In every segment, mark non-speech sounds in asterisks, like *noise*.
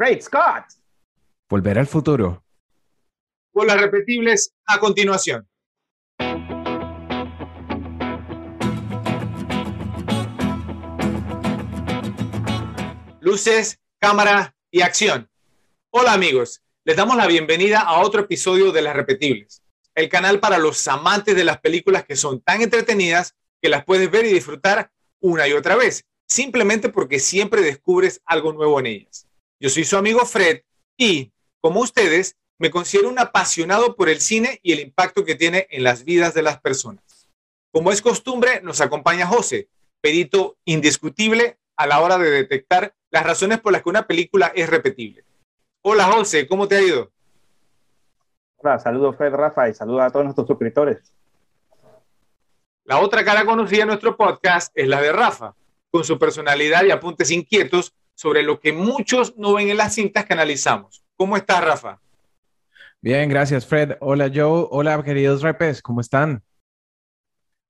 Great Scott. Volver al futuro. Con las repetibles a continuación. Luces, cámara y acción. Hola amigos, les damos la bienvenida a otro episodio de Las Repetibles, el canal para los amantes de las películas que son tan entretenidas que las puedes ver y disfrutar una y otra vez, simplemente porque siempre descubres algo nuevo en ellas. Yo soy su amigo Fred y, como ustedes, me considero un apasionado por el cine y el impacto que tiene en las vidas de las personas. Como es costumbre, nos acompaña José, perito indiscutible a la hora de detectar las razones por las que una película es repetible. Hola José, ¿cómo te ha ido? Hola, saludos Fred, Rafa y saludos a todos nuestros suscriptores. La otra cara conocida de nuestro podcast es la de Rafa, con su personalidad y apuntes inquietos sobre lo que muchos no ven en las cintas que analizamos. ¿Cómo estás, Rafa? Bien, gracias, Fred. Hola, Joe. Hola, queridos repes. ¿Cómo están?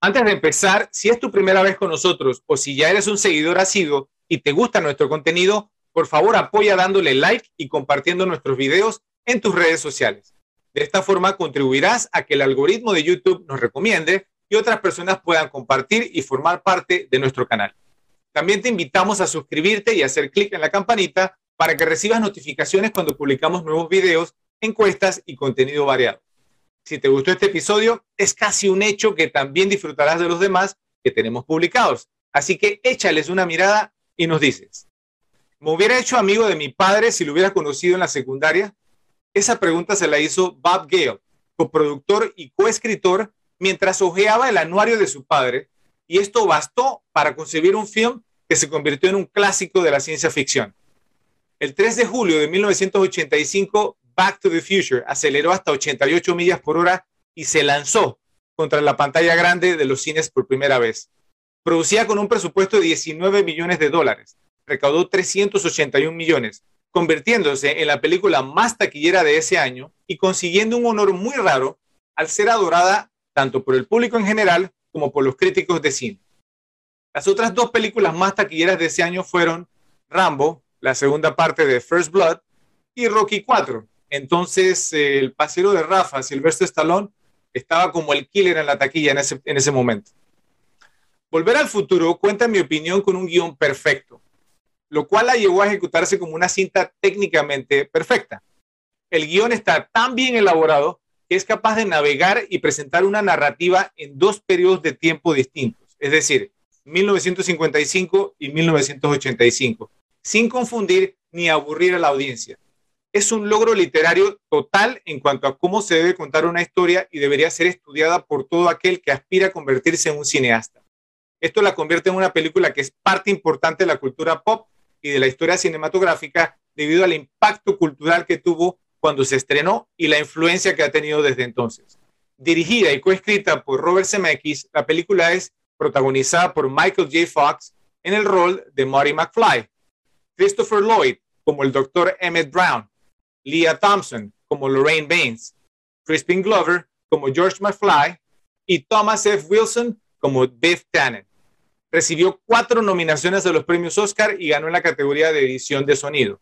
Antes de empezar, si es tu primera vez con nosotros o si ya eres un seguidor asiduo y te gusta nuestro contenido, por favor apoya dándole like y compartiendo nuestros videos en tus redes sociales. De esta forma contribuirás a que el algoritmo de YouTube nos recomiende y otras personas puedan compartir y formar parte de nuestro canal. También te invitamos a suscribirte y hacer clic en la campanita para que recibas notificaciones cuando publicamos nuevos videos, encuestas y contenido variado. Si te gustó este episodio, es casi un hecho que también disfrutarás de los demás que tenemos publicados. Así que échales una mirada y nos dices, ¿me hubiera hecho amigo de mi padre si lo hubiera conocido en la secundaria? Esa pregunta se la hizo Bob Gale, coproductor y coescritor, mientras hojeaba el anuario de su padre y esto bastó para concebir un film que se convirtió en un clásico de la ciencia ficción. El 3 de julio de 1985, Back to the Future aceleró hasta 88 millas por hora y se lanzó contra la pantalla grande de los cines por primera vez. Producía con un presupuesto de 19 millones de dólares, recaudó 381 millones, convirtiéndose en la película más taquillera de ese año y consiguiendo un honor muy raro al ser adorada tanto por el público en general como por los críticos de cine. Las otras dos películas más taquilleras de ese año fueron Rambo, la segunda parte de First Blood, y Rocky 4. Entonces, eh, el pasero de Rafa, Sylvester Stallone, estaba como el killer en la taquilla en ese, en ese momento. Volver al futuro cuenta, en mi opinión, con un guion perfecto, lo cual la llevó a ejecutarse como una cinta técnicamente perfecta. El guion está tan bien elaborado es capaz de navegar y presentar una narrativa en dos periodos de tiempo distintos, es decir, 1955 y 1985, sin confundir ni aburrir a la audiencia. Es un logro literario total en cuanto a cómo se debe contar una historia y debería ser estudiada por todo aquel que aspira a convertirse en un cineasta. Esto la convierte en una película que es parte importante de la cultura pop y de la historia cinematográfica debido al impacto cultural que tuvo cuando se estrenó y la influencia que ha tenido desde entonces. Dirigida y coescrita por Robert Zemeckis, la película es protagonizada por Michael J. Fox en el rol de Marty McFly, Christopher Lloyd como el Dr. Emmett Brown, Leah Thompson como Lorraine Baines, Crispin Glover como George McFly y Thomas F. Wilson como Biff Tannen. Recibió cuatro nominaciones de los premios Oscar y ganó en la categoría de edición de sonido.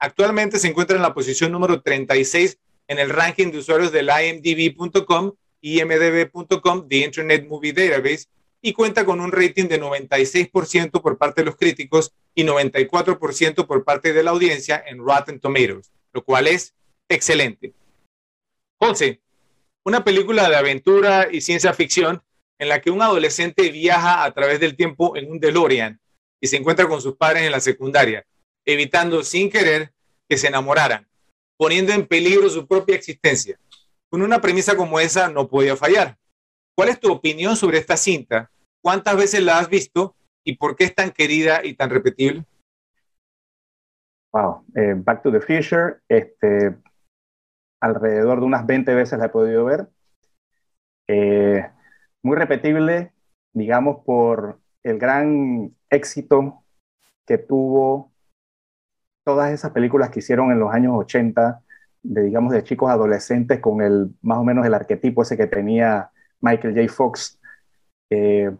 Actualmente se encuentra en la posición número 36 en el ranking de usuarios del imdb.com imdb.com, The Internet Movie Database, y cuenta con un rating de 96% por parte de los críticos y 94% por parte de la audiencia en Rotten Tomatoes, lo cual es excelente. 11. Una película de aventura y ciencia ficción en la que un adolescente viaja a través del tiempo en un DeLorean y se encuentra con sus padres en la secundaria evitando sin querer que se enamoraran, poniendo en peligro su propia existencia. Con una premisa como esa no podía fallar. ¿Cuál es tu opinión sobre esta cinta? ¿Cuántas veces la has visto y por qué es tan querida y tan repetible? Wow, eh, Back to the Future, este, alrededor de unas 20 veces la he podido ver. Eh, muy repetible, digamos, por el gran éxito que tuvo todas esas películas que hicieron en los años 80, de, digamos, de chicos adolescentes con el, más o menos el arquetipo ese que tenía Michael J. Fox. Eh,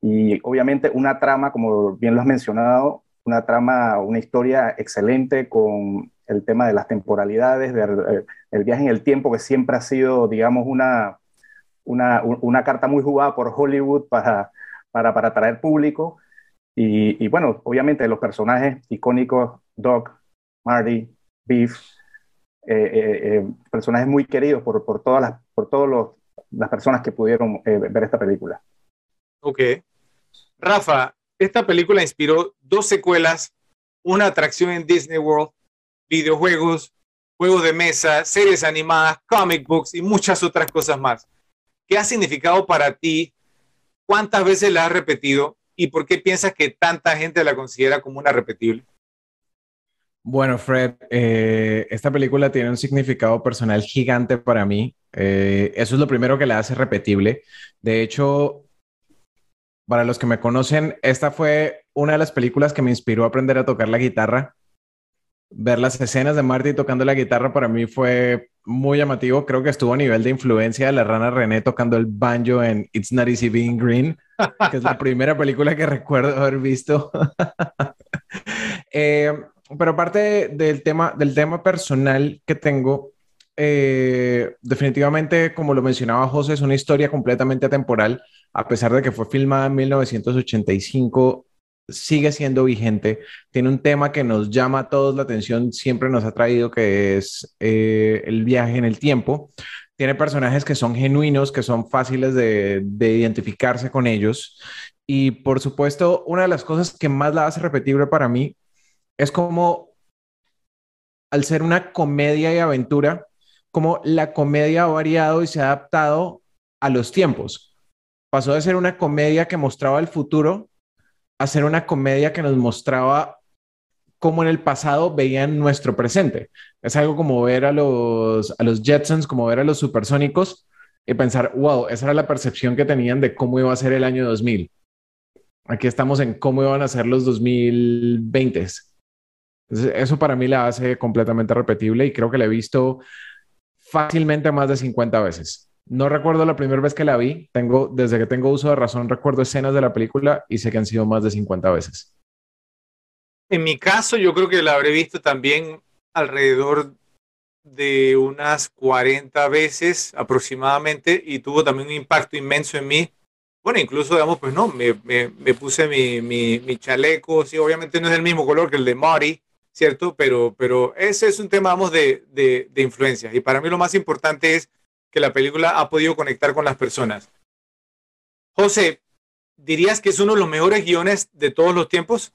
y obviamente una trama, como bien lo has mencionado, una trama, una historia excelente con el tema de las temporalidades, del el viaje en el tiempo, que siempre ha sido, digamos, una, una, una carta muy jugada por Hollywood para, para, para atraer público. Y, y, bueno, obviamente los personajes icónicos, Doc, Marty, Beef, eh, eh, eh, personajes muy queridos por, por todas las, por todos las personas que pudieron ver esta película. Ok. Rafa, esta película inspiró dos secuelas, una atracción en Disney World, videojuegos, juegos de mesa, series animadas, comic books y muchas otras cosas más. ¿Qué ha significado para ti? ¿Cuántas veces la has repetido? ¿Y por qué piensas que tanta gente la considera como una repetible? Bueno, Fred, eh, esta película tiene un significado personal gigante para mí. Eh, eso es lo primero que la hace repetible. De hecho, para los que me conocen, esta fue una de las películas que me inspiró a aprender a tocar la guitarra. Ver las escenas de Marty tocando la guitarra para mí fue muy llamativo. Creo que estuvo a nivel de influencia de la rana René tocando el banjo en It's Not Easy Being Green, que es la *laughs* primera película que recuerdo haber visto. *laughs* Eh, pero aparte del tema, del tema personal que tengo, eh, definitivamente, como lo mencionaba José, es una historia completamente atemporal a pesar de que fue filmada en 1985, sigue siendo vigente. Tiene un tema que nos llama a todos la atención, siempre nos ha traído, que es eh, el viaje en el tiempo. Tiene personajes que son genuinos, que son fáciles de, de identificarse con ellos. Y por supuesto, una de las cosas que más la hace repetible para mí es como, al ser una comedia y aventura, como la comedia ha variado y se ha adaptado a los tiempos pasó de ser una comedia que mostraba el futuro a ser una comedia que nos mostraba cómo en el pasado veían nuestro presente. Es algo como ver a los, a los Jetsons, como ver a los supersónicos y pensar, wow, esa era la percepción que tenían de cómo iba a ser el año 2000. Aquí estamos en cómo iban a ser los 2020. Eso para mí la hace completamente repetible y creo que la he visto fácilmente más de 50 veces. No recuerdo la primera vez que la vi. Tengo, desde que tengo uso de razón, recuerdo escenas de la película y sé que han sido más de 50 veces. En mi caso, yo creo que la habré visto también alrededor de unas 40 veces aproximadamente y tuvo también un impacto inmenso en mí. Bueno, incluso, digamos, pues no, me, me, puse mi, mi, mi, chaleco, sí, obviamente no es del mismo color que el de Marty, ¿cierto? Pero, pero ese es un tema, vamos, de, de, influencia. Y para mí lo más importante es que la película ha podido conectar con las personas. José, ¿dirías que es uno de los mejores guiones de todos los tiempos?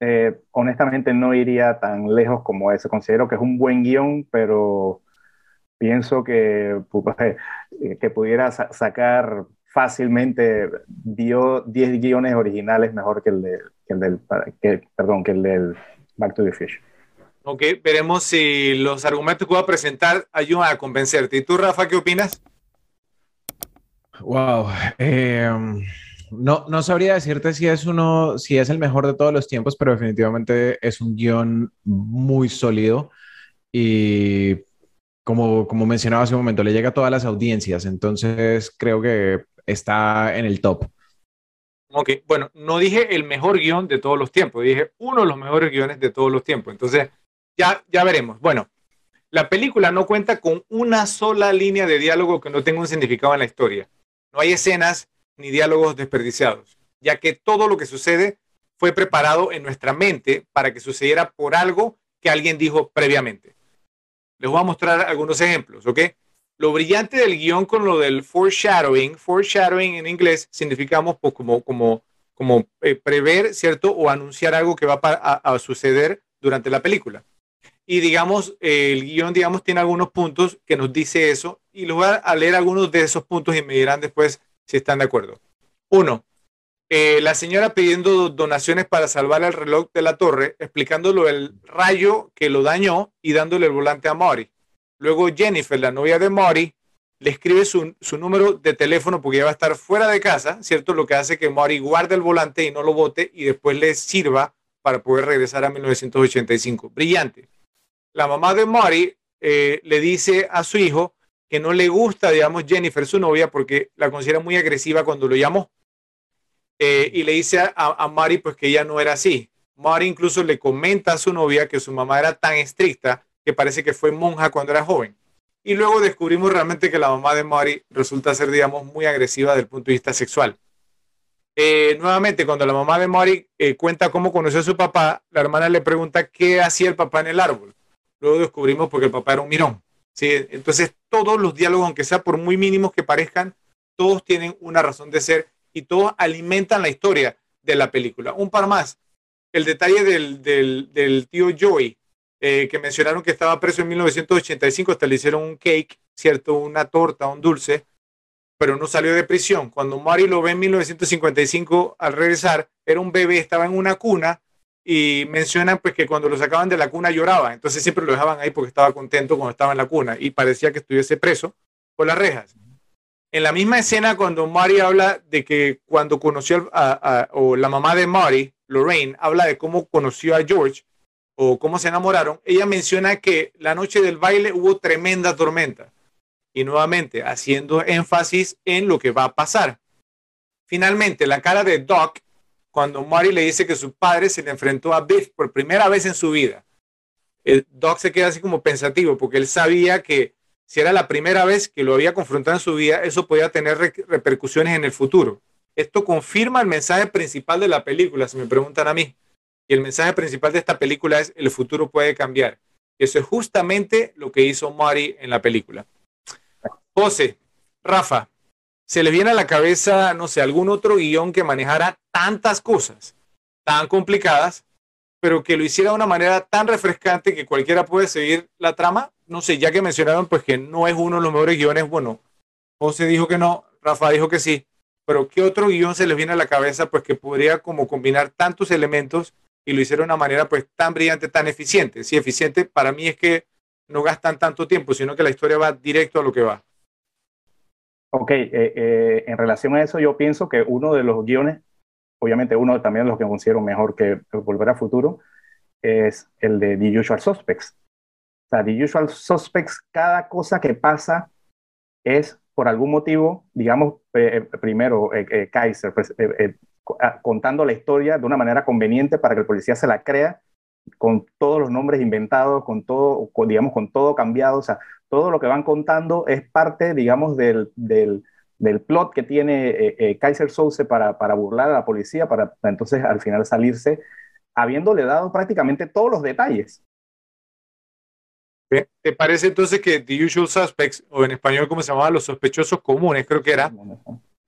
Eh, honestamente no iría tan lejos como ese. Considero que es un buen guion, pero pienso que, eh, que pudiera sacar fácilmente dio 10 guiones originales mejor que el, de, el del, perdón, que el del Back to the Fish. Ok, veremos si los argumentos que voy a presentar ayudan a convencerte. ¿Y tú, Rafa, qué opinas? Wow. Eh, no, no sabría decirte si es uno, si es el mejor de todos los tiempos, pero definitivamente es un guion muy sólido y como, como mencionaba hace un momento, le llega a todas las audiencias, entonces creo que está en el top. Ok, bueno, no dije el mejor guion de todos los tiempos, dije uno de los mejores guiones de todos los tiempos. Entonces, ya, ya veremos. Bueno, la película no cuenta con una sola línea de diálogo que no tenga un significado en la historia. No hay escenas ni diálogos desperdiciados, ya que todo lo que sucede fue preparado en nuestra mente para que sucediera por algo que alguien dijo previamente. Les voy a mostrar algunos ejemplos, ¿ok? Lo brillante del guion con lo del foreshadowing, foreshadowing en inglés significamos pues, como, eh, prever, ¿cierto? O anunciar algo que va a suceder durante la película. Y digamos, el guion, digamos, tiene algunos puntos que nos dice eso. Y les voy a leer algunos de esos puntos y me dirán después si están de acuerdo. Uno, eh, la señora pidiendo donaciones para salvar el reloj de la torre, explicándolo el rayo que lo dañó y dándole el volante a Mori. Luego Jennifer, la novia de Mori, le escribe su, número de teléfono porque ya va a estar fuera de casa, ¿cierto? Lo que hace que Mori guarde el volante y no lo bote y después le sirva para poder regresar a 1985. Brillante la mamá de Mari eh, le dice a su hijo que no le gusta, digamos, Jennifer, su novia, porque la considera muy agresiva cuando lo llamó. eh, y le dice a, a Mari pues que ella no era así. Mari incluso le comenta a su novia que su mamá era tan estricta que parece que fue monja cuando era joven. Y luego descubrimos realmente que la mamá de Mari resulta ser, digamos, muy agresiva desde el punto de vista sexual. Eh, nuevamente, cuando la mamá de Mari eh, cuenta cómo conoció a su papá, la hermana le pregunta qué hacía el papá en el árbol. Luego descubrimos porque el papá era un mirón. ¿sí? Entonces, todos los diálogos, aunque sea por muy mínimos que parezcan, todos tienen una razón de ser y todos alimentan la historia de la película. Un par más. El detalle del, del, tío Joey, eh, que mencionaron que estaba preso en 1985, hasta le hicieron un cake, ¿cierto? Una torta, un dulce, pero no salió de prisión. Cuando Mari lo ve en 1955 al regresar, era un bebé, estaba en una cuna y mencionan pues que cuando lo sacaban de la cuna lloraba, entonces siempre lo dejaban ahí porque estaba contento cuando estaba en la cuna y parecía que estuviese preso por las rejas. En la misma escena cuando Mari habla de que cuando conoció a, o la mamá de Mari, Lorraine, habla de cómo conoció a George o cómo se enamoraron, ella menciona que la noche del baile hubo tremenda tormenta y nuevamente haciendo énfasis en lo que va a pasar. Finalmente, la cara de Doc cuando Mari le dice que su padre se le enfrentó a Biff por primera vez en su vida. Doc se queda así como pensativo porque él sabía que si era la primera vez que lo había confrontado en su vida, eso podía tener repercusiones en el futuro. Esto confirma el mensaje principal de la película, si me preguntan a mí. Y el mensaje principal de esta película es el futuro puede cambiar. Y eso es justamente lo que hizo Mari en la película. José, Rafa, ¿se les viene a la cabeza, no sé, algún otro guion que manejara tantas cosas tan complicadas, pero que lo hiciera de una manera tan refrescante que cualquiera puede seguir la trama? No sé, ya que mencionaron pues que no es uno de los mejores guiones, bueno, José dijo que no, Rafa dijo que sí, pero ¿qué otro guion se les viene a la cabeza pues que podría como combinar tantos elementos y lo hiciera de una manera pues tan brillante, tan eficiente? Sí, eficiente para mí es que no gastan tanto tiempo, sino que la historia va directo a lo que va. Ok, eh, eh, en relación a eso yo pienso que uno de los guiones, obviamente uno también de los que considero mejor que Volver a Futuro, es el de The Usual Suspects. O sea, The Usual Suspects, cada cosa que pasa es por algún motivo, digamos, eh, primero Kaiser, pues, contando la historia de una manera conveniente para que el policía se la crea, con todos los nombres inventados, con todo, digamos, con todo cambiado, o sea, todo lo que van contando es parte, digamos, del, del, del plot que tiene eh, eh, Kaiser Souse para, para burlar a la policía, para, entonces al final salirse, habiéndole dado prácticamente todos los detalles. ¿Te parece entonces que The Usual Suspects, o en español como se llamaba, Los Sospechosos Comunes, creo que era,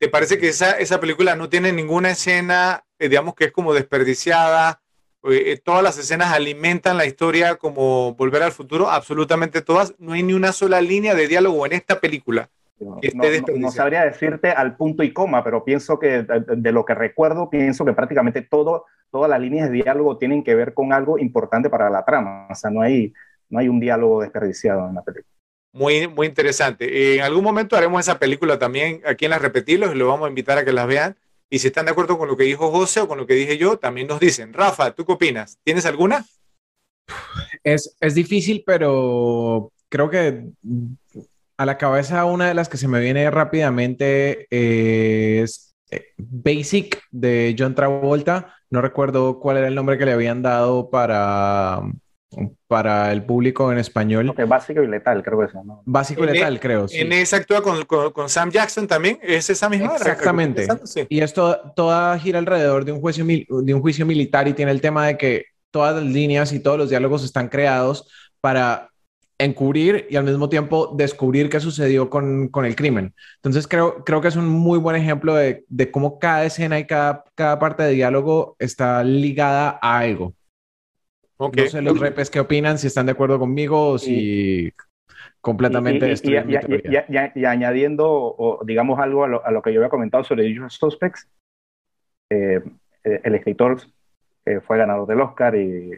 ¿te parece que esa, esa película no tiene ninguna escena, eh, digamos, que es como desperdiciada? Eh, todas las escenas alimentan la historia como Volver al Futuro, absolutamente todas. No hay ni una sola línea de diálogo en esta película. No, sabría decirte al punto y coma, pero pienso que de, lo que recuerdo, pienso que prácticamente todo, todas las líneas de diálogo tienen que ver con algo importante para la trama. O sea, no hay, no hay un diálogo desperdiciado en la película. Muy, muy interesante. En algún momento haremos esa película también aquí en las repetirlos y lo vamos a invitar a que las vean. Y si están de acuerdo con lo que dijo José o con lo que dije yo, también nos dicen. Rafa, ¿tú qué opinas? ¿Tienes alguna? Es, es difícil, pero creo que a la cabeza una de las que se me viene rápidamente es eh, Basic de John Travolta. No recuerdo cuál era el nombre que le habían dado para para el público en español. básico y letal, creo que es, ¿no? Básico y letal, e- creo. En esa actúa con, con, Sam Jackson también, es esa misma. Exactamente. Y esto toda gira alrededor de un, juicio, de un juicio militar y tiene el tema de que todas las líneas y todos los diálogos están creados para encubrir y al mismo tiempo descubrir qué sucedió con, con el crimen. Entonces creo, creo que es un muy buen ejemplo de, de cómo cada escena y cada, cada parte de diálogo está ligada a algo. No sé los repes qué opinan, si están de acuerdo conmigo o si completamente y, y, añadiendo, digamos, algo a lo, que yo había comentado sobre Usual Suspects, eh, eh, el escritor eh, fue ganador del Oscar y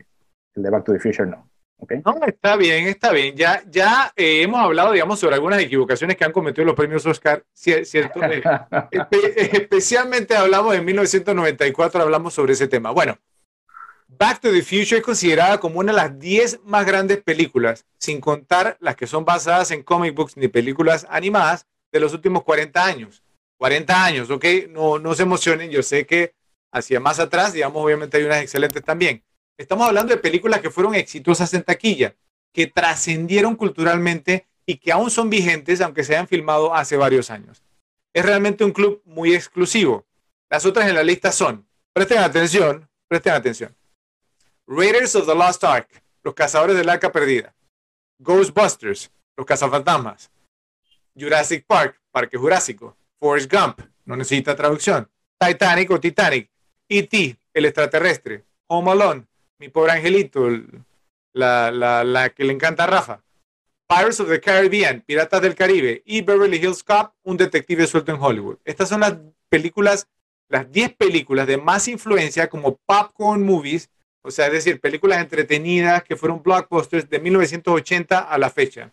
el de Back to the Future no. No, está bien, está bien. Ya, ya hemos hablado, digamos, sobre algunas equivocaciones que han cometido los premios Oscar, ¿cierto? *laughs* especialmente hablamos en 1994, hablamos sobre ese tema. Bueno, Back to the Future es considerada como una de las 10 más grandes películas, sin contar las que son basadas en comic books ni películas animadas de los últimos 40 años. 40 años, ¿ok? No, no se emocionen, yo sé que hacia más atrás, digamos, obviamente hay unas excelentes también. Estamos hablando de películas que fueron exitosas en taquilla, que trascendieron culturalmente y que aún son vigentes, aunque se hayan filmado hace varios años. Es realmente un club muy exclusivo. Las otras en la lista son, presten atención, presten atención. Raiders of the Lost Ark, Los Cazadores del Arca Perdida. Ghostbusters, Los Cazafantasmas. Jurassic Park, Parque Jurásico. Forrest Gump, no necesita traducción. Titanic o Titanic. E.T., el extraterrestre. Home Alone, mi pobre angelito, la, la, la que le encanta a Rafa. Pirates of the Caribbean, Piratas del Caribe y Beverly Hills Cop, un detective suelto en Hollywood. Estas son las películas, las 10 películas de más influencia como popcorn movies, o sea, es decir, películas entretenidas que fueron blockbusters de 1980 a la fecha.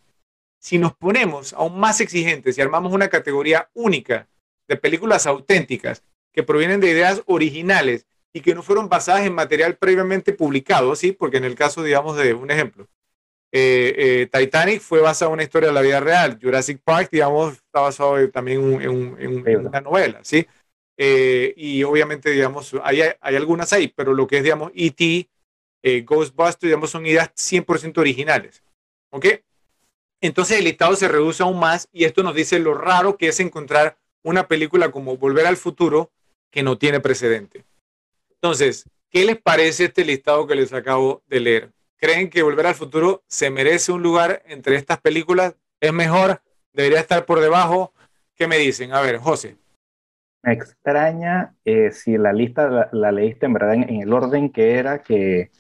Si nos ponemos aún más exigentes y armamos una categoría única de películas auténticas que provienen de ideas originales y que no fueron basadas en material previamente publicado, ¿sí? Porque en el caso, digamos, de un ejemplo, eh, eh, Titanic fue basado en una historia de la vida real, Jurassic Park, digamos, está basado también en, una novela, ¿sí? Eh, y obviamente, digamos, hay, hay, algunas ahí, pero lo que es, digamos, E.T., Ghostbusters, digamos, son ideas 100% originales, ¿ok? Entonces el listado se reduce aún más y esto nos dice lo raro que es encontrar una película como Volver al Futuro que no tiene precedente. Entonces, ¿qué les parece este listado que les acabo de leer? ¿Creen que Volver al Futuro se merece un lugar entre estas películas? ¿Es mejor? ¿Debería estar por debajo? ¿Qué me dicen? A ver, José. Me extraña eh, si la lista la, leíste en verdad en, el orden que era que...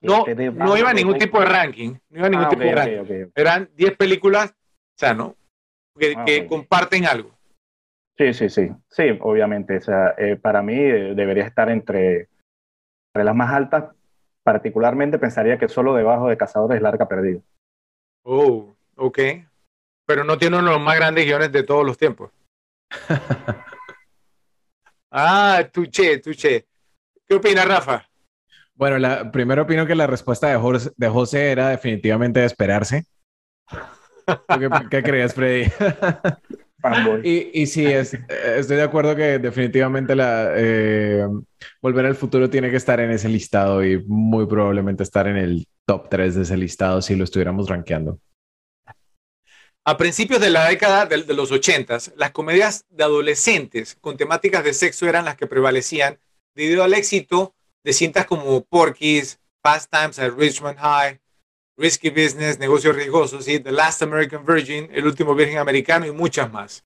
No, no iba a ningún tipo de ranking. No iba a ningún ah, tipo de ranking. Eran 10 películas, o sea, ¿no? Que, ah, que comparten algo. Sí, sí, sí, sí, obviamente. O sea, eh, para mí eh, debería estar entre, las más altas. Particularmente pensaría que solo debajo de Cazadores Larga Perdida. Oh, ok. Pero no tiene uno de los más grandes guiones de todos los tiempos. *laughs* ah, tuche, tuche. ¿Qué opina Rafa? Bueno, la, primero opino que la respuesta de José, de José era definitivamente de esperarse. ¿Qué, qué creías, Freddy? *laughs* Y, y, sí, es, estoy de acuerdo que definitivamente la eh, Volver al Futuro tiene que estar en ese listado y muy probablemente estar en el top 3 de ese listado si lo estuviéramos rankeando. A principios de la década de, los 80, las comedias de adolescentes con temáticas de sexo eran las que prevalecían debido al éxito de cintas como Porky's, Fast Times at Richmond High, Risky Business, Negocios Riesgosos, ¿sí? The Last American Virgin, El Último Virgen Americano y muchas más.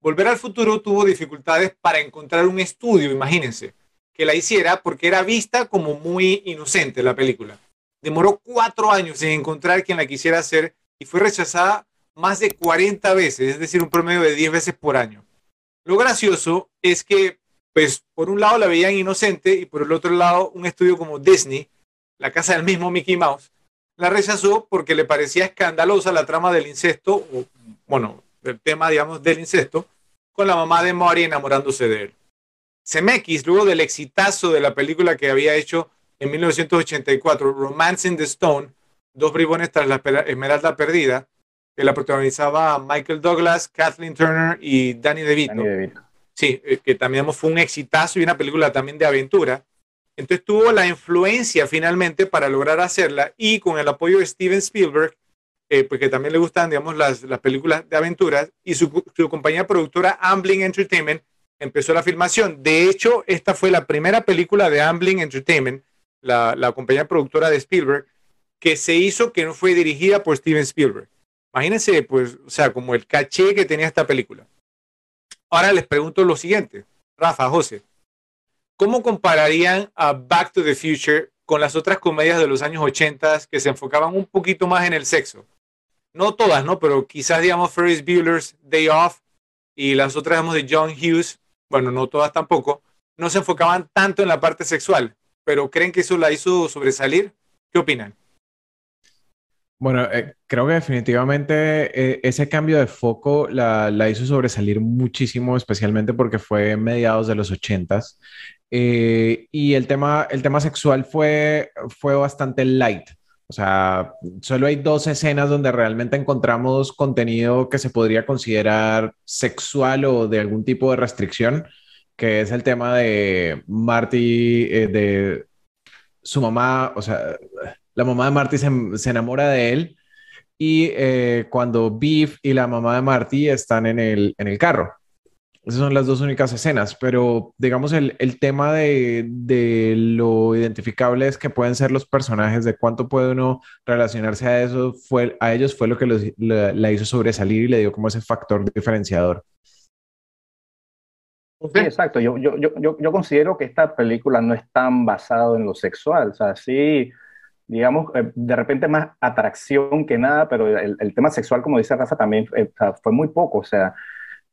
Volver al futuro tuvo dificultades para encontrar un estudio, imagínense, que la hiciera porque era vista como muy inocente la película. Demoró cuatro años en encontrar quien la quisiera hacer y fue rechazada más de 40 veces, es decir, un promedio de 10 veces por año. Lo gracioso es que, pues, por un lado la veían inocente y por el otro lado un estudio como Disney, la casa del mismo Mickey Mouse, la rechazó porque le parecía escandalosa la trama del incesto, o, bueno, el tema, digamos, del incesto, con la mamá de Mori enamorándose de él. Zemeckis, luego del exitazo de la película que había hecho en 1984, Romance in the Stone, Dos bribones tras la Esmeralda Perdida, que la protagonizaba Michael Douglas, Kathleen Turner y Danny DeVito. Danny DeVito. Sí, eh, que también fue un exitazo y una película también de aventura. Entonces tuvo la influencia finalmente para lograr hacerla y con el apoyo de Steven Spielberg, eh, porque también le gustan, digamos, las, las películas de aventuras, y su, compañía productora Ambling Entertainment empezó la filmación. De hecho, esta fue la primera película de Ambling Entertainment, la, la compañía productora de Spielberg, que se hizo que no fue dirigida por Steven Spielberg. Imagínense, pues, o sea, como el caché que tenía esta película. Ahora les pregunto lo siguiente, Rafa, José, ¿Cómo compararían a Back to the Future con las otras comedias de los años 80 que se enfocaban un poquito más en el sexo? No todas, ¿no? Pero quizás, digamos, Ferris Bueller's Day Off y las otras, digamos, de John Hughes, bueno, no todas tampoco, no se enfocaban tanto en la parte sexual, pero ¿creen que eso la hizo sobresalir? ¿Qué opinan? Bueno, eh, creo que definitivamente eh, ese cambio de foco la, la, hizo sobresalir muchísimo, especialmente porque fue mediados de los ochentas eh, y el tema, el tema sexual fue, fue bastante light. O sea, solo hay dos escenas donde realmente encontramos contenido que se podría considerar sexual o de algún tipo de restricción, que es el tema de Marty, eh, de su mamá, o sea, la mamá de Marty se, enamora de él y eh, cuando Beef y la mamá de Marty están en el, en el carro. Esas son las dos únicas escenas, pero digamos el, el tema de, de, lo identificables que pueden ser los personajes, de cuánto puede uno relacionarse a eso, fue, a ellos fue lo que los, la, hizo sobresalir y le dio como ese factor diferenciador. Sí, exacto. Yo, yo, yo, yo considero que esta película no es tan basada en lo sexual. O sea, sí, digamos, eh, de repente más atracción que nada, pero el, el tema sexual, como dice Rafa, también eh, fue muy poco. O sea,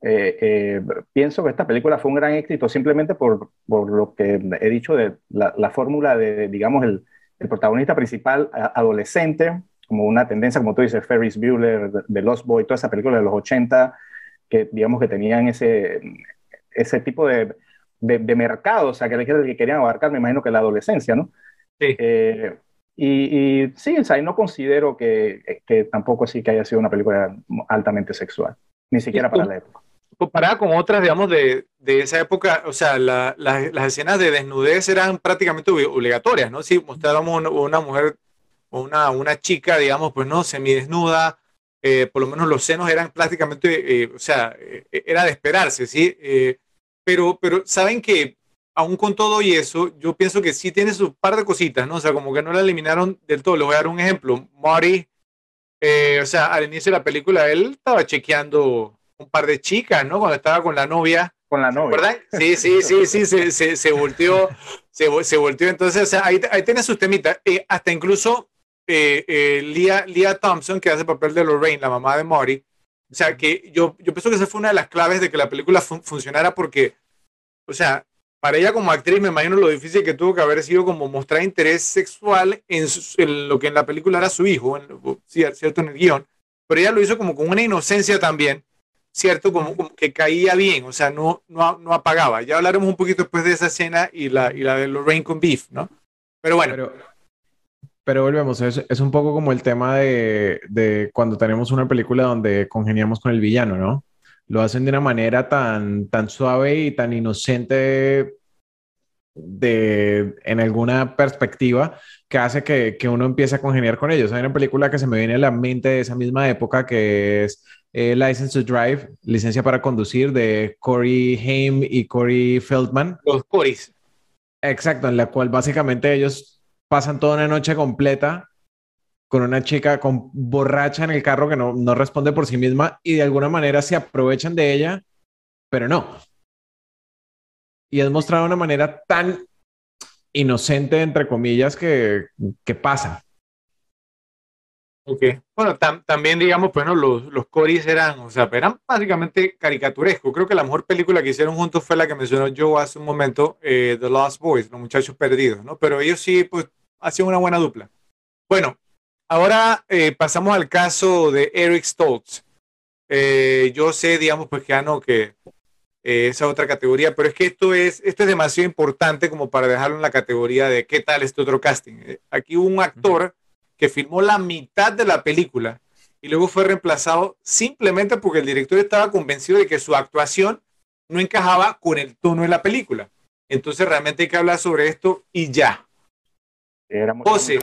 eh, eh, pienso que esta película fue un gran éxito simplemente por, por lo que he dicho de la, la fórmula de, digamos, el, el protagonista principal adolescente, como una tendencia, como tú dices, Ferris Bueller, de Lost Boy, toda esa película de los 80, que digamos que tenían ese, ese tipo de, de, mercado, o sea, que, que querían abarcar, me imagino que la adolescencia, ¿no? Sí. Eh, y, y, sí, o sea, no considero que, que tampoco sí que haya sido una película altamente sexual, ni siquiera para la época comparada con otras, digamos, de, de esa época, o sea, la, las escenas de desnudez eran prácticamente obligatorias, ¿no? Si mostrábamos una, una mujer o una, una chica, digamos, pues no, semidesnuda, eh, por lo menos los senos eran prácticamente, eh, o sea, eh, era de esperarse, ¿sí? Eh, pero, pero saben que aún con todo y eso, yo pienso que sí tiene su par de cositas, ¿no? O sea, como que no la eliminaron del todo. Les voy a dar un ejemplo. Marty, o sea, al inicio de la película, él estaba chequeando un par de chicas, ¿no? Cuando estaba con la novia. Con la novia. ¿Verdad? Sí, sí, sí, sí, se, se, se volteó, se, se, volteó. Entonces, o sea, ahí, ahí tiene sus temitas. Eh, hasta incluso eh, eh, Leah, Leah, Thompson, que hace el papel de Lorraine, la mamá de Mori. O sea, que yo, yo pienso que esa fue una de las claves de que la película fun funcionara porque, o sea, para ella como actriz me imagino lo difícil que tuvo que haber sido como mostrar interés sexual en, su, en lo que en la película era su hijo, en, cierto en el guion, pero ella lo hizo como con una inocencia también ¿cierto? Como, que caía bien, o sea, no, no, no, apagaba. Ya hablaremos un poquito después de esa escena y la, y la de Lorraine con Beef, ¿no? Pero bueno. Pero, pero volvemos, es, es, un poco como el tema de, de, cuando tenemos una película donde congeniamos con el villano, ¿no? Lo hacen de una manera tan, tan suave y tan inocente de, en alguna perspectiva que hace que, que uno empiece a congeniar con ellos. Hay una película que se me viene a la mente de esa misma época que es eh, License to Drive, licencia para conducir de Corey Haim y Corey Feldman. Los Corys. Exacto, en la cual básicamente ellos pasan toda una noche completa con una chica con borracha en el carro que no, no responde por sí misma y de alguna manera se aprovechan de ella, pero no. Y es mostrado de una manera tan inocente, entre comillas, que, que pasa. Ok. Bueno, tam también digamos, bueno, los, los Coris eran, o sea, eran básicamente caricaturescos. Creo que la mejor película que hicieron juntos fue la que mencionó yo hace un momento, eh, The Lost Boys, Los Muchachos Perdidos, ¿no? Pero ellos sí, pues, hacían una buena dupla. Bueno, ahora eh, pasamos al caso de Eric Stoltz. Eh, yo sé, digamos, pues que ya no, que esa otra categoría, pero es que esto es, esto es demasiado importante como para dejarlo en la categoría de qué tal este otro casting. Aquí hubo un actor que filmó la mitad de la película y luego fue reemplazado simplemente porque el director estaba convencido de que su actuación no encajaba con el tono de la película. Entonces realmente hay que hablar sobre esto y ya. Era muy José,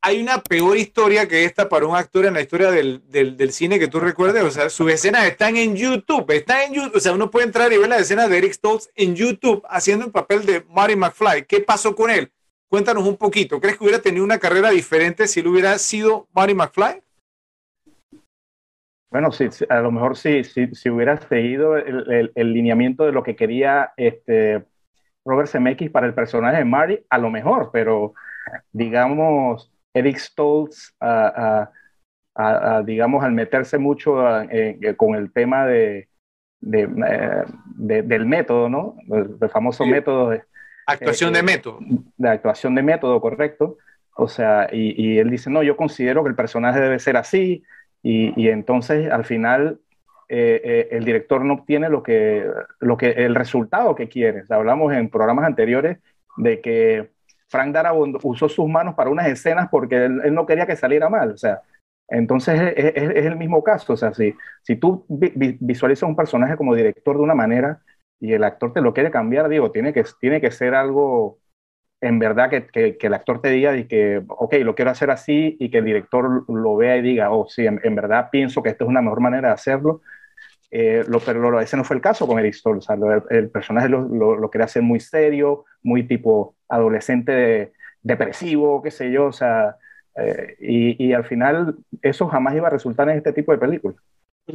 hay una peor historia que esta para un actor en la historia del, del, del, cine que tú recuerdes. O sea, sus escenas están en YouTube. Están en YouTube. O sea, uno puede entrar y ver las escenas de Eric Stoltz en YouTube haciendo el papel de Marty McFly. ¿Qué pasó con él? Cuéntanos un poquito. ¿Crees que hubiera tenido una carrera diferente si él hubiera sido Marty McFly? Bueno, sí, a lo mejor sí, sí, si hubiera seguido el, el, el, lineamiento de lo que quería este, Robert Zemeckis para el personaje de Marty, a lo mejor, pero digamos, Eric Stoltz, uh, digamos, al meterse mucho con el tema de, de, eh, de, del método, ¿no? El, el famoso sí. método de, Actuación de método. De actuación de método, correcto. O sea, y, y, él dice, no, yo considero que el personaje debe ser así, y, y entonces al final eh, eh, el director no obtiene lo que, lo que, el resultado que quiere. O sea, hablamos en programas anteriores de que Frank Darabont usó sus manos para unas escenas porque él, no quería que saliera mal, o sea, entonces es, el mismo caso, o sea, si, si tú visualizas un personaje como director de una manera y el actor te lo quiere cambiar, digo, tiene que, tiene que ser algo en verdad que, que, el actor te diga y que, ok, lo quiero hacer así y que el director lo vea y diga, oh, sí, en, verdad pienso que esta es una mejor manera de hacerlo. Eh, lo, pero ese no fue el caso con Eric Stoll. O sea, el, personaje lo, lo, quería hacer muy serio, muy tipo adolescente depresivo, qué sé yo. O sea, eh, y, y, al final eso jamás iba a resultar en este tipo de películas.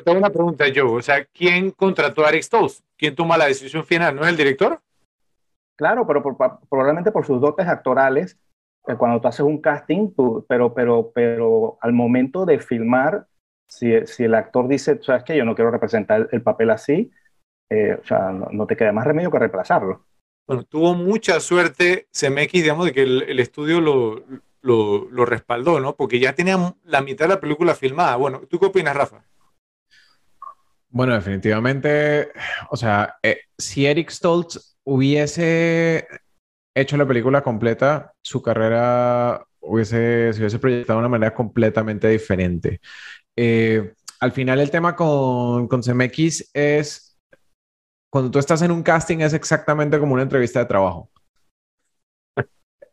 Tengo una pregunta yo, o sea, ¿quién contrató a Eric Stoltz? ¿Quién toma la decisión final? ¿No es el director? Claro, pero probablemente por sus dotes actorales, eh, cuando tú haces un casting, pero, pero, pero al momento de filmar, si, si el actor dice, sabes que yo no quiero representar el papel así, eh, o sea, no, te queda más remedio que reemplazarlo. Bueno, tuvo mucha suerte CMX, digamos, de que el, estudio lo, lo, lo, respaldó, ¿no? Porque ya tenía la mitad de la película filmada. Bueno, ¿tú qué opinas, Rafa? Bueno, definitivamente, o sea, eh, si Eric Stoltz hubiese hecho la película completa, su carrera hubiese, se hubiese proyectado de una manera completamente diferente. Eh, al final el tema con, con CMX es, cuando tú estás en un casting es exactamente como una entrevista de trabajo.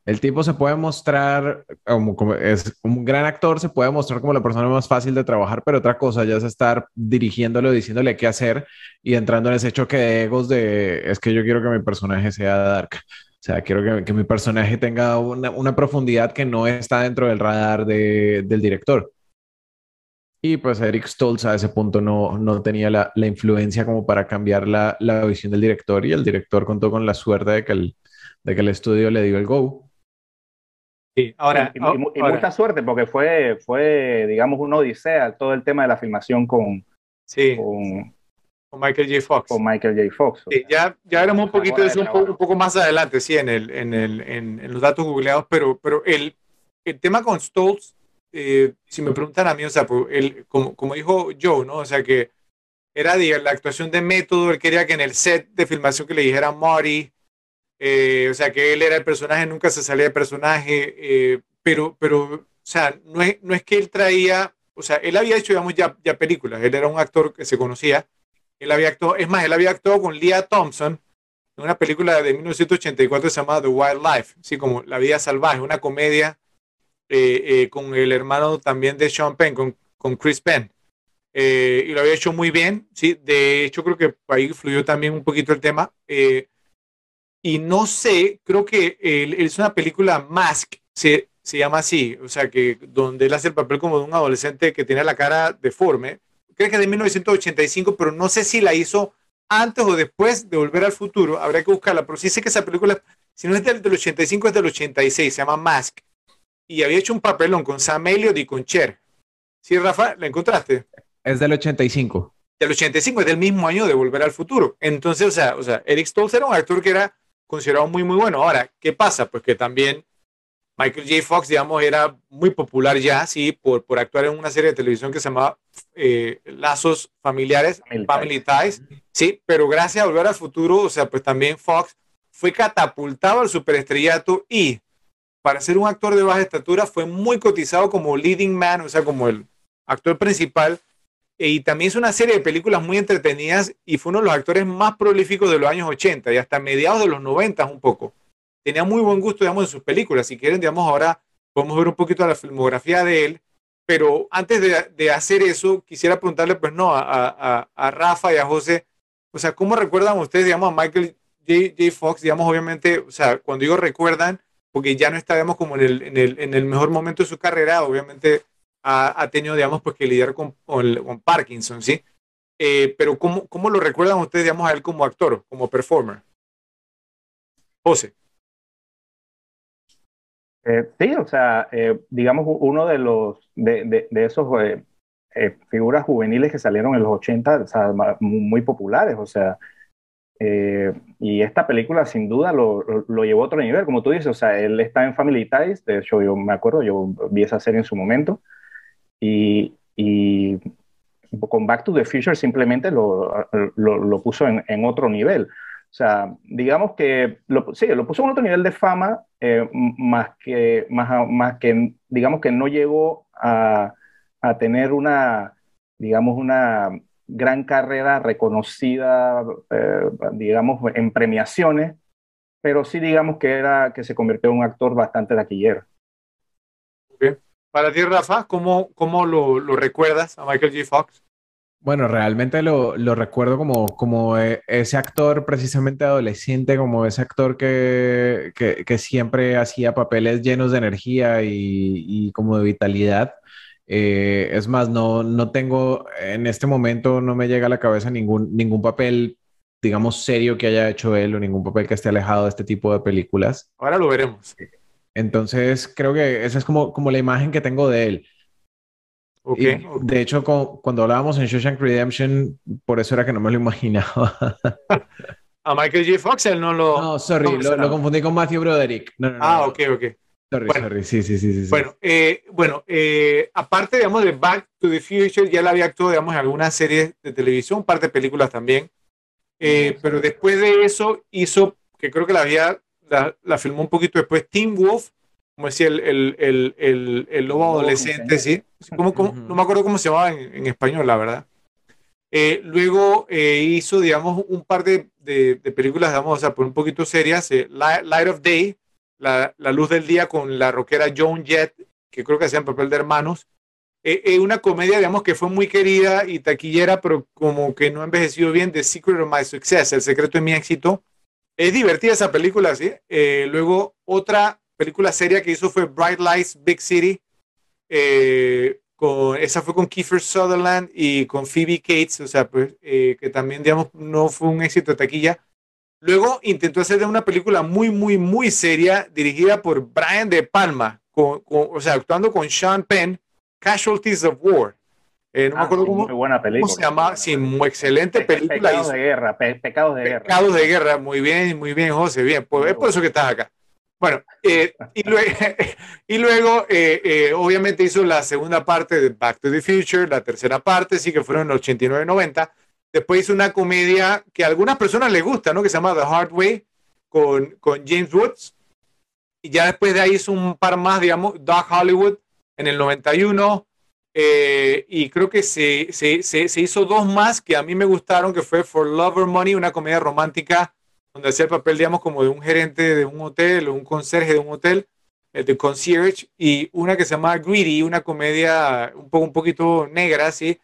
El tipo se puede mostrar como, es un gran actor, se puede mostrar como la persona más fácil de trabajar, pero otra cosa ya es estar dirigiéndolo, diciéndole qué hacer y entrando en ese choque de egos de es que yo quiero que mi personaje sea dark. O sea, quiero que, que mi personaje tenga una, una, profundidad que no está dentro del radar de, del director. Y pues Eric Stoltz a ese punto no, no tenía la, la, influencia como para cambiar la, la, visión del director y el director contó con la suerte de que el, de que el estudio le dio el go ahora, y, mucha suerte porque fue, fue, digamos, una odisea todo el tema de la filmación con, sí. con, Michael J. Fox. Con Michael J. Fox. ya, ya veremos un poquito de eso un poco, más adelante, sí, en, el, en, el, en, los datos googleados, pero, pero el, el tema con Stoltz, eh, si me preguntan a mí, o sea, pues, el, como, como dijo Joe, ¿no? O sea, que era la actuación de método, él quería que en el set de filmación que le dijera Marty, eh, o sea, que él era el personaje, nunca se salía de personaje, eh, pero, pero, o sea, no es, no es que él traía, o sea, él había hecho, digamos, ya, ya películas, él era un actor que se conocía, él había actuado, es más, él había actuado con Leah Thompson en una película de 1984 llamada The Wildlife, así como La vida salvaje, una comedia eh, con el hermano también de Sean Penn, con, con Chris Penn. y lo había hecho muy bien, sí, de hecho creo que ahí fluyó también un poquito el tema. Y no sé, creo que es una película Mask, se, se llama así, o sea, que donde él hace el papel como de un adolescente que tiene la cara deforme. Creo que es de 1985, pero no sé si la hizo antes o después de Volver al Futuro. Habría que buscarla, pero sí sé que esa película, si no es del, 85, es del 86, se llama Mask. Y había hecho un papelón con Sam Elliott y con Cher. ¿Sí, Rafa? ¿La encontraste? Es del 85. Del 85, es del mismo año de Volver al Futuro. Entonces, o sea, o sea Eric Stoltz era un actor que era considerado muy, muy bueno. Ahora, ¿qué pasa? Pues que también Michael J. Fox, digamos, era muy popular ya, sí, por, por actuar en una serie de televisión que se llamaba eh, Lazos Familiares, Family, Ties, sí, pero gracias a Volver al Futuro, o sea, pues también Fox fue catapultado al superestrellato y para ser un actor de baja estatura fue muy cotizado como leading man, o sea, como el actor principal y también es una serie de películas muy entretenidas y fue uno de los actores más prolíficos de los años 80 y hasta mediados de los 90 un poco. Tenía muy buen gusto, digamos, en sus películas. Si quieren, digamos, ahora podemos ver un poquito la filmografía de él. Pero antes de, hacer eso, quisiera preguntarle, pues no, a, a, Rafa y a José, o sea, ¿cómo recuerdan ustedes, digamos, a Michael J. J. Fox, digamos, obviamente, o sea, cuando digo recuerdan, porque ya no está, digamos, como en el, en el, en el mejor momento de su carrera, obviamente ha, tenido, digamos, pues que lidiar con, con, Parkinson, ¿sí? Eh, pero ¿cómo, ¿cómo, lo recuerdan ustedes, digamos, a él como actor, como performer? José. Eh, sí, o sea, eh, digamos, uno de los, de, de, esos figuras juveniles que salieron en los 80, o sea, muy populares, o sea, y esta película sin duda lo, lo, llevó a otro nivel, como tú dices, o sea, él está en Family Ties, de hecho yo me acuerdo, yo vi esa serie en su momento, y, y con Back to the Future simplemente lo, lo, lo puso en, en, otro nivel. O sea, digamos que lo, sí, lo puso en otro nivel de fama, eh, más, que, más, más que, digamos que no llegó a, a tener una, digamos, una gran carrera reconocida, eh, digamos, en premiaciones, pero sí digamos que, era, que se convirtió en un actor bastante taquillero. Para ti, Rafa, ¿cómo, cómo lo, lo, recuerdas a Michael J. Fox? Bueno, realmente lo, lo, recuerdo como, como e, ese actor precisamente adolescente, como ese actor que, que, que siempre hacía papeles llenos de energía y, y como de vitalidad. Eh, es más, no, no tengo, en este momento no me llega a la cabeza ningún, ningún papel, digamos, serio que haya hecho él o ningún papel que esté alejado de este tipo de películas. Ahora lo veremos. Entonces, creo que esa es como, como la imagen que tengo de él. Okay, De hecho, cuando hablábamos en Shawshank Redemption, por eso era que no me lo imaginaba. *laughs* a Michael J. Fox él no lo... No, sorry, lo, lo, confundí con Matthew Broderick. No, no, ah, ok, ok. Sorry, bueno, sorry. Sí, sí, sí, sí. Bueno, eh, bueno eh, aparte, digamos, de Back to the Future, ya la había actuado, digamos, en algunas series de televisión, un par de películas también. Eh, pero después de eso hizo, que creo que la había, la, la filmó un poquito después, Teen Wolf, como decía, el, el, el, el, el lobo adolescente, ¿sí? ¿Cómo, cómo, no me acuerdo cómo se llamaba en, en español, la verdad. Eh, luego eh, hizo, digamos, un par de, de, de, películas, digamos, o sea, por un poquito serias, eh, Light of Day, la, luz del día con la rockera Joan Jett, que creo que hacía en papel de hermanos. una comedia, digamos, que fue muy querida y taquillera, pero como que no ha envejecido bien, The Secret of My Success, El secreto de mi éxito. Es divertida esa película, ¿sí? luego otra película seria que hizo fue Bright Lights, Big City. Eh, con, esa fue con Kiefer Sutherland y con Phoebe Cates, o sea, pues, eh, que también, digamos, no fue un éxito de taquilla. Luego intentó hacer una película muy, muy, muy seria, dirigida por Brian De Palma, con, con, o sea, actuando con Sean Penn, Casualties of War. Eh, no ah, me acuerdo cómo, muy buena película. cómo se llama. Sí, muy excelente Pe película. Pecados de guerra, pe pecados de guerra. Pecados de guerra, muy bien, muy bien, José, bien. Pues, es por eso que estás acá. Bueno, eh, y luego, *laughs* y luego eh, eh, obviamente hizo la segunda parte de Back to the Future, la tercera parte, sí que fueron en el 89-90. Después hizo una comedia que a algunas personas les gusta, ¿no? Que se llama The Hard Way con, con James Woods. Y ya después de ahí hizo un par más, digamos, Doc Hollywood en el 91. Eh, y creo que se, se, se, hizo dos más que a mí me gustaron, que fue For Love or Money, una comedia romántica donde hacía el papel, digamos, como de un gerente de un hotel o un conserje de un hotel, el de concierge, y una que se llama Greedy, una comedia un, poco, un poquito negra, ¿sí?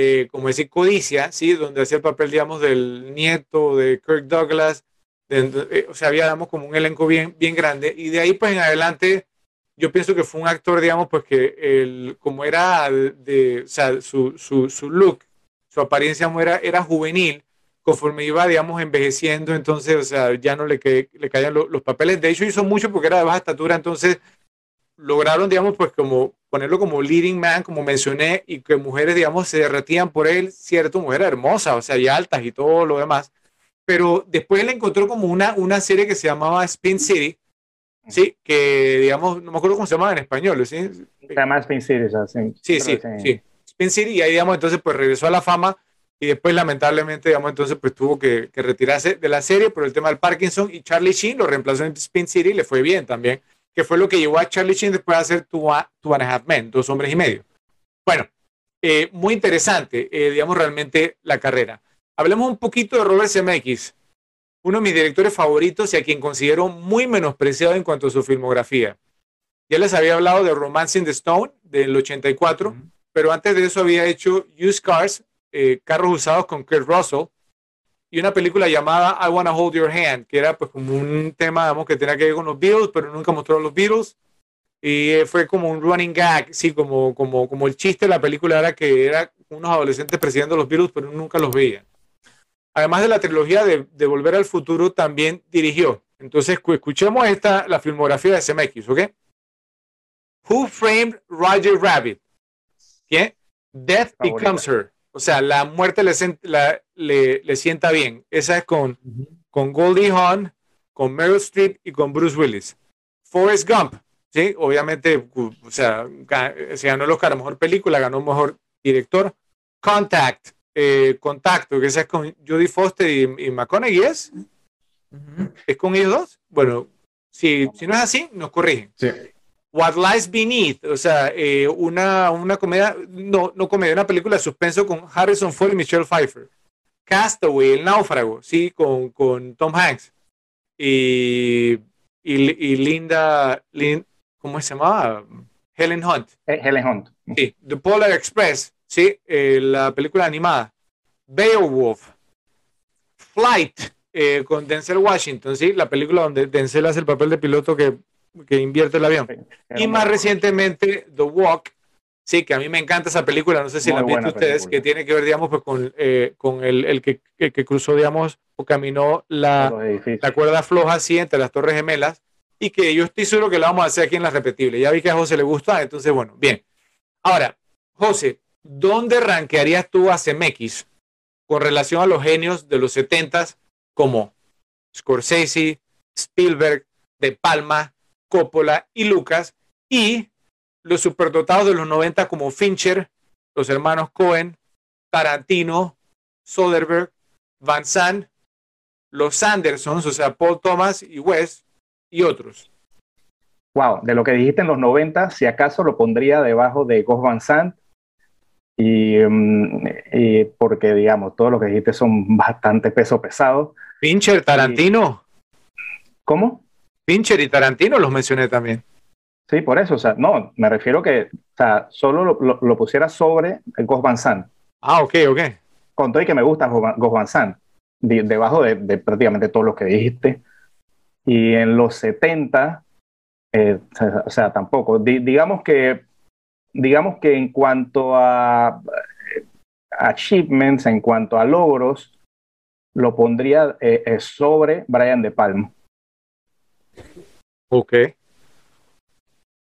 Eh, como decir, codicia, ¿sí? Donde hacía el papel, digamos, del nieto de Kirk Douglas, de, eh, o sea, había, digamos, como un elenco bien, bien grande, y de ahí, pues, en adelante, yo pienso que fue un actor, digamos, pues que el, como era de, o sea, su, su, su look, su apariencia era, era juvenil, conforme iba, digamos, envejeciendo, entonces, o sea, ya no le, le caían lo, los papeles. De hecho, hizo mucho porque era de baja estatura, entonces lograron, digamos, pues como ponerlo como leading man, como mencioné, y que mujeres, digamos, se derretían por él, cierto, mujeres hermosas, o sea, y altas y todo lo demás. Pero después él encontró como una, una serie que se llamaba Spin City, sí, que, digamos, no me acuerdo cómo se llamaba en español, ¿sí? Se llama Spin City, sí. Sí, sí, sí. Spin City, y ahí, digamos, entonces, pues regresó a la fama y después lamentablemente, digamos, entonces pues tuvo que, que, retirarse de la serie por el tema del Parkinson y Charlie Sheen lo reemplazó en Spin City y le fue bien también, que fue lo que llevó a Charlie Sheen después a hacer Two, two and a Half Men, Dos Hombres y Medio. Bueno, eh, muy interesante, eh, digamos, realmente la carrera. Hablemos un poquito de Robert Zemeckis, uno de mis directores favoritos y a quien considero muy menospreciado en cuanto a su filmografía. Ya les había hablado de Romancing the Stone del 84, uh -huh. pero antes de eso había hecho Used Cars eh, Carros Usados con Kurt Russell y una película llamada I Wanna Hold Your Hand, que era pues como un tema, digamos, que tenía que ver con los Beatles, pero nunca mostró a los Beatles. Y eh, fue como un running gag, sí, como, como, como el chiste de la película era que era unos adolescentes presidiendo los Beatles, pero nunca los veían. Además de la trilogía de, de Volver al Futuro, también dirigió. Entonces, escuchemos esta, la filmografía de CMX, ¿ok? Who Framed Roger Rabbit? ¿Qué? Death Becomes Her. O sea, la muerte le, la, le, le sienta bien. Esa es con, uh -huh. con Goldie Hawn, con Meryl Streep y con Bruce Willis. Forrest Gump, ¿sí? Obviamente, o sea, se ganó el Oscar a Mejor Película, ganó Mejor Director. Contact, eh, Contacto, que esa es con Jodie Foster y, y McConaughey, ¿es? ¿Es con ellos dos? Bueno, si, si no es así, nos corrigen. Sí. What Lies Beneath, o sea, eh, una, una comedia, no, no comedia, una película de suspenso con Harrison Ford y Michelle Pfeiffer. Castaway, El Náufrago, sí, con, con Tom Hanks. Y, y, y Linda, Lin- ¿cómo se llamaba? Helen Hunt. Eh, Helen Hunt. Sí, The Polar Express, sí, eh, la película animada. Beowulf. Flight, eh, con Denzel Washington, sí, la película donde Denzel hace el papel de piloto que, que invierte el avión. Y más recientemente, The Walk, sí, que a mí me encanta esa película, no sé si Muy la han visto ustedes, película. que tiene que ver, digamos, pues, con, eh, con el, el que, que- que cruzó, digamos, o caminó la, la cuerda floja así entre las Torres Gemelas y que yo estoy seguro que la vamos a hacer aquí en las repetibles. Ya vi que a José le gusta, entonces, bueno, bien. Ahora, José, ¿dónde rankearías tú a CMX con relación a los genios de los 70s como Scorsese, Spielberg, De Palma, Coppola y Lucas y los superdotados de los 90 como Fincher, los hermanos Cohen, Tarantino, Soderbergh, Van Sant, los Andersons, o sea, Paul Thomas y Wes y otros. Wow, de lo que dijiste en los 90, si acaso lo pondría debajo de Ghost Van Sant. Y, mm, y porque, digamos, todo lo que dijiste son bastante peso pesado. Fincher, Tarantino, ¿Cómo? Fincher y Tarantino los mencioné también. Sí, por eso. O sea, no, me refiero que, o sea, solo lo, lo- lo pusiera sobre Ghost Van Sant. Ah, ok, ok. Con todo y que me gusta Ghost Van- Sant. de- debajo de, de prácticamente todos los que dijiste. Y en los 70, eh, o sea- tampoco. Di- digamos que digamos que en cuanto a eh, achievements, en cuanto a logros, lo pondría eh, sobre Brian De Palma. Ok.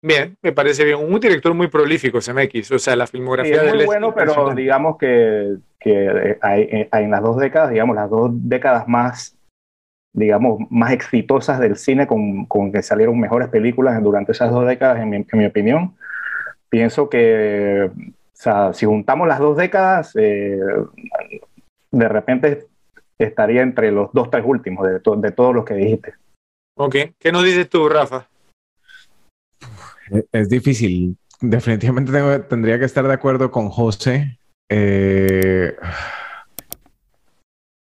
Bien, me parece bien. Un director muy prolífico, CMX. O sea, la Sí, filmografía es de él muy es bueno, pero digamos que, que eh, hay, eh, hay en las dos décadas, digamos, las dos décadas más, digamos, más exitosas del cine con, con que salieron mejores películas durante esas dos décadas, en mi, en mi opinión. Pienso que, o sea, si juntamos las dos décadas, eh, de repente estaría entre los dos, tres últimos de, to- de todos los que dijiste. Ok. ¿Qué nos dices tú, Rafa? Es- difícil. Definitivamente tendría que estar de acuerdo con José. Eh,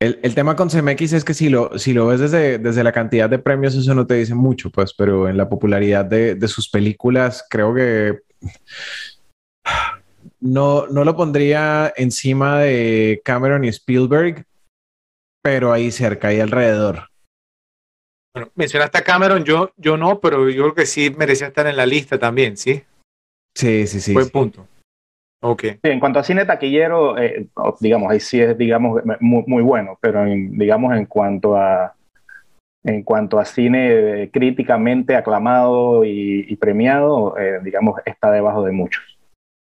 el, el tema con CMX es que si lo, si lo ves desde, desde la cantidad de premios, eso no te dice mucho, pues, pero en la popularidad de, de sus películas, creo que no, no lo pondría encima de Cameron y Spielberg, pero ahí cerca, ahí alrededor. Bueno, mencionaste a Cameron, yo, yo no, pero yo creo que sí merecía estar en la lista también, ¿sí? Sí, sí, sí. Buen sí. punto. Ok. Sí, en cuanto a cine taquillero, eh, digamos, ahí sí es, digamos, muy, muy bueno, pero en- digamos, en cuanto a en cuanto a cine eh, críticamente aclamado y, y premiado, eh, digamos, está debajo de muchos.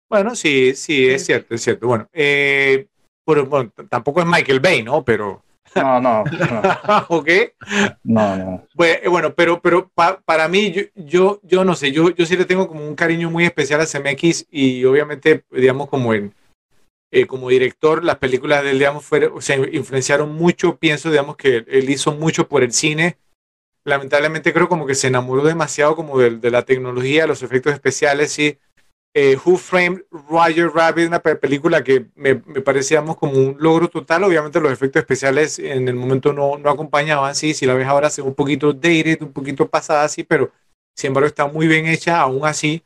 Bueno, sí, sí, es cierto, es cierto. Bueno, eh, bueno, bueno, t- tampoco es Michael Bay, ¿no? Pero, No, no, no, *laughs* ok. no, no. Eh, bueno, pero, pero pa- para mí, yo, yo, yo no sé, yo, yo sí le tengo como un cariño muy especial a CMX y obviamente, digamos, como en, eh, como director, las películas de él, digamos, fueron, o sea, influenciaron mucho, pienso, digamos, que él hizo mucho por el cine. Lamentablemente creo como que se enamoró demasiado como de, de la tecnología, los efectos especiales, sí. Eh, Who Framed Roger Rabbit, una pe- película que me, me parecía digamos, como un logro total. Obviamente los efectos especiales en el momento no, no acompañaban, sí. Si la ves ahora se un poquito dated, un poquito pasada, sí, pero sin embargo está muy bien hecha, aún así.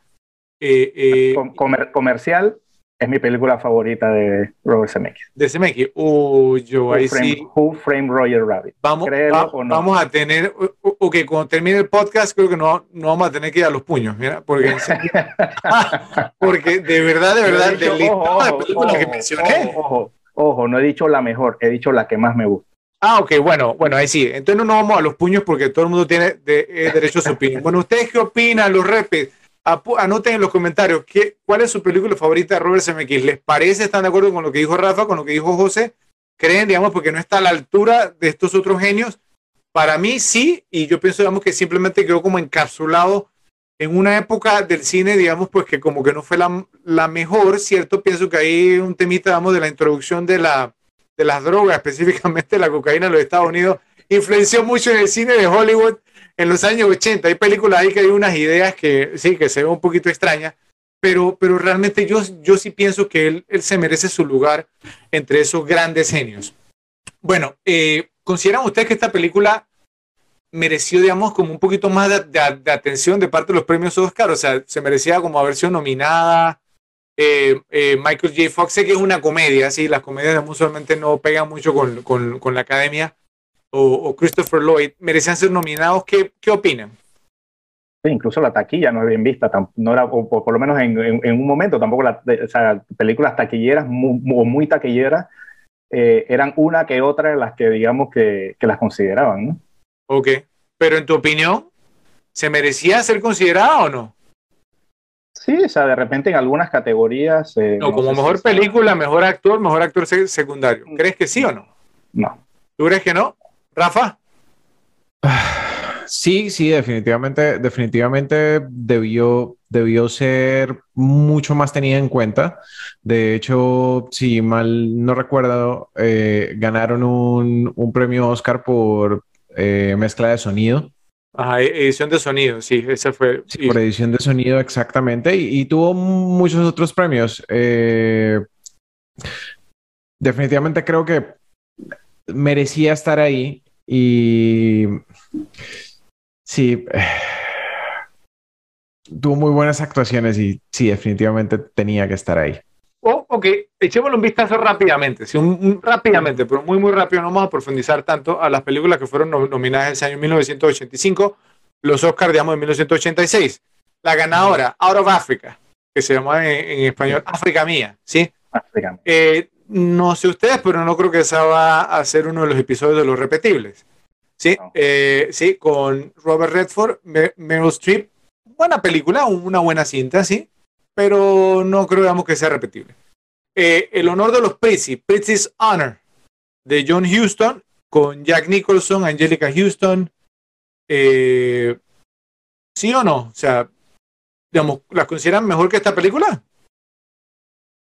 Eh, eh, Com- comer- comercial es mi película favorita de Robert Zemeckis. de CMX. Oh, yo Who ahí sí. Who Framed Roger Rabbit. Vamos, va- o no. vamos a tener, ok, cuando termine el podcast creo que no, no vamos a tener que ir a los puños, mira, porque, *laughs* *laughs* porque de verdad, de verdad, del ojo, de películas que ojo, mencioné. Ojo, ojo, ojo, no he dicho la mejor, he dicho la que más me gusta. Ah, ok, bueno, bueno, ahí sí. Entonces no nos vamos a los puños porque todo el mundo tiene de- eh, derecho a su opinión. *laughs* Bueno, ¿ustedes qué opinan, los repes? Anoten en los comentarios qué, cuál es su película favorita de Robert Zemeckis. ¿Les parece? ¿Están de acuerdo con lo que dijo Rafa, con lo que dijo José? ¿Creen, digamos, porque no está a la altura de estos otros genios? Para mí sí, y yo pienso, digamos, que simplemente quedó como encapsulado en una época del cine, digamos, pues que como que no fue la, la mejor, ¿cierto? Pienso que hay un temita, digamos, de la introducción de la, de las drogas, *laughs* específicamente la cocaína en los Estados Unidos, influenció mucho en el cine de Hollywood en los años 80. Hay películas ahí que hay unas ideas que sí, que se ven un poquito extrañas, pero, pero realmente yo, yo sí pienso que él, él se merece su lugar entre esos grandes genios. Bueno, eh, ¿consideran ustedes que esta película mereció, digamos, como un poquito más de, atención de parte de los premios Oscar? O sea, se merecía como haber sido nominada. Eh, eh, Michael J. Fox, sé que es una comedia, sí, las comedias usualmente no pegan mucho con, con, con la academia, o, Christopher Lloyd, merecían ser nominados. ¿Qué, qué opinan? Sí, incluso la taquilla no es bien vista, no era, o por, lo menos en, en, un momento, tampoco las o sea, películas taquilleras muy, muy taquilleras eh, eran una que otra de las que digamos que, que las consideraban. ¿no? Ok, pero en tu opinión, ¿se merecía ser considerada o no? Sí, o sea, de repente en algunas categorías... Eh, no, como mejor película, mejor actor, mejor actor secundario. ¿Crees que sí o no? No. ¿Tú crees que no? Rafa. *sighs* Sí, sí, definitivamente, definitivamente debió, debió ser mucho más tenida en cuenta. De hecho, si mal no recuerdo, eh, ganaron un, un, premio Oscar por eh, mezcla de sonido. Ajá, e-, edición de sonido, sí, esa fue. Sí. Por edición de sonido, exactamente. Y, tuvo muchos otros premios. Eh, definitivamente creo que merecía estar ahí y sí, tuvo muy buenas actuaciones y sí, definitivamente tenía que estar ahí. Oh, ok, echémosle un vistazo rápidamente, sí, un, rápidamente, pero muy, muy rápido. No vamos a profundizar tanto a las películas que fueron nominadas ese año 1985, los Oscars, digamos, en 1986. La ganadora, Out of Africa, que se llama en, español África Mía, ¿sí? África. Eh, no sé ustedes, pero no creo que esa va a ser uno de los episodios de los repetibles. Sí, eh, sí, con Robert Redford, Meryl Streep. Buena película, una buena cinta, sí, pero no creo que sea repetible. Eh, el honor de los Prizzy, Prizzy's Honor, de John Huston, con Jack Nicholson, Angelica Houston. Eh, ¿Sí o no? O sea, digamos, ¿las consideran mejor que esta película?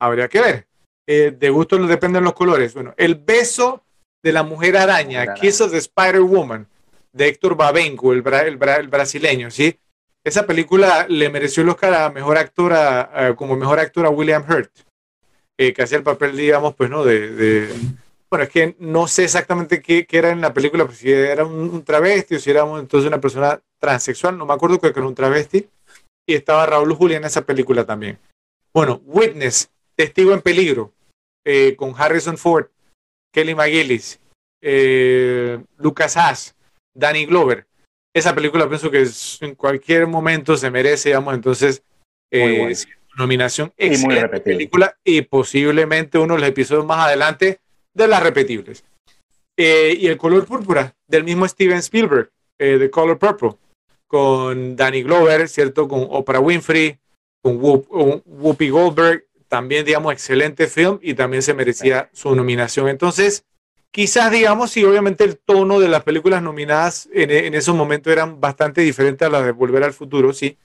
Habría que ver. Eh, de gusto dependen los colores. Bueno, El beso de la mujer araña, Kiss of the Spider-Woman, de Héctor Babenco, el, el, brasileño, ¿sí? Esa película le mereció el Oscar a mejor actora, como mejor actor a William Hurt, eh, que hacía el papel, digamos, pues, ¿no? De, Bueno, es que no sé exactamente qué, era en la película, pues, si era un, travesti o si era entonces una persona transexual, no me acuerdo que era un travesti, y estaba Raúl Julia en esa película también. Bueno, Witness, Testigo en Peligro, eh, con Harrison Ford, Kelly McGillis, eh, Lucas Haas, Danny Glover. Esa película pienso que en cualquier momento se merece, digamos, entonces eh, nominación excelente película y posiblemente uno de los episodios más adelante de las repetibles. y el color púrpura del mismo Steven Spielberg, The Color Purple, con Danny Glover, ¿cierto? Con Oprah Winfrey, con Whoopi Goldberg, también, digamos, excelente film y también se merecía su nominación. Entonces, quizás, digamos, si obviamente el tono de las películas nominadas en, en esos momentos eran bastante diferentes a las de Volver al Futuro, sí.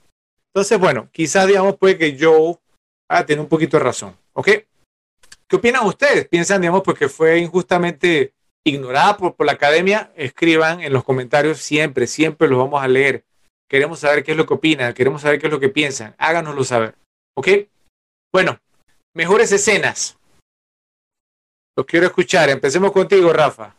Entonces, bueno, quizás, digamos, puede que Joe ah, tiene un poquito de razón, ¿ok? ¿Qué opinan ustedes? ¿Piensan, digamos, porque fue injustamente ignorada por, por la academia? Escriban en los comentarios siempre, siempre los vamos a leer. Queremos saber qué es lo que opinan, queremos saber qué es lo que piensan. Háganoslo saber, ¿ok? Bueno, Mejores escenas. Los quiero escuchar. Empecemos contigo, Rafa.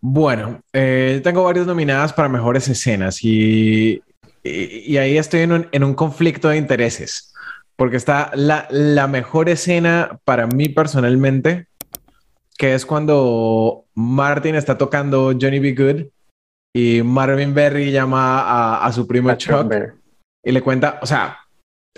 Bueno, eh, tengo varias nominadas para mejores escenas y, y, ahí estoy en un, en un, conflicto de intereses, porque está la, la, mejor escena para mí personalmente, que es cuando Martin está tocando Johnny B. Good y Marvin Berry llama a, a su primo Chuck y le cuenta, o sea,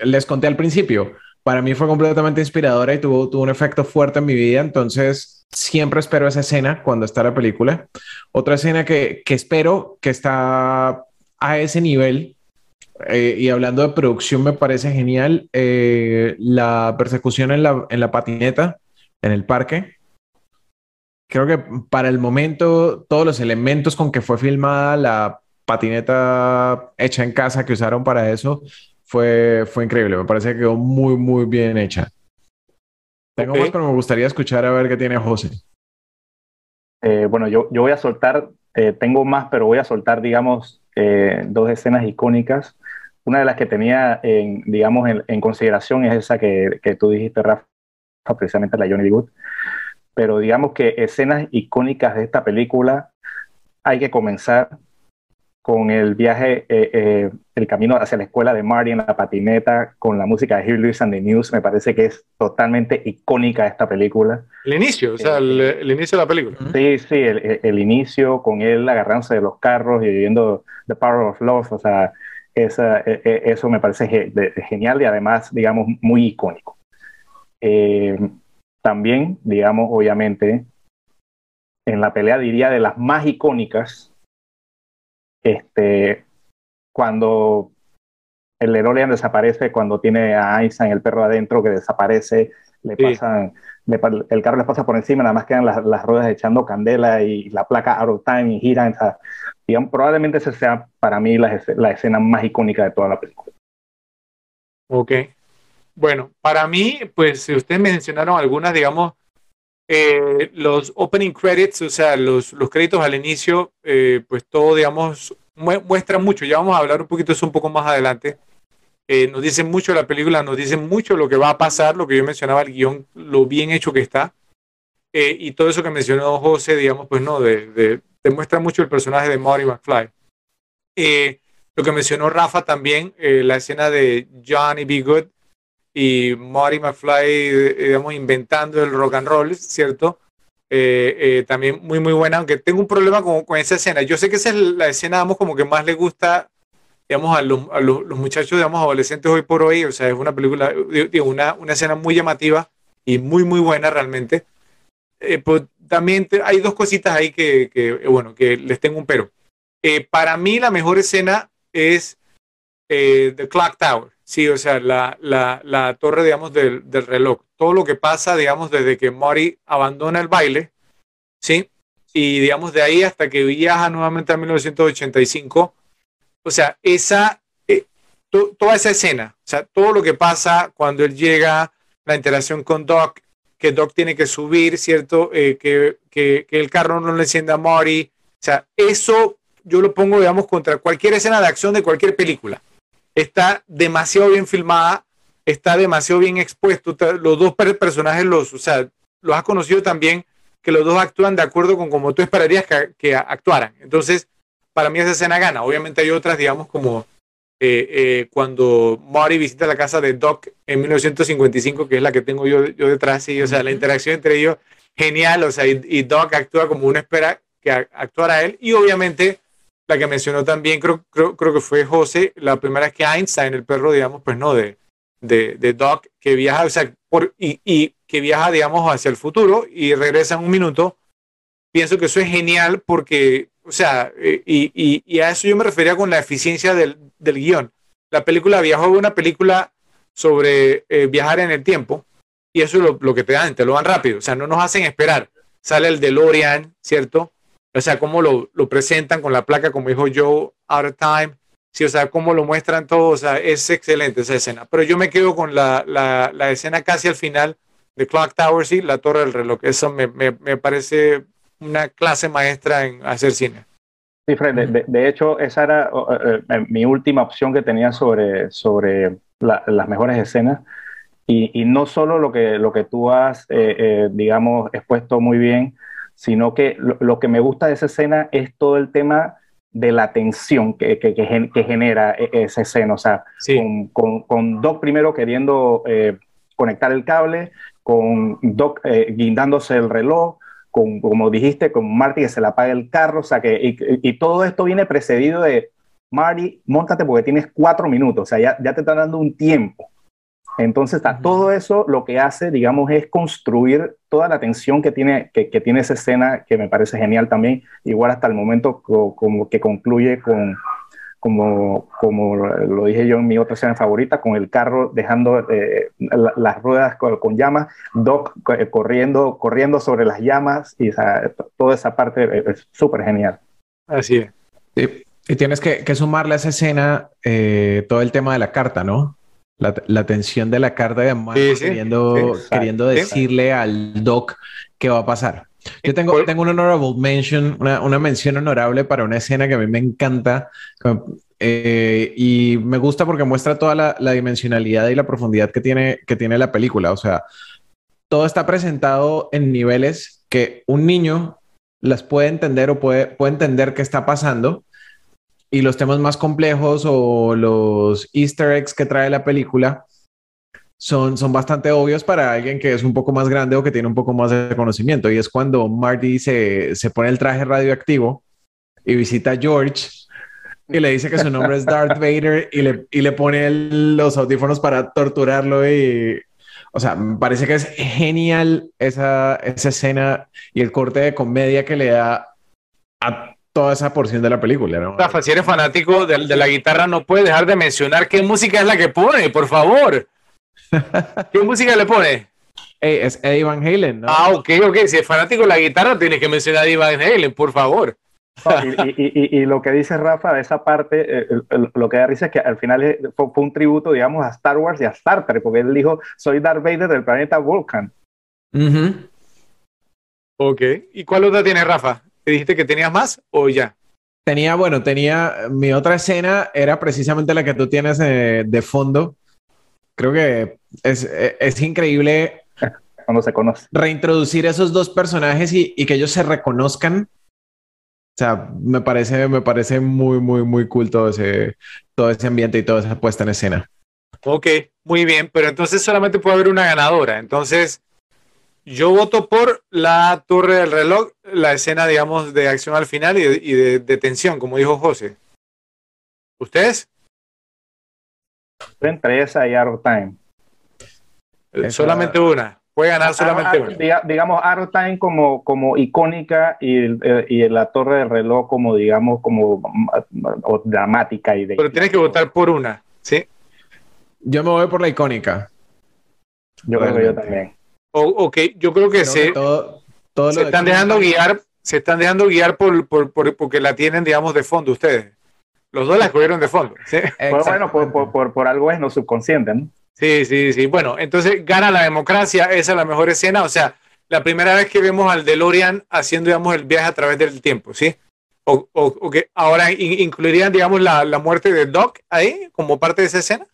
les conté al principio, para mí fue completamente inspiradora y tuvo, tuvo un efecto fuerte en mi vida. Entonces, siempre espero esa escena cuando está la película. Otra escena que, que espero que está a ese nivel, eh, y hablando de producción, me parece genial eh, la persecución en la, en la patineta, en el parque. Creo que para el momento, todos los elementos con que fue filmada la patineta hecha en casa que usaron para eso fue, fue increíble. Me parece que quedó muy, muy bien hecha. Tengo más, pero me gustaría escuchar a ver qué tiene José. eh, bueno, yo, yo voy a soltar, eh, tengo más, pero voy a soltar, digamos, eh, dos escenas icónicas. Una de las que tenía, en, digamos, en, en consideración es esa que, que, tú dijiste, Rafa, precisamente la Johnny Good. Pero digamos que escenas icónicas de esta película hay que comenzar con el viaje, eh, eh, el camino hacia la escuela de Marty en la patineta, con la música de Here Lewis and the News, me parece que es totalmente icónica esta película. El inicio, o sea, el, el inicio de la película. Sí, sí, el, el, inicio con él agarrándose de los carros y viviendo The Power of Love, o sea, esa, eso me parece genial y además, digamos, muy icónico. Eh, también, digamos, obviamente, en la pelea diría de las más icónicas, este, cuando el DeLorean desaparece, cuando tiene a Einstein, el perro adentro, que desaparece, le sí. pasan, le, el carro le pasa por encima, nada más quedan las, las, ruedas echando candela y la placa out of time y giran. O sea, digamos, probablemente esa sea para mí la, la escena más icónica de toda la película. Ok. Bueno, para mí, pues ustedes mencionaron algunas, digamos, eh, los opening credits, o sea, los, los créditos al inicio, eh, pues todo, digamos, muestra mucho. Ya vamos a hablar un poquito eso un poco más adelante. Eh, nos dicen mucho la película, nos dicen mucho lo que va a pasar, lo que yo mencionaba, el guion, lo bien hecho que está. Eh, y todo eso que mencionó José, digamos, pues no, de, de, demuestra mucho el personaje de Marty McFly. Eh, lo que mencionó Rafa también, la escena de Johnny B. Good, y Marty McFly, digamos, inventando el rock and roll, ¿cierto? Eh, eh, también muy, muy buena, aunque tengo un problema con, con, esa escena. Yo sé que esa es la escena, digamos, como que más le gusta, digamos, a los, a los, los muchachos, digamos, adolescentes hoy por hoy. O sea, es una película, digo, una, una escena muy llamativa y muy, muy buena realmente. Eh, pues también te, hay dos cositas ahí que, que, bueno, que les tengo un pero. Eh, para mí la mejor escena es The Clock Tower. Sí, o sea, la, la, la torre, digamos, del, del, reloj. Todo lo que pasa, digamos, desde que Mori abandona el baile, ¿sí? Y, digamos, de ahí hasta que viaja nuevamente a 1985. O sea, esa, eh, to, toda esa escena, o sea, todo lo que pasa cuando él llega, la interacción con Doc, que Doc tiene que subir, ¿cierto? Eh, que, que, que, el carro no le encienda a Mori. O sea, eso yo lo pongo, digamos, contra cualquier escena de acción de cualquier película está demasiado bien filmada, está demasiado bien expuesto. Los dos personajes los, o sea, los has conocido también, que los dos actúan de acuerdo con como tú esperarías que, que actuaran. Entonces, para mí esa escena gana. Obviamente hay otras, digamos, como eh, eh, cuando Marty visita la casa de Doc en 1955, que es la que tengo yo, yo detrás, y, o sea, la interacción entre ellos, genial, o sea, y, y Doc actúa como uno espera que actuara él, y obviamente la que mencionó también, creo, creo, creo que fue José, la primera es que Einstein, el perro, digamos, pues no, de, de, de Doc, que viaja, o sea, por, y, y, que viaja, digamos, hacia el futuro y regresa en un minuto. Pienso que eso es genial porque, o sea, y, y, y a eso yo me refería con la eficiencia del, del guion. La película viajó una película sobre eh, viajar en el tiempo y eso es lo, lo que te dan, te lo dan rápido, o sea, no nos hacen esperar. Sale el DeLorean, ¿cierto? O sea, cómo lo, lo, presentan con la placa, como dijo Joe, Out of Time. Sí, o sea, cómo lo muestran todo. O sea, es excelente esa escena. Pero yo me quedo con la, la, la escena casi al final de Clock Tower, sí, la torre del reloj. Eso me, me, me parece una clase maestra en hacer cine. Sí, Fred, de, de hecho, esa era uh, uh, mi última opción que tenía sobre, sobre la, las mejores escenas. Y, y, no solo lo que, lo que tú has, eh, eh, digamos, expuesto muy bien, sino que lo, lo, que me gusta de esa escena es todo el tema de la tensión que, que, que, genera e, esa escena, o sea, sí. con, con, con, Doc primero queriendo eh, conectar el cable, con Doc eh, guindándose el reloj, con, como dijiste, con Marty que se le apaga el carro, o sea, que y, y todo esto viene precedido de Marty, montate porque tienes cuatro minutos, o sea, ya, ya te están dando un tiempo. Entonces, está, todo eso lo que hace, digamos, es construir toda la tensión que tiene, que, que, tiene esa escena, que me parece genial también, igual hasta el momento co, como que concluye con, como, como lo dije yo en mi otra escena favorita, con el carro dejando eh, la, las ruedas con, con, llamas, Doc eh, corriendo, corriendo sobre las llamas, y o sea, toda esa parte es súper genial. Así es. Sí. Y tienes que, que, sumarle a esa escena eh, todo el tema de la carta, ¿no? La, la, tensión de la carta de sí, sí, queriendo, sí, queriendo decirle al Doc qué va a pasar. Yo tengo, tengo un honorable mention, una, una, mención honorable para una escena que a mí me encanta eh, y me gusta porque muestra toda la, la, dimensionalidad y la profundidad que tiene, que tiene la película. O sea, todo está presentado en niveles que un niño las puede entender o puede, puede entender qué está pasando. Y los temas más complejos o los easter eggs que trae la película son, son bastante obvios para alguien que es un poco más grande o que tiene un poco más de conocimiento. Y es cuando Marty se, se pone el traje radioactivo y visita a George y le dice que su nombre es Darth Vader y le, y le pone los audífonos para torturarlo y... O sea, me parece que es genial esa, esa escena y el corte de comedia que le da a toda esa porción de la película. ¿no? Rafa, si eres fanático de, de, la guitarra, no puedes dejar de mencionar qué música es la que pone, por favor. *laughs* ¿Qué música le pone? Hey, es Eddie Van Halen, ¿no? Ah, ok, ok. Si es fanático de la guitarra, tienes que mencionar a Eddie Van Halen, por favor. y, y, y, lo que dice Rafa de esa parte, eh, lo que da risa es que al final fue, fue, un tributo, digamos, a Star Wars y a Star Trek, porque él dijo, soy Darth Vader del planeta Vulcan. Uh -huh. Ok. ¿Y cuál otra tiene Rafa? ¿Te dijiste que tenías más o ya? Tenía, bueno, tenía, mi otra escena era precisamente la que tú tienes eh, de fondo. Creo que es, es increíble *laughs* cuando se conoce. Reintroducir esos dos personajes y, y, que ellos se reconozcan. O sea, me parece, me parece muy, muy, muy cool todo ese, todo ese ambiente y toda esa puesta en escena. Ok, muy bien, pero entonces solamente puede haber una ganadora. Entonces, yo voto por la torre del reloj, la escena, digamos, de acción al final y de, y de, de tensión, como dijo José. ¿Ustedes? Entre esa y of Time. Esa... Solamente una. Puede ganar solamente Ar, Ar, Ar, digamos, of Time como, como icónica y, y, la torre del reloj como, digamos, como o dramática. Y de... Pero tienes que votar por una, ¿sí? Yo me voy por la icónica. Yo creo que yo también. O, ok, yo creo que creo se, que todo, todo se están dejando guiar, se están dejando guiar por, por, por, porque la tienen, digamos, de fondo ustedes. Los dos la escogieron de fondo. ¿sí? Pues bueno, por, por, por, por, algo es no subconsciente, ¿no? Sí, sí, sí. Bueno, entonces gana la democracia, esa es la mejor escena. O sea, la primera vez que vemos al DeLorean haciendo, digamos, el viaje a través del tiempo, ¿sí? O, o, o que ahora in, incluirían, digamos, la, la, muerte de Doc ahí como parte de esa escena.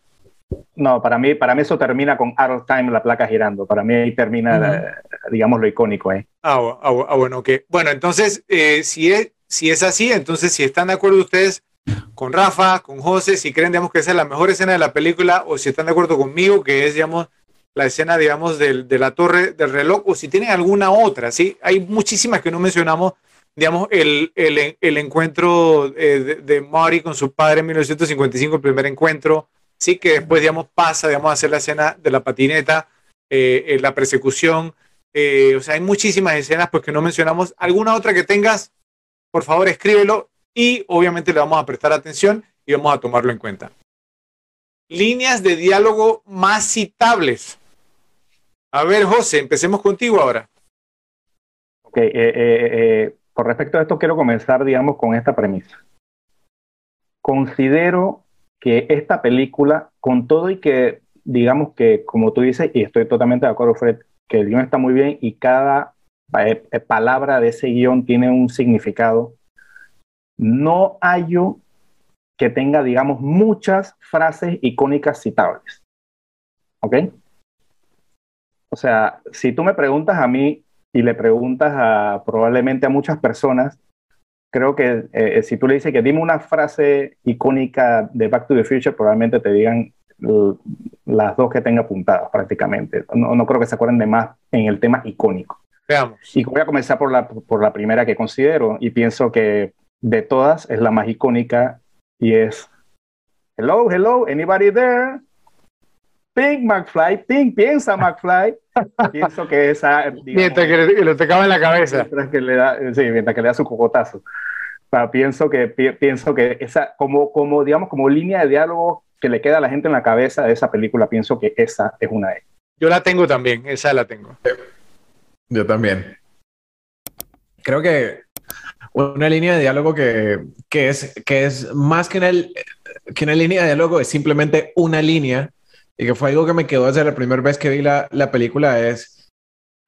No, para mí, para mí eso termina con Out of Time, la placa girando. Para mí ahí termina, uh -huh. digamos, lo icónico ahí. Ah, ah, ah, bueno, ok. Bueno, entonces, eh, si, es, si es así, entonces, si están de acuerdo ustedes con Rafa, con José, si creen, digamos, que esa es la mejor escena de la película, o si están de acuerdo conmigo, que es, digamos, la escena, digamos, del, de la torre del reloj, o si tienen alguna otra, ¿sí? Hay muchísimas que no mencionamos, digamos, el, el, el encuentro eh, de, de Marty con su padre en 1955, el primer encuentro, sí, que después, digamos, pasa, digamos, a hacer la escena de la patineta, eh, la persecución, eh, o sea, hay muchísimas escenas, pues, que no mencionamos. ¿Alguna otra que tengas? Por favor, escríbelo y obviamente le vamos a prestar atención y vamos a tomarlo en cuenta. Líneas de diálogo más citables. A ver, José, empecemos contigo ahora. Ok, eh, con respecto a esto quiero comenzar, digamos, con esta premisa. Considero que esta película, con todo y que, digamos que, como tú dices, y estoy totalmente de acuerdo, Fred, que el guion está muy bien y cada palabra de ese guion tiene un significado no hallo que tenga, digamos, muchas frases icónicas citables. ¿Ok? O sea, si tú me preguntas a mí y le preguntas a probablemente a muchas personas, creo que eh, si tú le dices que dime una frase icónica de Back to the Future, probablemente te digan las dos que tenga apuntadas prácticamente. No, no, creo que se acuerden de más en el tema icónico. Veamos. Y voy a comenzar por la, por la primera que considero y pienso que de todas es la más icónica y es Hello, hello, anybody there? Pink McFly, Pink, piensa McFly. Pienso que esa. Digamos, mientras que le, le tocaba en la cabeza. Mientras que le da, sí, mientras que le da su cocotazo. Pero pienso que, pienso que esa, como, como, digamos, como línea de diálogo que le queda a la gente en la cabeza de esa película, pienso que esa es una de ellas. Yo la tengo también, esa la tengo. Yo también. Creo que una línea de diálogo que, que, es, que es más que una, que una línea de diálogo, es simplemente una línea y que fue algo que me quedó desde la primera vez que vi la, la película es,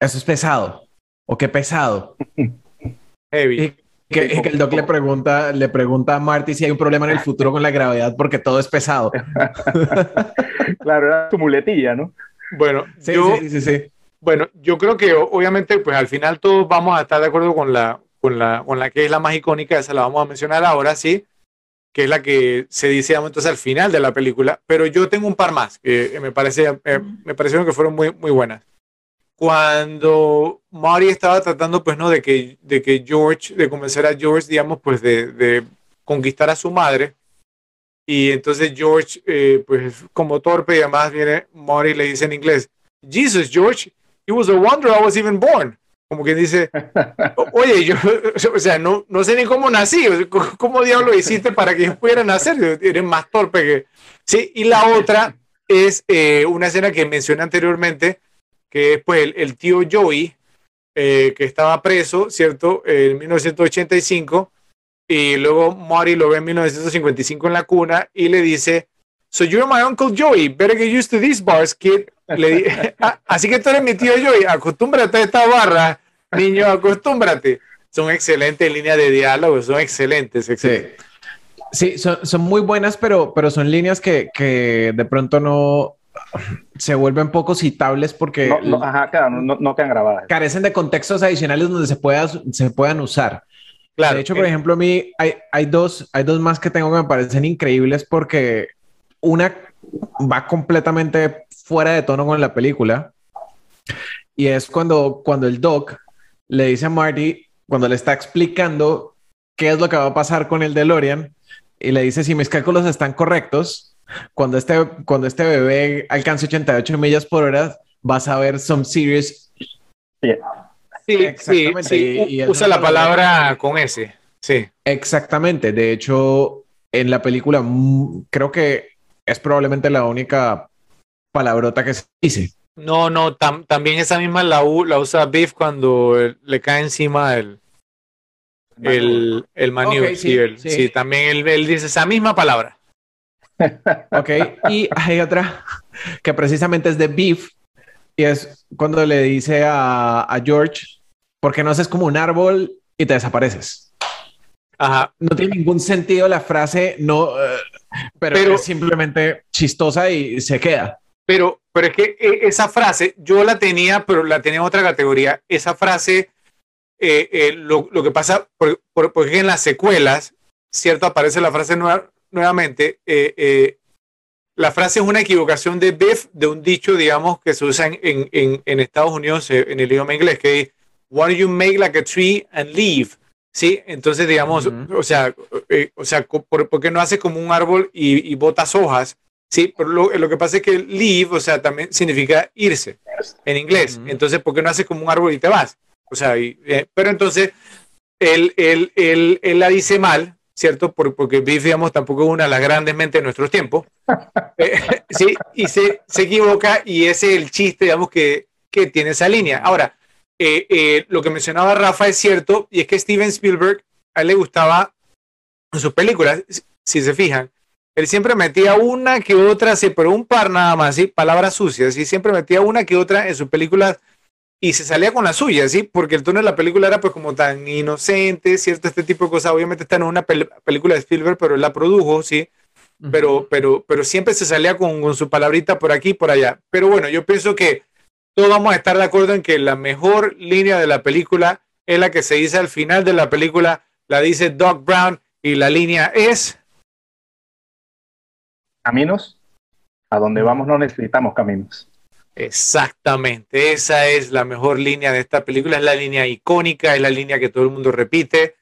eso es pesado. o qué pesado. *laughs* Heavy. Y que, y que el doc le pregunta, le pregunta a Marty si hay un problema en el futuro con la gravedad porque todo es pesado. *laughs* claro, era tu muletilla, ¿no? Bueno, Sí, yo, sí, sí, sí. bueno, yo creo que obviamente, pues al final todos vamos a estar de acuerdo con la, con la, con la que es la más icónica, esa la vamos a mencionar ahora, sí, que es la que se dice entonces al final de la película, pero yo tengo un par más que me parece, eh, me parecieron que fueron muy, muy buenas. Cuando Marty estaba tratando, pues, ¿no? De que, de que George, de convencer a George, digamos, pues, de, de conquistar a su madre. Y entonces George, eh, pues, como torpe y además viene Marty y le dice en inglés, Jesus, George, it was a wonder I was even born. Como que dice, "O- oye, yo, *laughs* o sea, no, no sé ni cómo nací, ¿cómo- ¿cómo diablo hiciste para que yo pudiera nacer? Eres más torpe que... Sí, y la otra es eh, una escena que mencioné anteriormente, que es pues el, tío Joey, eh, que estaba preso, ¿cierto? En 1985, y luego Marty lo ve en 1955 en la cuna y le dice, So you're my Uncle Joey, better get used to these bars, kid. Le *laughs* "Ah, Así que tú eres mi tío Joey, acostúmbrate a esta barra, niño, acostúmbrate. Son excelentes líneas de diálogo, son excelentes, Sí. excelentes. Sí, son, son muy buenas, pero, pero son líneas que, que de pronto no se vuelven poco citables porque No, no, ajá, claro, no, no quedan grabadas. carecen de contextos adicionales donde se, pueda, se puedan usar. Claro. de hecho, por ejemplo, a mí hay, hay, dos, hay dos más que tengo que me parecen increíbles porque una va completamente fuera de tono con la película y es cuando, cuando el doc le dice a Marty, cuando le está explicando qué es lo que va a pasar con el DeLorean y le dice si mis cálculos están correctos, cuando este, cuando este bebé alcance 88 millas por hora, vas a ver some serious Sí. Sí, sí, Exactamente, sí. y- Usa la palabra con S. Sí. Exactamente. De hecho, en la película mm, creo que es probablemente la única palabrota que se dice. No, no, tam- también esa misma la, u- la usa Biff cuando le cae encima el, el, el manure. Ok, sí, sí, el- sí. sí, también él, él dice esa misma palabra. *laughs* Ok. y hay otra que precisamente es de Beef y es cuando le dice a, a George, ¿por qué no haces como un árbol y te desapareces? Ajá. No tiene ningún sentido la frase, no, eh, pero, Pero- es simplemente chistosa y se queda. Pero, pero es que eh, esa frase, yo la tenía, pero la tenía en otra categoría. Esa frase, eh, eh, lo, lo que pasa, por- por- porque en las secuelas, ¿cierto? Aparece la frase nueva- nuevamente. eh, eh, la frase es una equivocación de Biff, de un dicho, digamos, que se usa en, en- en- Estados Unidos, eh, en el idioma inglés, que es, Why don't you make like a tree and leave? ¿Sí? Entonces, digamos, Ujú. o sea, eh, o sea, ¿por, por qué no hace como un árbol y, y botas hojas? Sí, pero lo, lo que pasa es que leave, o sea, también significa irse en inglés. Entonces, ¿por qué no haces como un árbol y te vas? O sea, y, eh, pero entonces, él, él, él, él la dice mal, ¿cierto? Por- porque Biff, digamos, tampoco es una de las grandes mentes de nuestros tiempos. *laughs* Eh, sí, y se, se equivoca y ese es el chiste, digamos, que, que tiene esa línea. Ahora, eh, eh, lo que mencionaba Rafa es cierto, y es que Steven Spielberg, a él le gustaba en sus películas, si se fijan, él siempre metía una que otra, sí, pero un par nada más, ¿sí? Palabras sucias, y siempre metía una que otra en sus películas y se salía con la suya, ¿sí? Porque el tono de la película era pues como tan inocente, ¿cierto? Este tipo de cosas. Obviamente está en una pel- película de Spielberg, pero él la produjo, ¿sí? Pero, pero, pero siempre se salía con, con su palabrita por aquí y por allá. Pero bueno, yo pienso que todos vamos a estar de acuerdo en que la mejor línea de la película es la que se dice al final de la película, la dice Doc Brown, y la línea es... Caminos, a donde vamos no necesitamos caminos. Exactamente, esa es la mejor línea de esta película, es la línea icónica, es la línea que todo el mundo repite,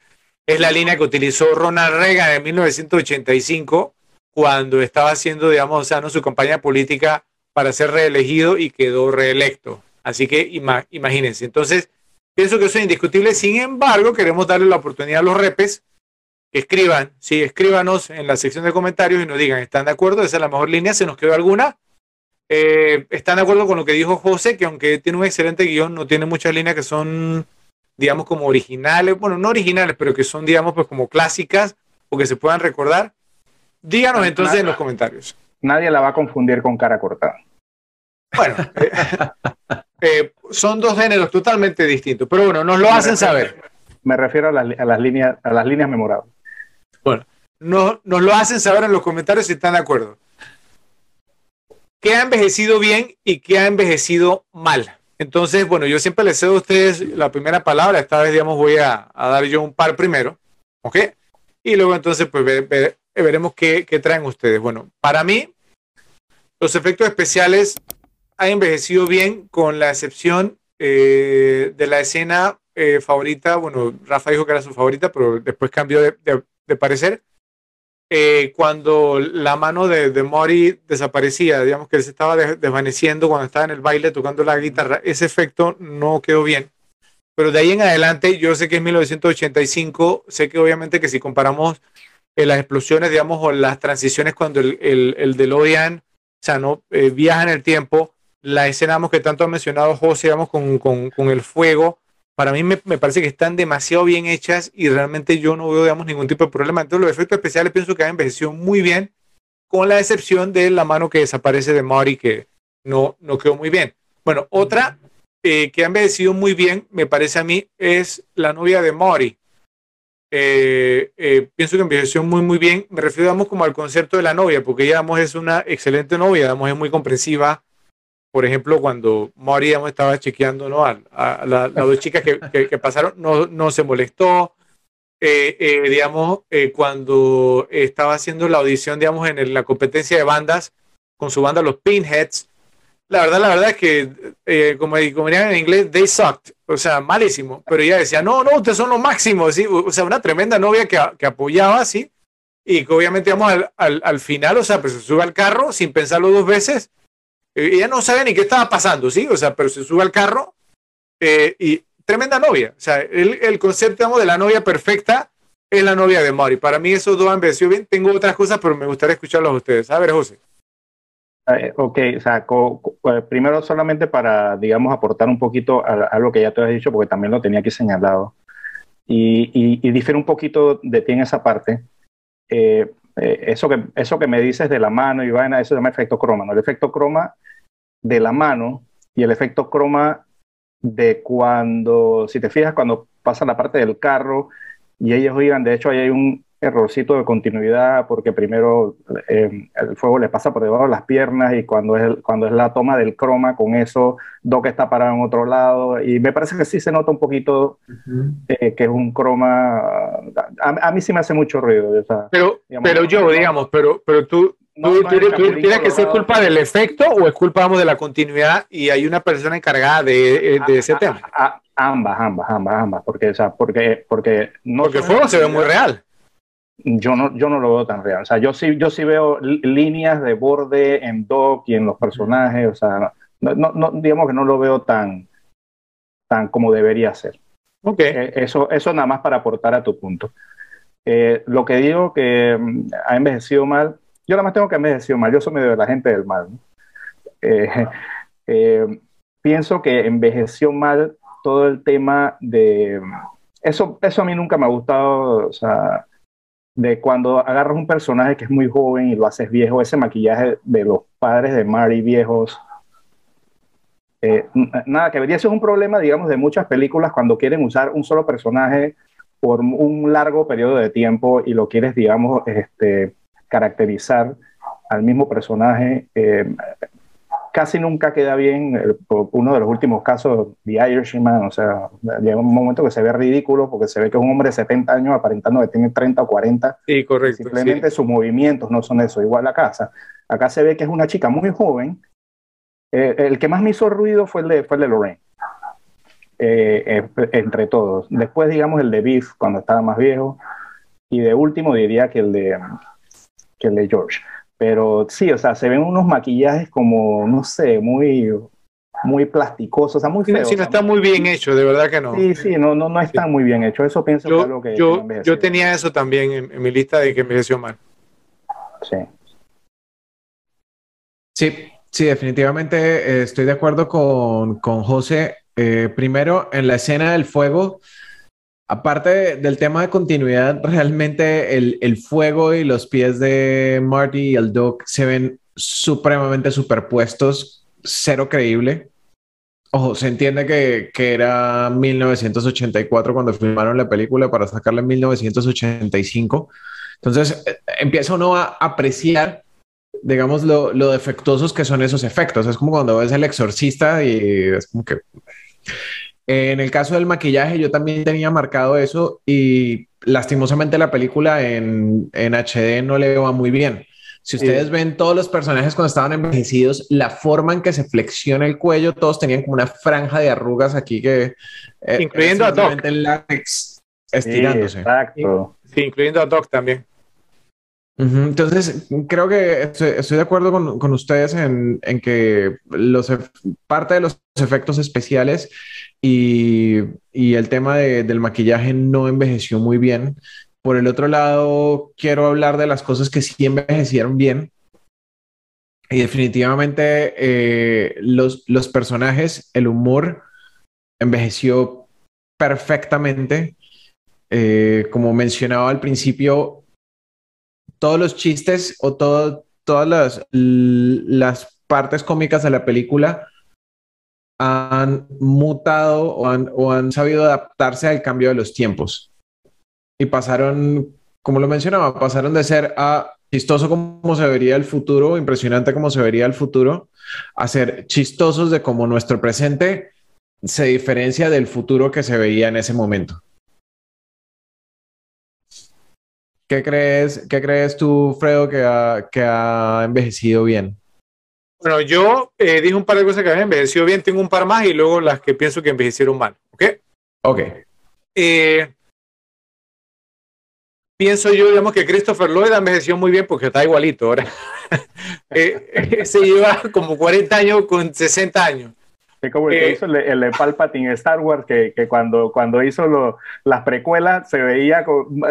es la línea que utilizó Ronald Reagan en 1985 cuando estaba haciendo, digamos, o sea, ¿no? su campaña política para ser reelegido y quedó reelecto. Así que ima- imagínense. Entonces, pienso que eso es indiscutible. Sin embargo, queremos darle la oportunidad a los repes escriban, sí, escríbanos en la sección de comentarios y nos digan, ¿están de acuerdo? Esa es la mejor línea, ¿se nos quedó alguna? Eh, ¿Están de acuerdo con lo que dijo José? Que aunque tiene un excelente guion, no tiene muchas líneas que son, digamos, como originales, bueno, no originales, pero que son, digamos, pues como clásicas o que se puedan recordar. Díganos entonces en los comentarios. Nadie la va a confundir con cara cortada. Bueno, eh, *laughs* eh, son dos géneros totalmente distintos, pero bueno, nos lo hacen saber. Me refiero a las, líneas, a las líneas memorables. Bueno, no, nos lo hacen saber en los comentarios si están de acuerdo. ¿Qué ha envejecido bien y qué ha envejecido mal? Entonces, bueno, yo siempre les cedo a ustedes la primera palabra. Esta vez, digamos, voy a, dar yo un par primero. ¿Ok? Y luego entonces, pues veremos qué, traen ustedes. Bueno, para mí, los efectos especiales han envejecido bien con la excepción eh, de la escena eh, favorita. Bueno, Rafa dijo que era su favorita, pero después cambió de parecer eh, cuando la mano de, de, Mori desaparecía, digamos que él se estaba desvaneciendo cuando estaba en el baile tocando la guitarra, ese efecto no quedó bien. Pero de ahí en adelante, yo sé que es 1985, sé que obviamente que si comparamos eh, las explosiones, digamos, o las transiciones cuando el, el, el DeLorean, o sea, no eh, viaja en el tiempo, la escena que tanto ha mencionado José, digamos, con, con, con el fuego, para mí me, parece que están demasiado bien hechas y realmente yo no veo, digamos, ningún tipo de problema. Entonces los efectos especiales pienso que han envejecido muy bien, con la excepción de la mano que desaparece de Mori, que no, no quedó muy bien. Bueno, otra eh, que ha envejecido muy bien, me parece a mí, es la novia de Mori. Eh, eh, pienso que envejeció muy, muy bien. Me refiero, digamos, como al concepto de la novia, porque ella, digamos, es una excelente novia, digamos, es muy comprensiva, por ejemplo, cuando Mori estaba chequeando ¿no? a, las dos chicas que, pasaron, no, no, se molestó. Eh, eh, digamos, eh, cuando estaba haciendo la audición, digamos, en la competencia de bandas con su banda Los Pinheads, la verdad, la verdad es que, como, como dirían en inglés, they sucked, o sea, malísimo. Pero ella decía, no, no, ustedes son los máximos, ¿sí? o sea, una tremenda novia que, que apoyaba, ¿sí? Y que obviamente, digamos, al, al, al final, o sea, pues se sube al carro sin pensarlo dos veces eh, ella no sabe ni qué estaba pasando, ¿sí? O sea, pero se sube al carro eh, y tremenda novia. O sea, el, concepto de la novia perfecta es la novia de Mori. Para mí esos dos han vencido bien. Tengo otras cosas, pero me gustaría escucharlos a ustedes. A ver, José. Eh, ok, o sea, primero solamente para, digamos, aportar un poquito a, lo que ya te has dicho, porque también lo tenía aquí señalado, y, y, difiere un poquito de ti en esa parte. eso, que, eso que me dices de la mano y vaina, eso se llama efecto croma, ¿no? El efecto croma de la mano y el efecto croma de cuando, si te fijas, cuando pasa la parte del carro y ellos oigan, de hecho ahí hay un errorcito de continuidad porque primero eh, el fuego le pasa por debajo de las piernas y cuando es, cuando es la toma del croma con eso, Doc está parado en otro lado y me parece que sí se nota un poquito eh, que es un croma, a, mí sí me hace mucho ruido. pero, pero yo, digamos, pero, pero tú, ¿Tú, tienes que ser culpa del efecto o es culpa de la continuidad y hay una persona encargada de, eh, ese tema? ambas, ambas, ambas, ambas, porque, o sea, porque, porque no. Porque el fuego se ve muy real. Yo no, yo no lo veo tan real. O sea, yo sí, yo sí veo líneas de borde en Doc y en los personajes. O sea, no, no, digamos que no lo veo tan, tan como debería ser. Okay. Eh, eso, eso nada más para aportar a tu punto. Eh, lo que digo que mm, ha envejecido mal yo nada más tengo que envejecer mal, yo soy medio de la gente del mal. Eh, *laughs* eh, pienso que envejeció mal todo el tema de... Eso, eso a mí nunca me ha gustado, o sea, de cuando agarras un personaje que es muy joven y lo haces viejo, ese maquillaje de los padres de Mari viejos. Eh, nada, que debería ser un problema, digamos, de muchas películas cuando quieren usar un solo personaje por un largo periodo de tiempo y lo quieres, digamos, este, caracterizar al mismo personaje. Eh, casi nunca queda bien. uno de los últimos casos, The Irishman, o sea, llega un momento que se ve ridículo porque se ve que es un hombre de 70 años aparentando que tiene 30 o 40. Sí, correcto. Simplemente sus movimientos no son eso. Igual la casa. Acá se ve que es una chica muy joven. Eh, el que más me hizo ruido fue el de, fue el de Lorraine. Eh, entre todos. Después, digamos, el de Beef, cuando estaba más viejo. Y de último diría que el de, que el de George. Pero sí, o sea, se ven unos maquillajes como, no sé, muy, muy plasticosos, o sea, muy feos. Sí, no está muy bien hecho, de verdad que no. Sí, sí, no, no, no está muy bien hecho. Eso pienso yo, que es lo que. Yo, yo tenía eso también en, mi lista de que envejeció mal. Sí. Sí, sí, definitivamente eh, estoy de acuerdo con, con José. Eh, primero, en la escena del fuego, Aparte del tema de continuidad, realmente el, fuego y los pies de Marty y el Doc se ven supremamente superpuestos, cero creíble. ojo, se entiende que, que, era 1984 cuando filmaron la película para sacarla en 1985. Entonces eh, empieza uno a apreciar, digamos, lo, lo, defectuosos que son esos efectos. Es como cuando ves el exorcista y es como que... En el caso del maquillaje, yo también tenía marcado eso y lastimosamente la película en, en HD no le va muy bien. Si ustedes ven todos los personajes cuando estaban envejecidos, la forma en que se flexiona el cuello, todos tenían como una franja de arrugas aquí que... Eh, incluyendo a Doc. El látex estirándose. exacto. Sí, incluyendo a Doc también. Entonces, creo que estoy, de acuerdo con, con ustedes en, en, que los, parte de los efectos especiales y, el tema de, del maquillaje no envejeció muy bien. Por el otro lado, quiero hablar de las cosas que sí envejecieron bien. Y definitivamente eh, los, los personajes, el humor envejeció perfectamente. Eh, como mencionaba al principio, todos los chistes o todo, todas las, las partes cómicas de la película han mutado o han, o han sabido adaptarse al cambio de los tiempos y pasaron, como lo mencionaba, pasaron de ser a chistoso como se vería el futuro, impresionante como se vería el futuro, a ser chistosos de cómo nuestro presente se diferencia del futuro que se veía en ese momento. ¿Qué crees, qué crees tú, Fredo, que ha, que ha envejecido bien? Bueno, yo eh, dije un par de cosas que han envejecido bien, tengo un par más y luego las que pienso que envejecieron mal, ¿ok? Ok. Eh, pienso yo, digamos que Christopher Lloyd envejeció muy bien porque está igualito ahora. *laughs* Eh, se lleva como 40 años con 60 años. Es como el que eh, hizo el, el, de Palpatine Star Wars, que, que cuando, cuando hizo lo, las precuelas se veía,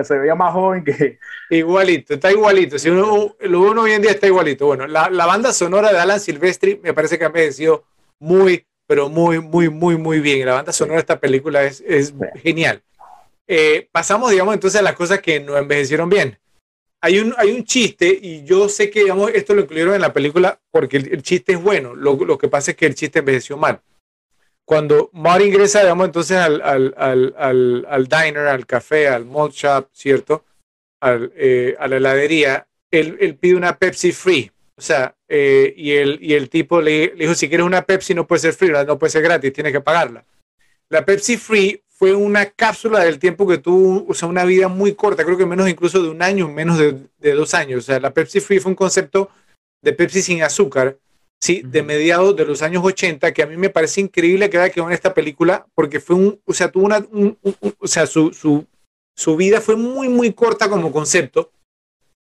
se veía más joven que... Igualito, está igualito. Si uno, lo uno hoy en día está igualito. Bueno, la, la banda sonora de Alan Silvestri me parece que ha envejecido muy, pero muy, muy, muy, muy bien. La banda sonora de esta película es, es genial. Eh, pasamos, digamos, entonces a las cosas que no envejecieron bien. Hay un, hay un chiste, y yo sé que, digamos, esto lo incluyeron en la película porque el, chiste es bueno. Lo, lo, que pasa es que el chiste envejeció mal. Cuando Marty ingresa, digamos, entonces al, al, al, al diner, al café, al malt shop, ¿cierto? Eh, a la heladería, él, él, pide una Pepsi free. O sea, eh, y, el, y el tipo le, le, dijo, si quieres una Pepsi no puede ser free, no puede ser gratis, tienes que pagarla. La Pepsi free fue una cápsula del tiempo que tuvo, o sea, una vida muy corta, creo que menos incluso de un año, menos de, dos años. O sea, la Pepsi Free fue un concepto de Pepsi sin azúcar, ¿sí? De mediados de los años 80, que a mí me parece increíble que haya quedado en esta película, porque fue un, o sea, tuvo una, o sea, su, su, su vida fue muy, muy corta como concepto,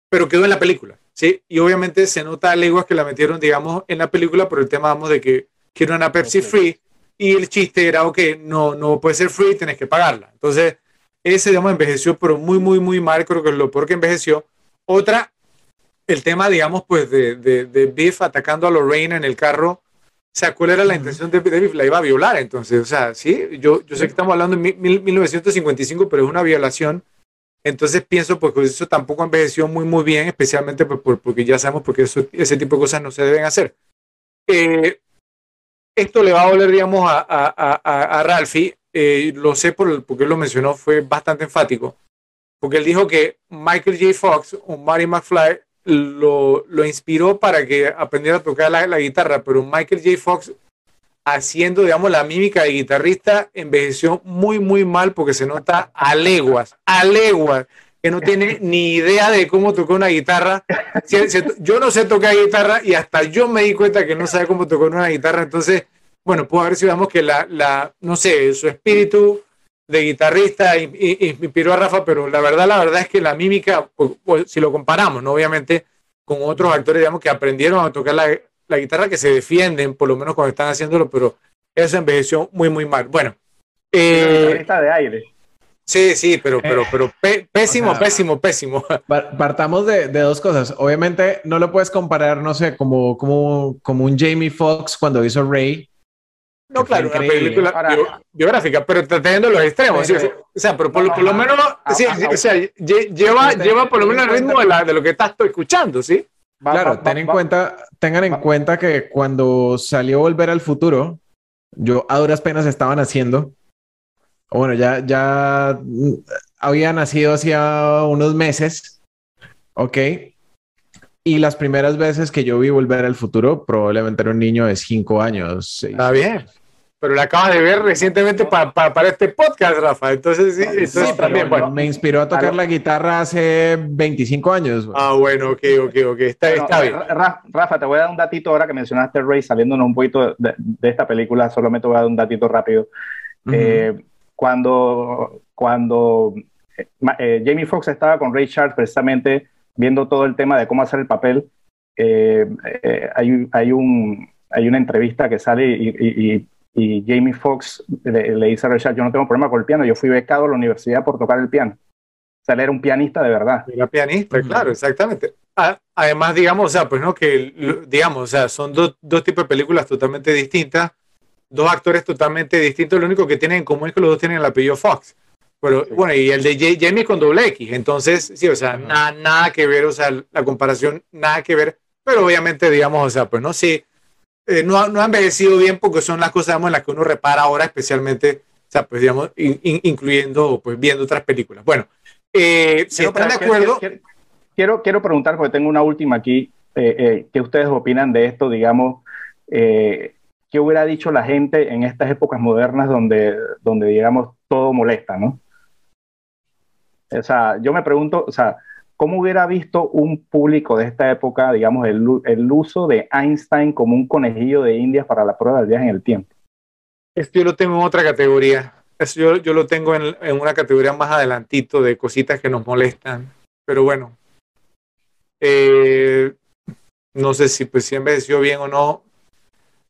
pero quedó en la película, ¿sí? Y obviamente se nota a leguas que la metieron, digamos, en la película por el tema, vamos, de que quiero una Pepsi Free y el chiste era, ok, no, no puede ser free, tienes que pagarla. Entonces, ese, digamos, envejeció, pero muy, muy, muy mal, creo que es lo peor que envejeció. Otra, el tema, digamos, pues de, de, Biff atacando a Lorraine en el carro. O sea, ¿cuál era la intención de, Biff? La iba a violar, entonces, o sea, sí, yo, yo sé que estamos hablando de 1955, pero es una violación. Entonces pienso pues que eso tampoco envejeció muy muy bien, especialmente pues, porque ya sabemos porque ese tipo de cosas no se deben hacer. Eh, esto le va a doler, digamos, a, a, a, Ralphie. Eh, lo sé por, porque él lo mencionó, fue bastante enfático. Porque él dijo que Michael J. Fox o Marty McFly lo, lo inspiró para que aprendiera a tocar la, la, guitarra, pero Michael J. Fox, haciendo, digamos, la mímica de guitarrista, envejeció muy, muy mal porque se nota a leguas, a leguas, que no tiene *laughs* ni idea de cómo tocar una guitarra. Yo no sé tocar guitarra y hasta yo me di cuenta que no sabe cómo tocar una guitarra, entonces bueno, puedo ver si vemos que la, la, no sé, su espíritu de guitarrista inspiró a Rafa, pero la verdad, la verdad es que la mímica, si lo comparamos, ¿no? Obviamente, con otros actores, digamos, que aprendieron a tocar la, la guitarra, que se defienden, por lo menos cuando están haciéndolo, pero eso envejeció muy, muy mal. Bueno. Eh, de aire. Sí, sí, pero, pero, pero pésimo, pésimo, *laughs* pésimo. Partamos de, de, dos cosas. Obviamente no lo puedes comparar, no sé, como, como, como un Jamie Foxx cuando hizo Ray, no, claro, una película biográfica, pero teniendo los extremos. o sea, pero por, lo menos, sí, o sea, lleva, lleva por lo menos el ritmo de, la, de lo que estás escuchando, ¿sí? Claro, ten en cuenta, tengan en cuenta que cuando salió Volver al Futuro, Yo a duras penas estaba naciendo. Bueno, ya, ya había nacido hacía unos meses. Ok. Y las primeras veces que yo vi Volver al Futuro, probablemente era un niño de cinco años. Está bien. Pero la acabas de ver recientemente para este podcast, Rafa. Entonces, sí, también, bueno. Me inspiró a tocar la guitarra hace 25 años. Ah, bueno, ok, ok, ok. Está, está bien. Rafa, te voy a dar un datito ahora que mencionaste Ray, saliéndonos un poquito de, esta película. Solamente voy a dar un datito rápido. Eh, cuando cuando eh, eh, Jamie Foxx estaba con Ray Charles precisamente viendo todo el tema de cómo hacer el papel, hay, hay, un, hay una entrevista que sale y y Jamie Foxx le, dice a Richard, yo no tengo problema con el piano, yo fui becado a la universidad por tocar el piano. O sea, él era un pianista de verdad. Era pianista, claro, exactamente. Además, digamos, o sea, pues no, que, digamos, o sea, son dos, dos tipos de películas totalmente distintas, dos actores totalmente distintos, lo único que tienen en común es que los dos tienen el apellido Fox. Pero bueno, y el de Jamie con doble X, entonces, sí, o sea, nada, nada que ver, o sea, la comparación, nada que ver, pero obviamente, digamos, o sea, pues no, sí, eh, no, no, han envejecido bien porque son las cosas en las que uno repara ahora, especialmente, o sea, pues digamos, incluyendo, pues viendo otras películas. Bueno, eh, si están de acuerdo. Quiero, quiero, preguntar, porque tengo una última aquí, eh, ¿qué ustedes opinan de esto, digamos? ¿Qué hubiera dicho la gente en estas épocas modernas donde, donde digamos, todo molesta, ¿no? O sea, yo me pregunto, o sea, ¿Cómo hubiera visto un público de esta época, digamos, el, el uso de Einstein como un conejillo de Indias para la prueba del viaje en el tiempo? Esto yo lo tengo en otra categoría. yo, yo lo tengo en, en, una categoría más adelantito de cositas que nos molestan. Pero bueno, eh, no sé si pues si envejeció bien o no.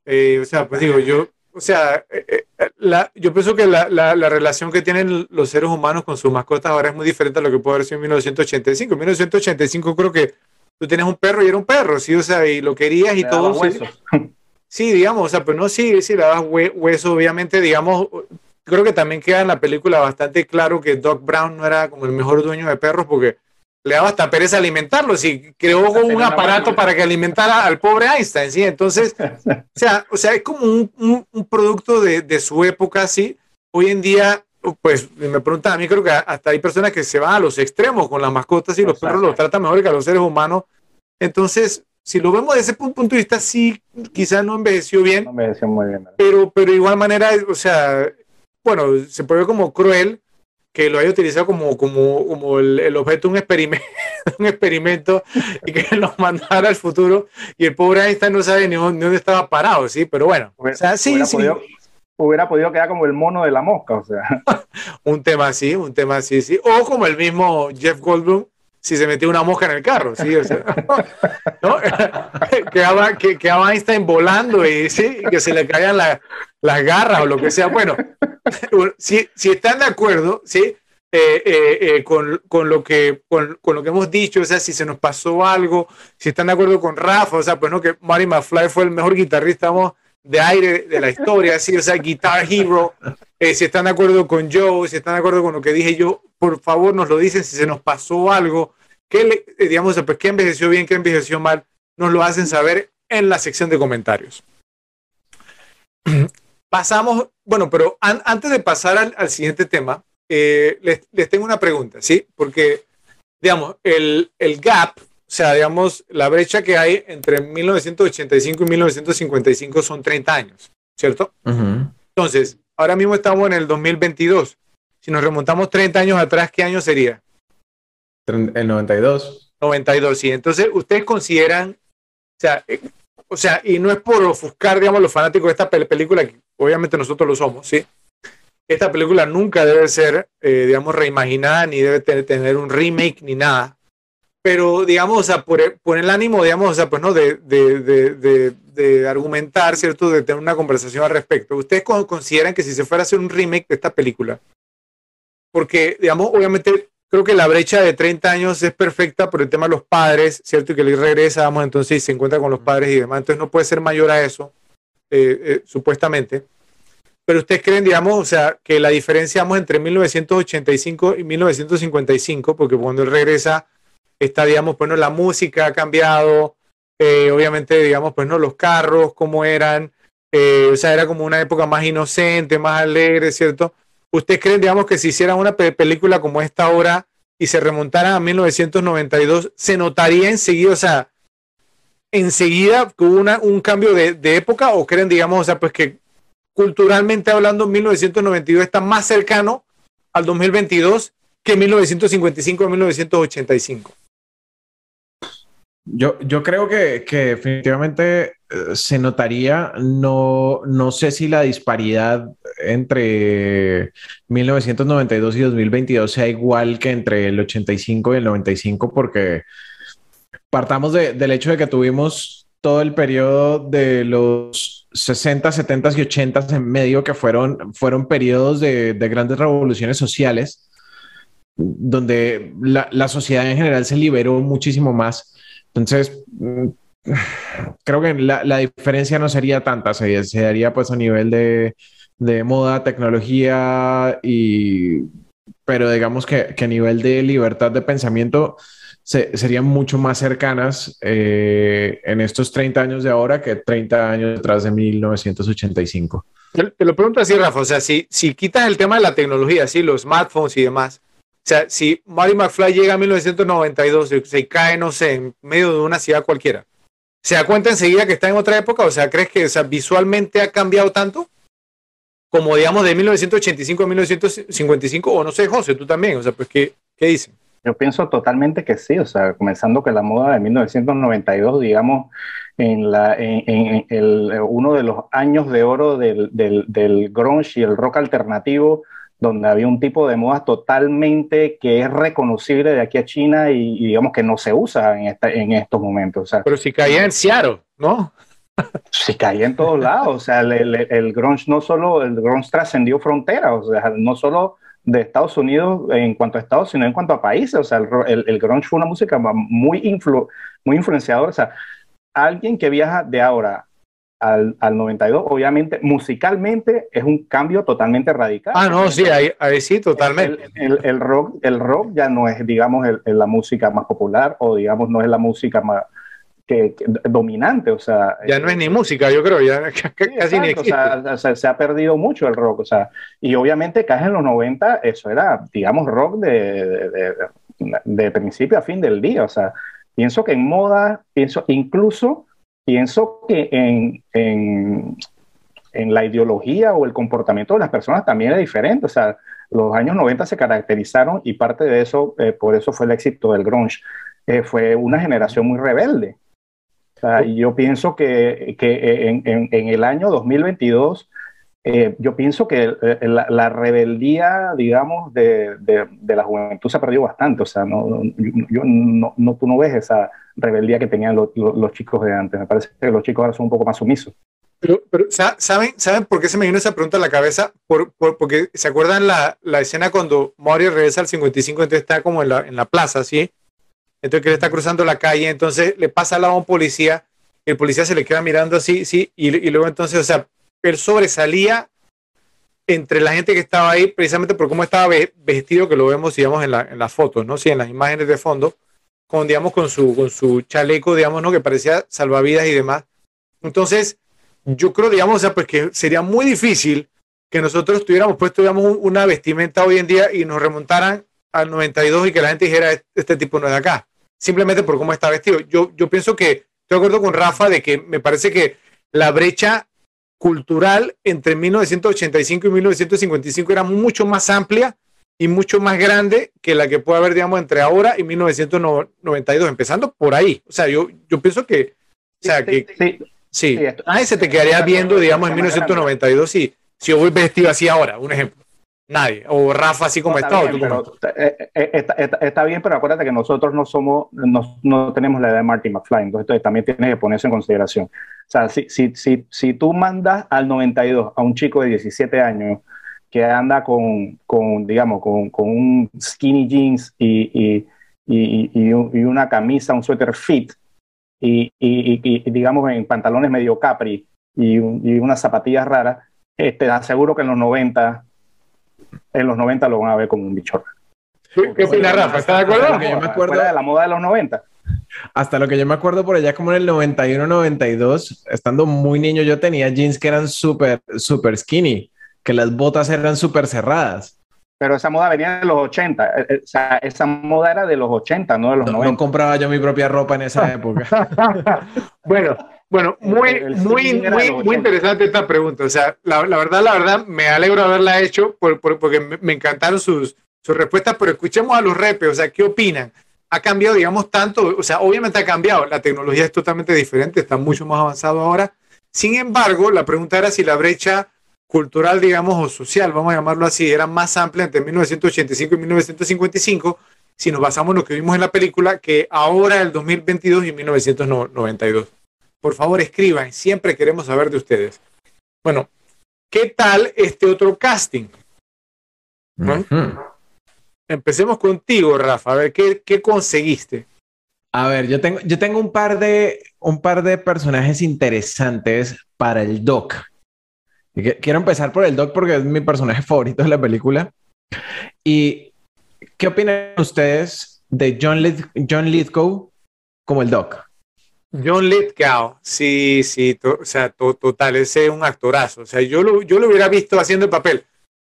Eh, o sea, pues digo, yo, o sea, eh, eh, la, yo pienso que la, la, la, relación que tienen los seres humanos con sus mascotas ahora es muy diferente a lo que puede haber sido en 1985. En 1985 creo que tú tenías un perro y era un perro, ¿sí? O sea, y lo querías y todo. Sí, digamos, o sea, pues no, sí, sí, le dabas hueso, obviamente, digamos, creo que también queda en la película bastante claro que Doc Brown no era como el mejor dueño de perros porque le daba hasta pereza alimentarlo, y creó un aparato para que alimentara al pobre Einstein, ¿sí? Entonces, *laughs* o sea, o sea es como un, un, producto de, de, su época, ¿sí? Hoy en día, pues me preguntan a mí, creo que hasta hay personas que se van a los extremos con las mascotas y los perros los tratan mejor que a los seres humanos. Entonces, si lo vemos desde ese punto de vista, sí, quizás no envejeció bien. No envejeció muy bien. Pero, pero de igual manera, o sea, bueno, se puede ver como cruel, que lo haya utilizado como, como, como el, el objeto de un experimento, *laughs* un experimento y que nos mandara al futuro y el pobre Einstein no sabe ni dónde, estaba parado, ¿sí? Pero bueno, o sea, sí, hubiera, sí. Podido, hubiera podido quedar como el mono de la mosca, o sea. *laughs* un tema así, un tema así, sí. O como el mismo Jeff Goldblum, si se metió una mosca en el carro, ¿sí? O sea, *laughs* ¿no? *laughs* quedaba, que, quedaba Einstein volando y, ¿sí? que se le caían las garras o lo que sea. Bueno, *laughs* si, si están de acuerdo, ¿sí? Eh, eh, eh, con, con, lo que, con, con, lo que hemos dicho, o sea, si se nos pasó algo, si están de acuerdo con Rafa, o sea, pues no, que Marty McFly fue el mejor guitarrista de aire de la historia, ¿sí? o sea, Guitar Hero, si están de acuerdo con Joe, si están de acuerdo con lo que dije yo, por favor nos lo dicen si se nos pasó algo, que digamos, pues qué envejeció bien, qué envejeció mal, nos lo hacen saber en la sección de comentarios. *clears throat* Pasamos, bueno, pero antes de pasar al, siguiente tema, eh, les, tengo una pregunta, ¿sí? Porque, digamos, el, el gap, o sea, digamos, la brecha que hay entre 1985 y 1955 son 30 años, ¿cierto? Entonces, ahora mismo estamos en el 2022. Si nos remontamos 30 años atrás, ¿qué año sería? El 92. 92, sí. Entonces, ¿ustedes consideran, o sea, eh, o sea, y no es por ofuscar, digamos, los fanáticos de esta película, que obviamente nosotros lo somos, ¿sí? Esta película nunca debe ser, eh, digamos, reimaginada, ni debe tener, un remake, ni nada. Pero, digamos, o sea, por, el ánimo, digamos, o sea, pues no, de, de, de, de, argumentar, ¿cierto? De tener una conversación al respecto. ¿Ustedes consideran que si se fuera a hacer un remake de esta película? Porque, digamos, obviamente creo que la brecha de 30 años es perfecta por el tema de los padres, ¿cierto? Y que le regresa, vamos, entonces se encuentra con los padres y demás. Entonces no puede ser mayor a eso, eh, eh, supuestamente. Pero ustedes creen, digamos, o sea, que la diferencia, vamos, entre 1985 y 1955, porque cuando él regresa, está, digamos, pues no, la música ha cambiado, eh, obviamente, digamos, pues no, los carros, cómo eran, o sea, era como una época más inocente, más alegre, ¿cierto? ¿Ustedes creen, digamos, que si hicieran una película como esta ahora y se remontaran a 1992, se notaría enseguida, o sea, enseguida que hubo una, un cambio de, época o creen, digamos, o sea, pues que culturalmente hablando, 1992 está más cercano al 2022 que 1955 a 1985? Yo, yo creo que, que definitivamente eh, se notaría, no, no sé si la disparidad entre 1992 y 2022 sea igual que entre el 85 y el 95, porque partamos de, del hecho de que tuvimos todo el periodo de los 60, 70 y 80 en medio que fueron, fueron periodos de, de grandes revoluciones sociales, donde la, la sociedad en general se liberó muchísimo más entonces, creo que la, la, diferencia no sería tanta, se, se daría pues a nivel de, de, moda, tecnología y... Pero digamos que, que a nivel de libertad de pensamiento se, serían mucho más cercanas eh, en estos 30 años de ahora que 30 años detrás de 1985. Te lo pregunto así, Rafa, o sea, si, si quitas el tema de la tecnología, ¿sí? los smartphones y demás, sea, si Marty McFly llega a 1992 y se cae, no sé, en medio de una ciudad cualquiera, ¿se da cuenta enseguida que está en otra época? O sea, ¿crees que o sea, visualmente ha cambiado tanto? Como digamos de 1985 a 1955, o no sé, José, tú también, o sea, pues, ¿qué, qué dicen? Yo pienso totalmente que sí, o sea, comenzando que la moda de 1992, digamos, en, la, en, en el, uno de los años de oro del, del, del grunge y el rock alternativo, donde había un tipo de moda totalmente que es reconocible de aquí a China y, y digamos que no se usa en, esta, en estos momentos. O sea, Pero si caía en Seattle, ¿no? Si caía en todos lados, o sea, el, el, el grunge no solo, el grunge trascendió fronteras, o sea, no solo de Estados Unidos en cuanto a Estados, sino en cuanto a países, o sea, el, el grunge fue una música muy, influ, muy influenciadora, o sea, alguien que viaja de ahora al, al, 92, obviamente musicalmente es un cambio totalmente radical. Ah, no, sí, ahí, ahí sí, totalmente. El, el, el, rock, el rock ya no es, digamos, la música más popular o, digamos, no es la música más que, que dominante, o sea. Ya no es ni música, yo creo, ya *laughs* casi ni existe. O sea, se ha perdido mucho el rock, o sea, y obviamente casi en los 90 eso era, digamos, rock de, de, de, de principio a fin del día, o sea, pienso que en moda, pienso incluso pienso que en, en, en, la ideología o el comportamiento de las personas también es diferente. O sea, los años 90 se caracterizaron y parte de eso, eh, por eso fue el éxito del grunge, eh, fue una generación muy rebelde. O sea, yo pienso que, que en, en, en, el año 2022, eh, yo pienso que eh, la, la, rebeldía, digamos, de, de, de, la juventud se ha perdido bastante. O sea, no, yo, no, no, tú no ves esa rebeldía que tenían los, chicos de antes. Me parece que los chicos ahora son un poco más sumisos. Pero, pero ¿saben, ¿saben por qué se me vino esa pregunta a la cabeza? Por, por, porque se acuerdan la, la escena cuando Mario regresa al 55, entonces está como en la, en la plaza, ¿sí? Entonces que él está cruzando la calle, entonces le pasa al lado a un policía, el policía se le queda mirando así, sí, y, y luego entonces, o sea, él sobresalía entre la gente que estaba ahí, precisamente por cómo estaba vestido, que lo vemos, digamos, en, la, en las fotos, ¿no? Sí, en las imágenes de fondo, con, digamos, con su, con su chaleco, digamos, ¿no? Que parecía salvavidas y demás. Entonces, yo creo, digamos, o sea, pues que sería muy difícil que nosotros tuviéramos puesto, digamos, una vestimenta hoy en día y nos remontaran al 92 y que la gente dijera, este tipo no es de acá, simplemente por cómo está vestido. Yo, yo pienso que, estoy de acuerdo con Rafa de que me parece que la brecha cultural entre 1985 y 1955 era mucho más amplia y mucho más grande que la que puede haber, digamos, entre ahora y 1992, empezando por ahí. O sea, yo, yo pienso que, o sea, que, sí, sí, sí nadie se te quedaría viendo, digamos, en 1992 si, si yo voy vestido así ahora, un ejemplo. Nadie. O Rafa, así como no, está. Bien, pero, está, está, está, bien, pero acuérdate que nosotros no somos, no, no tenemos la edad de Marty McFly, entonces también tiene que ponerse en consideración. O sea, si, si, si, si tú mandas al 92 a un chico de 17 años que anda con, con digamos, con, con, un skinny jeans y, y, y, y, una camisa, un suéter fit, y, y, digamos en pantalones medio capri y, unas zapatillas raras, te este, aseguro que en los 90, en los 90 lo van a ver como un bicho ¿Qué opina Rafa? ¿Está de acuerdo? Yo me acuerdo de la moda de los 90. hasta lo que yo me acuerdo por allá como en el 91, 92, estando muy niño, yo tenía jeans que eran súper, súper skinny, que las botas eran súper cerradas. Pero esa moda venía de los 80, eh, eh, o sea, esa moda era de los 80, no de los No, 90. no compraba yo mi propia ropa en esa época. *laughs* Bueno, bueno, muy, muy, muy, muy 80. interesante esta pregunta. O sea, la, la verdad, la verdad, me alegro de haberla hecho por- por- porque me, me encantaron sus, sus respuestas, pero escuchemos a los repes, o sea, ¿qué opinan? Ha cambiado, digamos, tanto, o sea, obviamente ha cambiado, la tecnología es totalmente diferente, está mucho más avanzado ahora. Sin embargo, la pregunta era si la brecha cultural, digamos, o social, vamos a llamarlo así, era más amplia entre 1985 y 1955, si nos basamos en lo que vimos en la película, que ahora el 2022 y 1992. Por favor, escriban, siempre queremos saber de ustedes. Bueno, ¿qué tal este otro casting? Empecemos contigo, Rafa, a ver, ¿qué, qué conseguiste? A ver, yo tengo, yo tengo un par de, un par de personajes interesantes para el Doc. Quiero empezar por el Doc porque es mi personaje *laughs* favorito de la película. ¿Y qué opinan ustedes de John, Lith- John Lithgow como el Doc? John Lithgow, sí, sí, to- o sea, to- total, ese es un actorazo. O sea, yo lo, yo lo hubiera visto haciendo el papel.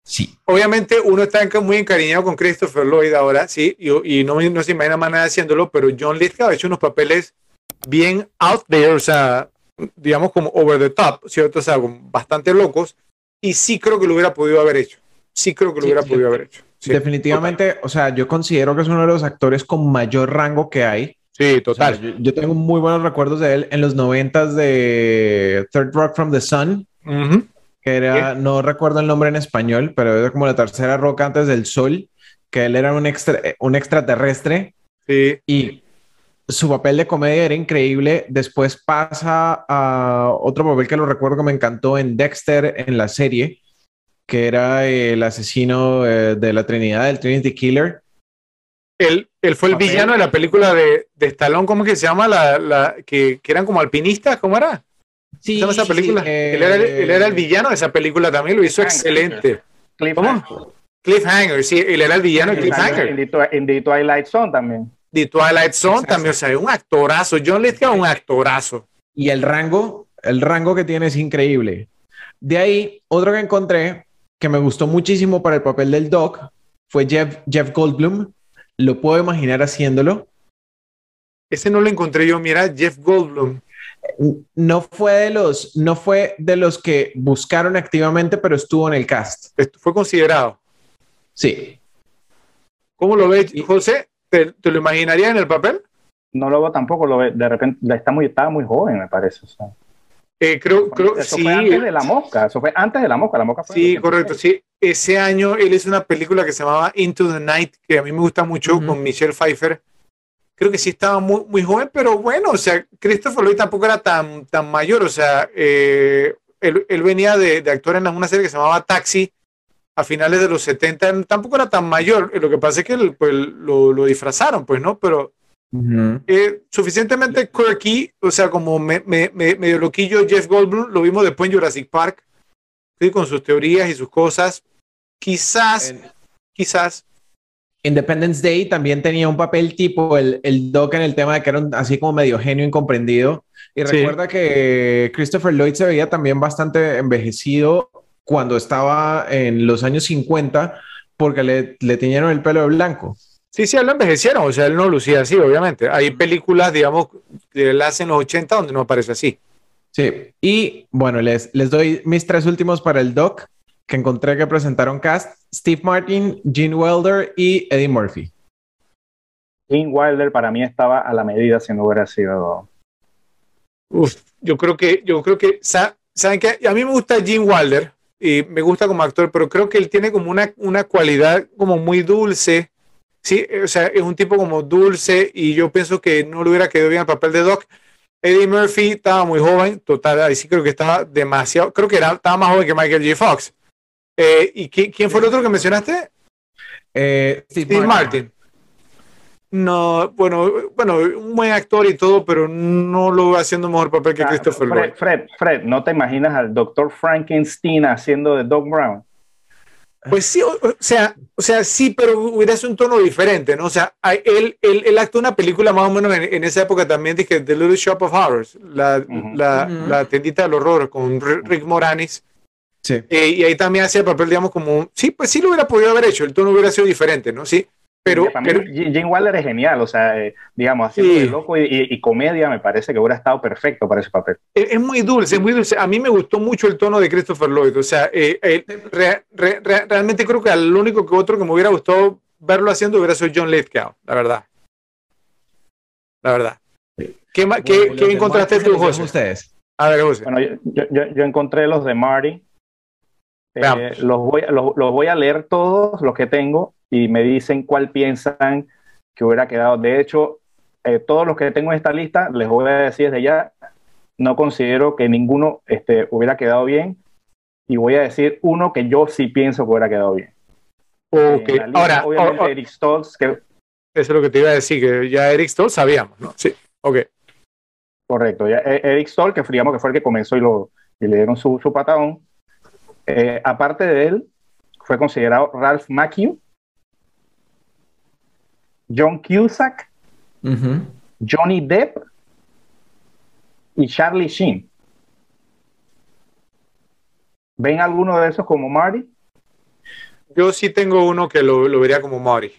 Sí. Obviamente uno está muy encariñado con Christopher Lloyd ahora, sí, y, y no, no se imagina más nada haciéndolo, pero John Lithgow ha hecho unos papeles bien out there, o sea, digamos como over the top, ¿cierto? O sea, bastante locos, y sí creo que lo hubiera podido haber hecho. Sí creo que lo Sí, hubiera sí. podido haber hecho. Sí, Definitivamente, o sea, yo considero que es uno de los actores con mayor rango que hay. Sí, O sea, total. yo, yo tengo muy buenos recuerdos de él en los noventas de Third Rock from the Sun, Ujú. que era, no recuerdo el nombre en español, pero era como la tercera roca antes del sol, que él era un, extra- un extraterrestre Sí, y su papel de comedia era increíble. Después pasa a otro papel que lo recuerdo que me encantó en Dexter, en la serie, que era el asesino eh, de la Trinidad, el Trinity Killer. Él, él fue el Papel. villano de la película de, de Stallone, ¿cómo que se llama? La, la, que, que eran como alpinistas, ¿cómo era? Sí, ¿Cómo se llama esa sí, película? eh, él, era, el- él era el villano de esa película también, lo hizo excelente. Cliffhanger. ¿Cómo? Cliffhanger, sí, él era el villano de En Cliffhanger. the, en the Twilight Zone también. De Twilight Zone Exacto. también, o sea, es un actorazo. John Lithgow es un actorazo. Y el rango, el rango que tiene es increíble. De ahí, otro que encontré que me gustó muchísimo para el papel del Doc fue Jeff, Jeff Goldblum. Lo puedo imaginar haciéndolo. Ese no lo encontré yo, mira, Jeff Goldblum. No fue de los, no fue de los que buscaron activamente, pero estuvo en el cast. Esto fue considerado. Sí. ¿Cómo lo ves, Y- José? ¿Te, te lo imaginarías en el papel? No lo veo tampoco, lo ve, de repente está muy, estaba muy joven, me parece. o sea. Eh, creo, creo, eso sí. fue antes de la mosca, eso fue antes de la mosca, la mosca fue Sí, correcto, 86. sí. Ese año él hizo una película que se llamaba Into the Night, que a mí me gusta mucho, con Michelle Pfeiffer. Creo que sí estaba muy, muy joven, pero bueno, o sea, Christopher Lloyd tampoco era tan, tan mayor, o sea, eh, él, él venía de, de actuar en una serie que se llamaba Taxi a finales de los 70, él tampoco era tan mayor, lo que pasa es que pues, lo, lo disfrazaron, pues, ¿no? Pero eh, suficientemente quirky, o sea, como me- me- me- medio loquillo Jeff Goldblum, lo vimos después en Jurassic Park, ¿sí? con sus teorías y sus cosas. Quizás, En quizás, Independence Day también tenía un papel tipo el, el Doc en el tema de que era un- así como medio genio incomprendido. Y Sí. recuerda que Christopher Lloyd se veía también bastante envejecido cuando estaba en los años 50 porque le, le teñieron el pelo de blanco. sí, sí, él lo envejecieron, o sea, él no lucía así, obviamente. Hay películas, digamos, que él hace en los 80 donde no aparece así. Sí. Y bueno, les, les doy mis tres últimos para el Doc que encontré que presentaron cast. Steve Martin, Gene Wilder y Eddie Murphy. Gene Wilder para mí estaba a la medida si no hubiera sido. Uf, yo creo que, yo creo que, sa- ¿saben qué? A mí me gusta Gene Wilder y me gusta como actor, pero creo que él tiene como una, una cualidad como muy dulce. Sí, o sea, es un tipo como dulce y yo pienso que no le hubiera quedado bien el papel de Doc. Eddie Murphy estaba muy joven, total, ahí sí creo que estaba demasiado, creo que era, estaba más joven que Michael J. Fox. Eh, ¿Y qui- quién fue el otro que mencionaste? Eh, Steve, Steve Martin. No, bueno, bueno, un buen actor y todo, pero no lo va haciendo mejor papel que Ah, Christopher Lloyd. Fred, Fred, Fred, ¿no te imaginas al doctor Frankenstein haciendo de Doc Brown? Pues sí, o, sea, o sea, sí, pero hubiera sido un tono diferente, ¿no? O sea, él, él, él actuó una película más o menos en, esa época también, dije, The Little Shop of Horrors, la, la, la tendita del horror con Rick Moranis. Sí. Eh, y ahí también hacía el papel, digamos, como, sí, pues sí lo hubiera podido haber hecho, el tono hubiera sido diferente, ¿no? Sí, pero, pero Jane Waller es genial, o sea, eh, digamos, haciendo de loco y, comedia me parece que hubiera estado perfecto para ese papel. Es, muy dulce, es muy dulce. A mí me gustó mucho el tono de Christopher Lloyd, o sea, eh, realmente creo que al único que otro que me hubiera gustado verlo haciendo hubiera sido John Lithgow, la verdad. La verdad. ¿Qué, qué, ¿qué encontraste tú, José? Ustedes. A ver, José. Bueno, yo, yo, yo encontré los de Marty. Eh, los, voy, los, los, voy a leer todos, los que tengo, y me dicen cuál piensan que hubiera quedado. De hecho, eh, todos los que tengo en esta lista, les voy a decir desde ya, no considero que ninguno este, hubiera quedado bien y voy a decir uno que yo sí pienso que hubiera quedado bien. Ok, ahora, obviamente Eric Stoltz, que... Eso es lo que te iba a decir, que ya Eric Stoltz sabíamos, ¿no? Sí, ok. Correcto, ya e, Eric Stoltz, que digamos que fue el que comenzó y, lo, y le dieron su, su patadón. Eh, aparte de él, fue considerado Ralph Macchio, John Cusack, Johnny Depp y Charlie Sheen. ¿Ven alguno de esos como Marty? Yo sí tengo uno que lo, vería como Marty.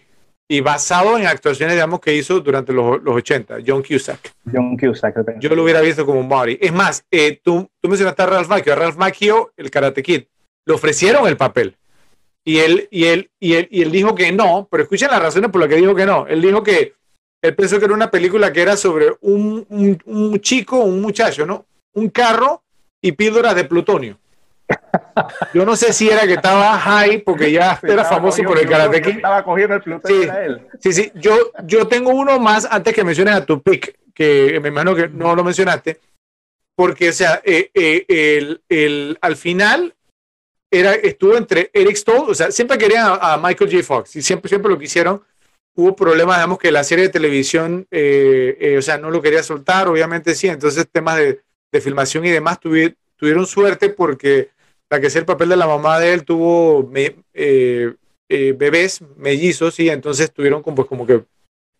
Y basado en actuaciones, digamos, que hizo durante los, los 80, John Cusack. John Cusack. Yo lo hubiera visto como Marty. Es más, eh, tú, tú mencionaste a Ralph Macchio. A Ralph Macchio, el Karate Kid, le ofrecieron el papel. Y él, y, él, y, él, y él dijo que no, pero escuchen las razones por las que dijo que no. Él dijo que él pensó que era una película que era sobre un, un, chico, un muchacho, ¿no? Un carro y píldoras de plutonio. *laughs* Yo no sé si era que estaba high porque ya era famoso por el karate Estaba cogiendo el plutonio sí, él. Sí, sí. Yo, yo tengo uno más antes que menciones a tu pick, que me imagino que no lo mencionaste, porque, o sea, eh, eh, el, el, al final era, estuvo entre Eric Stoltz, o sea, siempre querían a, Michael J. Fox y siempre, siempre lo quisieron. Hubo problemas, digamos, que la serie de televisión, eh, eh, o sea, no lo quería soltar, obviamente sí. Entonces, temas de, de filmación y demás tuvieron suerte porque la que es el papel de la mamá de él tuvo eh, bebés mellizos y entonces tuvieron como, pues, como que,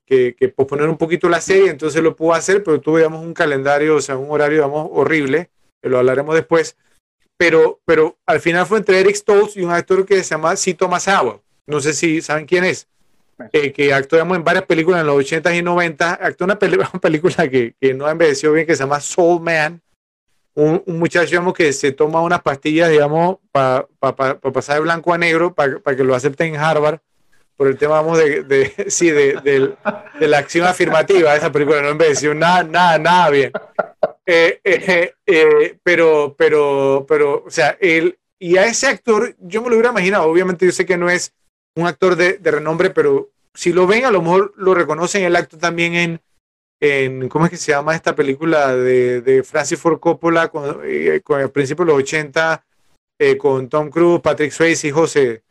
que, que, posponer un poquito la serie, entonces lo pudo hacer, pero tuvo, digamos, un calendario, o sea, un horario, digamos, horrible, lo hablaremos después pero, pero al final fue entre Eric Stoltz y un actor que se llama Cito Masawa. No sé si saben quién es. Eh, que actuó en varias películas en los 80 y 90. Actuó *laughs* una, película que, que, no envejeció bien, que se llama Soul Man. Un, muchacho, digamos, que se toma unas pastillas, digamos, para pasar de blanco a negro, para que lo acepten en Harvard, por el tema, vamos, de, de *laughs* sí, de, de, la acción afirmativa. Esa película no envejeció nada, nada, nada bien. Eh, eh, eh, pero, pero, pero, o sea, él, y a ese actor, yo me lo hubiera imaginado, obviamente yo sé que no es un actor de, renombre, pero si lo ven, a lo mejor lo reconocen. El acto también en, en, ¿cómo es que se llama esta película de, de Francis Ford Coppola con, con el principio de los 80, con Tom Cruise, Patrick Swayze, José,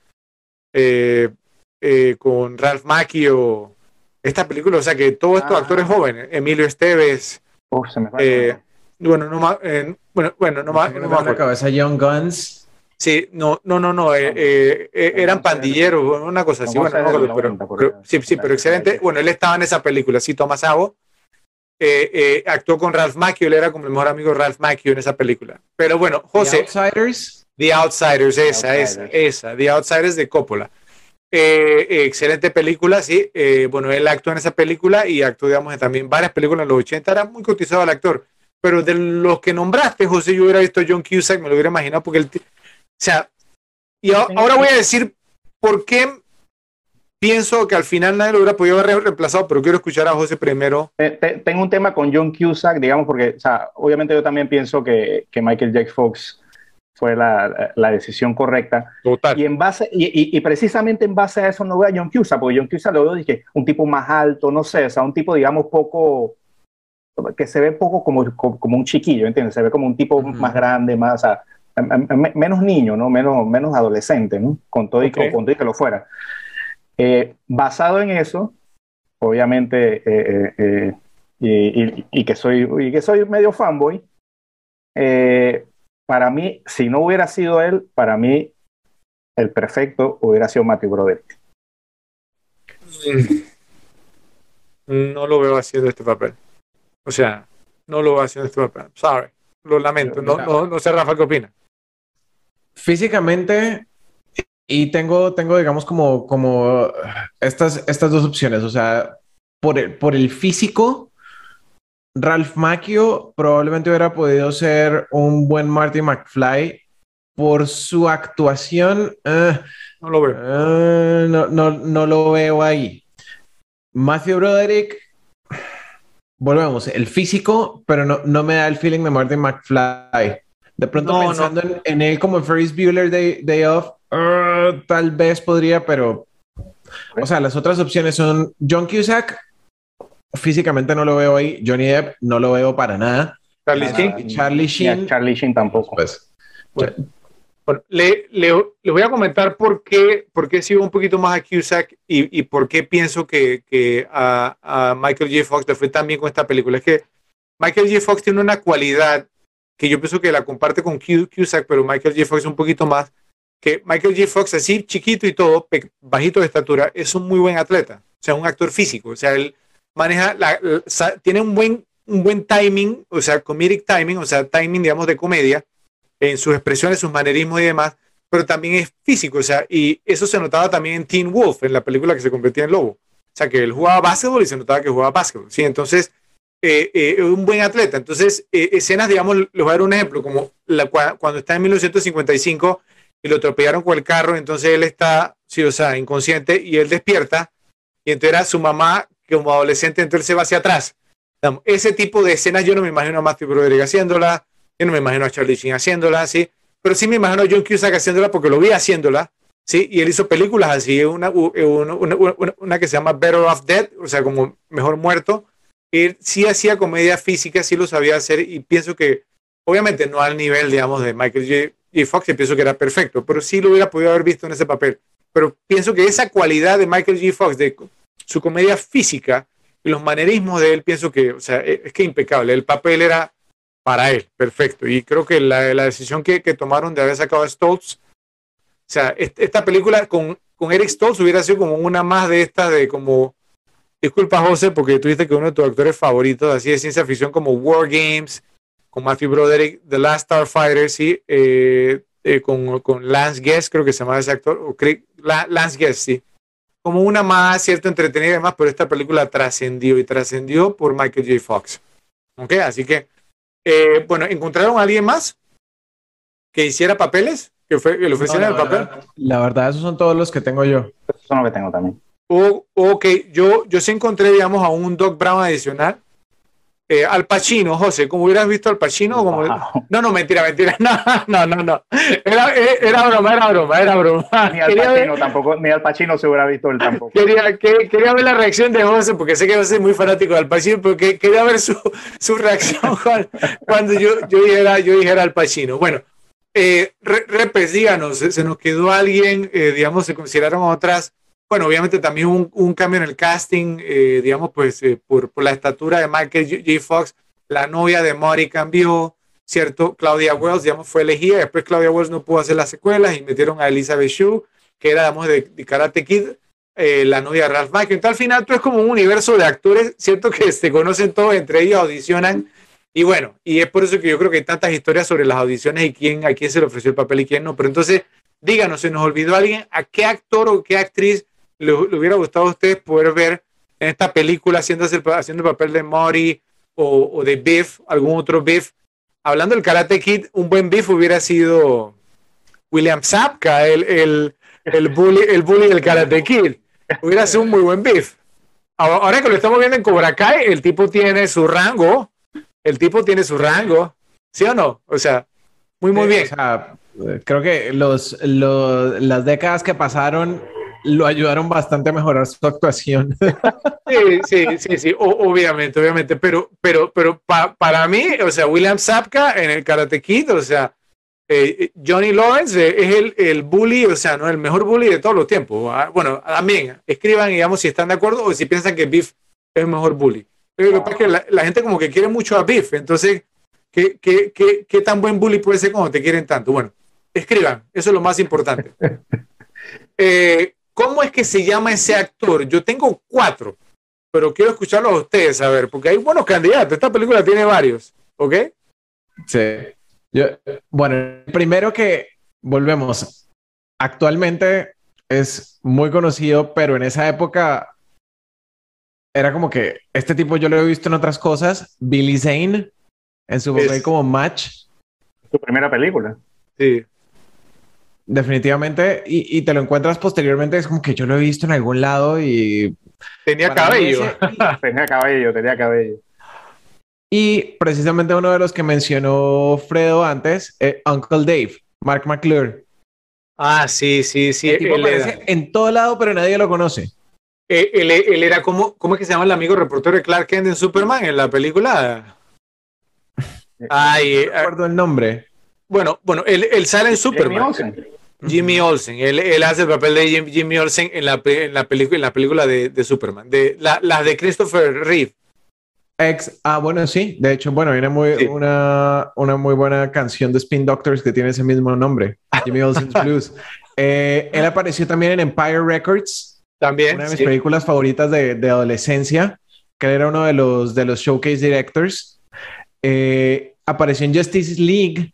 con Ralph Macchio, esta película, o sea que todos estos ah. actores jóvenes, Emilio Esteves, se me bueno, no más, eh, bueno, bueno, no más, no más la cabeza Young Guns. Sí, no, no, no, no, eh, eh, eran pandilleros, una cosa así. Bueno, no, pero, sí, sí, pero excelente. Bueno, él estaba en esa película, sí, Thomas Ago. actuó con Ralph Macchio, él era como el mejor amigo de Ralph Macchio en esa película. Pero bueno, José. The Outsiders. The Outsiders, esa, esa, esa. The Outsiders de Coppola. Excelente película, sí. bueno, él actuó en esa película y actuó, digamos, en también varias películas en los 80. Era muy cotizado el actor pero de los que nombraste, José, yo hubiera visto a John Cusack, me lo hubiera imaginado, porque el. O sea, y ahora voy a decir por qué pienso que al final nadie lo hubiera podido haber reemplazado, pero quiero escuchar a José primero. Tengo un tema con John Cusack, digamos, porque, o sea, obviamente yo también pienso que, que Michael J. Fox fue la, la, decisión correcta. Total. Y, en base, y, y, precisamente en base a eso no veo a John Cusack, porque John Cusack lo veo dije, un tipo más alto, no sé, o sea, un tipo, digamos, poco que se ve poco como, como un chiquillo, ¿entiendes? Se ve como un tipo más grande, más, menos niño, ¿no? Menos, menos adolescente, ¿no? Con todo, y, con, todo y que lo fuera. Eh, basado en eso, obviamente, eh, eh, y, y, que soy, y que soy medio fanboy, para mí, si no hubiera sido él, para mí, el perfecto hubiera sido Matthew Broderick. Mm. No lo veo haciendo este papel. O sea, no lo veo haciendo este papel. Sorry. Lo lamento. No, no, no sé, Rafa, ¿qué opina? Físicamente, y tengo, tengo digamos, como, como estas, estas dos opciones. O sea, por el, por el físico, Ralph Macchio probablemente hubiera podido ser un buen Marty McFly por su actuación. Eh, no lo veo. Eh, no, no, no, lo veo ahí. Matthew Broderick, volvemos, el físico, pero no, no me da el feeling de Marty McFly. De pronto pensando En, en, él como Ferris Bueller Day, Day Off, uh, tal vez podría, pero... O sea, las otras opciones son John Cusack, físicamente no lo veo ahí. Johnny Depp no lo veo para nada. Charlie Sheen. Charlie Sheen. Charlie Sheen tampoco. Pues, bueno, le, le, voy a comentar por qué, por qué sigo un poquito más a Cusack y, y por qué pienso que, que a, a, Michael J. Fox le fue tan bien con esta película. Es que Michael J. Fox tiene una cualidad que yo pienso que la comparte con Cusack, pero Michael J. Fox un poquito más. Que Michael J. Fox, así chiquito y todo, bajito de estatura, es un muy buen atleta. O sea, un actor físico. O sea, él maneja, la, tiene un buen, un buen timing, o sea, comedic timing, o sea, timing, digamos, de comedia en sus expresiones, sus manerismos y demás, pero también es físico, o sea, y eso se notaba también en Teen Wolf, en la película que se convertía en lobo. O sea, que él jugaba básquetbol y se notaba que jugaba básquetbol, ¿sí? Entonces, eh, eh, un buen atleta. Entonces, eh, escenas, digamos, les voy a dar un ejemplo, como la, cuando está en 1955 y lo atropellaron con el carro, entonces él está, sí, o sea, inconsciente y él despierta y entonces era su mamá como adolescente, entonces se va hacia atrás. Ese tipo de escenas yo no me imagino a Matthew Broderick haciéndola, yo no me imagino a Charlie Sheen haciéndola, ¿sí? Pero sí me imagino a John Cusack haciéndola porque lo vi haciéndola, ¿sí? Y él hizo películas así, una, una, una, una que se llama Better Off Dead, o sea, como Mejor Muerto. Él sí hacía comedia física, sí lo sabía hacer y pienso que, obviamente no al nivel, digamos, de Michael J. Fox, y pienso que era perfecto, pero sí lo hubiera podido haber visto en ese papel. Pero pienso que esa cualidad de Michael J. Fox, de su comedia física y los manerismos de él, pienso que, o sea, es que impecable. El papel era para él, perfecto. Y creo que la, la decisión que, que, tomaron de haber sacado a Stoltz, o sea, esta película con, con Eric Stoltz hubiera sido como una más de estas de como, disculpa José, porque tuviste que uno de tus actores favoritos, así de ciencia ficción como War Games, con Matthew Broderick, The Last Starfighter, sí, eh, eh, con, con, Lance Guest, creo que se llama ese actor, o Lance Guest, sí. Como una más, cierto, entretenida y demás, pero esta película trascendió y trascendió por Michael J. Fox. ¿Ok? Así que eh, bueno, ¿encontraron a alguien más que hiciera papeles? ¿Que, fue, que le ofreciera el papel? La verdad, esos son todos los que tengo yo. Esos son los que tengo también. O, ok, yo, yo sí encontré, digamos, a un Doc Brown adicional eh, Al Pacino, José, como hubieras visto Al Pacino. Como... No, no, mentira, mentira. *laughs* No, no, no, no. Era, eh, era broma, era broma, era broma. *laughs* Ni Al Pacino tampoco, ni Al Pacino se hubiera visto él tampoco. Quería, quería ver la reacción de José, porque sé que José es muy fanático de Al Pacino, porque quería ver su, su reacción *laughs* cuando yo, yo, dijera, yo dijera Al Pacino. Bueno, eh, Repes, díganos, ¿se nos quedó alguien, eh, digamos, se consideraron otras bueno, obviamente también un, un cambio en el casting, eh, digamos, pues eh, por, por, la estatura de Michael J. Fox, la novia de Mori cambió, ¿cierto? Claudia Wells, digamos, fue elegida, después Claudia Wells no pudo hacer las secuelas y metieron a Elizabeth Shue, que era, digamos, de, Karate Kid, eh, la novia de Ralph Macchio. Entonces, al final, todo es como un universo de actores, ¿cierto? *laughs* Que se conocen todos, entre ellos audicionan. Y bueno, y es por eso que yo creo que hay tantas historias sobre las audiciones y quién, a quién se le ofreció el papel y quién no. Pero entonces, díganos, ¿se nos olvidó alguien? ¿A qué actor o qué actriz le, hubiera gustado a ustedes poder ver en esta película haciendo el, haciendo el papel de Mori o, de Biff, algún otro Biff? Hablando del Karate Kid, un buen Biff hubiera sido William Sapka, el, el, el, bully, el bully del Karate Kid. Hubiera sido un muy buen Biff. Ahora que lo estamos viendo en Cobra Kai, el tipo tiene su rango. El tipo tiene su rango. ¿Sí o no? O sea, muy, muy bien. creo que los, los, las décadas que pasaron lo ayudaron bastante a mejorar su actuación. *laughs* Sí, sí, sí, sí, obviamente, obviamente, pero, pero, pero para mí, o sea, William Sapka en el Karate Kid, o sea, eh, Johnny Lawrence eh, es el, el, bully, o sea, no el mejor bully de todos los tiempos. ¿ah? Bueno, también, escriban, digamos, si están de acuerdo o si piensan que Biff es el mejor bully. Pero lo que pasa es que la, gente como que quiere mucho a Biff, entonces, ¿qué, qué, qué, qué tan buen bully puede ser como te quieren tanto? Bueno, escriban, eso es lo más importante. *laughs* eh, ¿cómo es que se llama ese actor? Yo tengo cuatro, pero quiero escucharlos a ustedes, a ver, porque hay buenos candidatos. Esta película tiene varios, ¿ok? Sí. Yo, bueno, primero que volvemos. Actualmente es muy conocido, pero en esa época era como que este tipo yo lo he visto en otras cosas. Billy Zane en su papel como Match. Su primera película. Sí. Definitivamente, y, y te lo encuentras posteriormente, es como que yo lo he visto en algún lado y... Tenía cabello. ese- *laughs* Tenía cabello, tenía cabello. y precisamente uno de los que mencionó Fredo antes, eh, Uncle Dave, Mark McClure. Ah, sí, sí, sí. El tipo Él era, aparece en todo lado, pero nadie lo conoce. eh, él- él era como, ¿cómo es que se llama el amigo reportero de Clark Kent en Superman en la película? *laughs* Ay, eh, No recuerdo el nombre. bueno, bueno, él, él sale en Superman. Jimmy Olsen, él, él hace el papel de Jim- Jimmy Olsen en la, en la, película, en la película de, de Superman, de la- las de Christopher Reeve. Ex, ah, bueno, sí. De hecho, bueno, viene muy, Sí. una, una muy buena canción de Spin Doctors que tiene ese mismo nombre, Jimmy Olsen's *laughs* Blues. Eh, él apareció también en Empire Records, También. una de mis sí. películas favoritas de, de adolescencia, que era uno de los, de los showcase directors. Eh, apareció en Justice League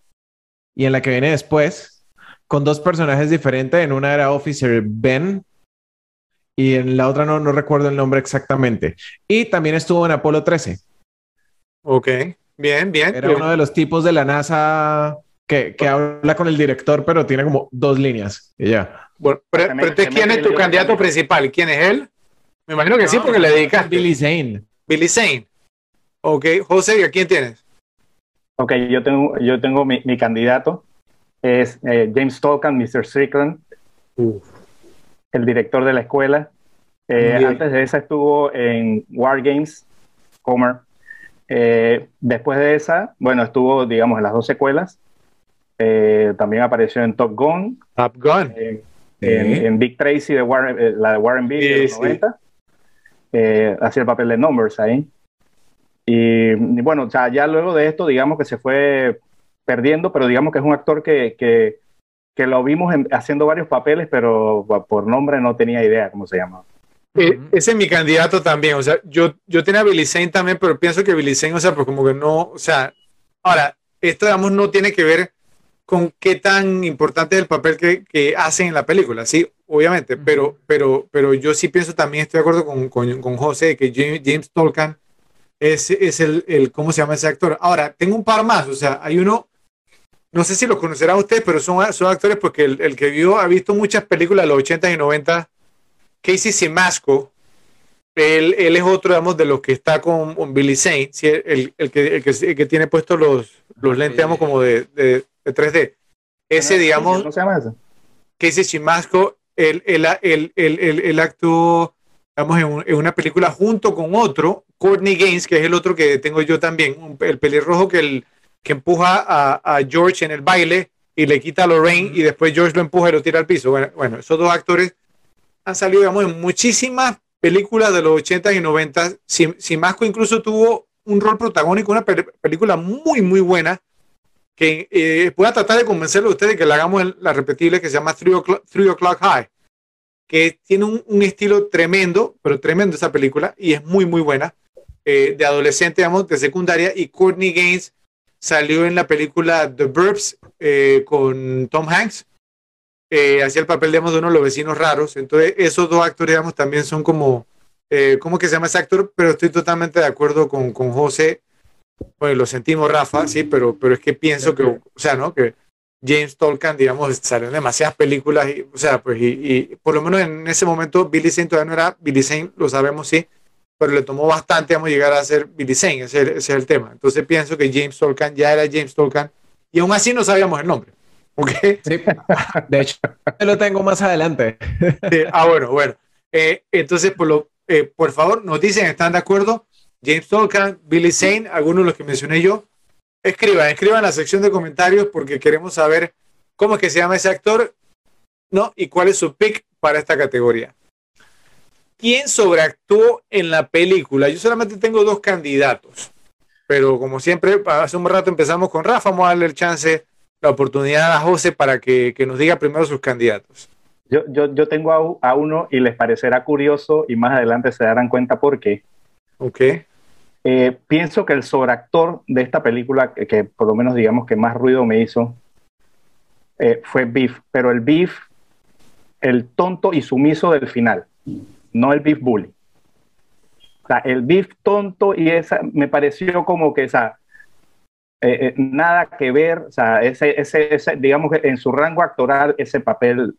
y en la que viene después, con dos personajes diferentes. En una era Officer Ben y en la otra no, no recuerdo el nombre exactamente. Y también estuvo en Apolo 13. Ok, bien, bien. Era uno de los tipos de la NASA que, que habla con el director, pero tiene como dos líneas. Y ya. Bueno, pero, ¿quién es tu candidato también. principal? ¿Quién es él? Me imagino que sí, porque le dedicaste. Billy, Zane. Billy Zane. Ok, José, ¿a quién tienes? Ok, yo tengo, yo tengo mi, mi candidato. Es eh, James Tolkien, Mr. Strickland, el director de la escuela. Eh, antes de esa estuvo en War Games, Homer. Eh, después de esa, bueno, estuvo, digamos, en las dos secuelas. También apareció en Top Gun, Top Gun. en, Big Tracy, de Warren, la de Warren Beatty de los sí. 90. Eh, hacía el papel de Numbers ahí. Y, y bueno, o sea, ya luego de esto, digamos que se fue perdiendo, pero digamos que es un actor que, que, que lo vimos en- haciendo varios papeles, pero por nombre no tenía idea cómo se llamaba. Eh, ese es mi candidato también. O sea, yo, yo tenía a Billy Zane también, pero pienso que Billy Zane, o sea, pues como que no, o sea, ahora, esto, digamos, no tiene que ver con qué tan importante es el papel que, que hacen en la película, sí, obviamente, pero, pero, pero yo sí pienso también, estoy de acuerdo con, con, con José, que James, James Tolkien es, es el, el, ¿cómo se llama ese actor? Ahora, tengo un par más, o sea, hay uno, no sé si lo conocerán ustedes, pero son, son actores porque el, el que vio, ha visto muchas películas de los 80 y 90 Casey Simasco, él, él es otro, digamos, de los que está con, con Billy Zane, ¿sí? el, el, que, el, que, el que tiene puestos los, los lentes, digamos, como de, de, de 3D. Ese, digamos, ¿Cómo se llama? Casey Simasco, él, él, él, él, él, él actuó, digamos, en, un- en una película junto con otro, Courtney Gaines, que es el otro que tengo yo también, un- el pelirrojo que, el, que empuja a, a George en el baile y le quita a Lorraine y después George lo empuja y lo tira al piso. Bueno, bueno esos dos actores han salido, digamos, en muchísimas películas de los 80 y 90. Sim- Simasco incluso tuvo un rol protagónico, una pe- película muy, muy buena, que eh, voy a tratar de convencerlo a ustedes de que la hagamos en la repetible que se llama Three O'Clock, Three O'Clock High, que tiene un, un estilo tremendo, pero tremendo esa película, y es muy, muy buena, eh, de adolescente, digamos, de secundaria, y Courtney Gaines salió en la película The Burbs eh, con Tom Hanks, eh, hacía el papel, digamos, de uno de los vecinos raros. Entonces, esos dos actores, digamos, también son como, eh, ¿cómo que se llama ese actor? Pero estoy totalmente de acuerdo con, con José. Bueno, lo sentimos, Rafa, sí, pero, pero es que pienso que, o sea, ¿no? Que James Tolkien, digamos, salió en demasiadas películas, y, o sea, pues, y, y por lo menos en ese momento Billy Zane todavía no era Billy Zane, lo sabemos, sí, pero le tomó bastante, digamos, llegar a ser Billy Zane, ese, ese es el tema. Entonces pienso que James Tolkien ya era James Tolkien, y aún así no sabíamos el nombre, ¿ok? Sí. De hecho, *laughs* lo tengo más adelante. Sí, ah, bueno, bueno. Eh, entonces, por, lo, eh, por favor, nos dicen, ¿están de acuerdo? James Tolkien, Billy Zane, algunos de los que mencioné yo. Escriban, escriban en la sección de comentarios porque queremos saber cómo es que se llama ese actor, ¿no? Y cuál es su pick para esta categoría. ¿Quién sobreactuó en la película? Yo solamente tengo dos candidatos, pero como siempre, hace un rato empezamos con Rafa, vamos a darle el chance, la oportunidad a José para que, que nos diga primero sus candidatos. Yo, yo, yo tengo a, uno y les parecerá curioso y más adelante se darán cuenta por qué. Ok. Eh, pienso que el sobreactor de esta película, que, por lo menos digamos que más ruido me hizo, eh, fue Beef, pero el Beef, el tonto y sumiso del final, no el Beef Bully. O sea, el Beef tonto y esa me pareció como que esa eh, nada que ver, o sea, ese, ese, ese, digamos que en su rango actoral ese papel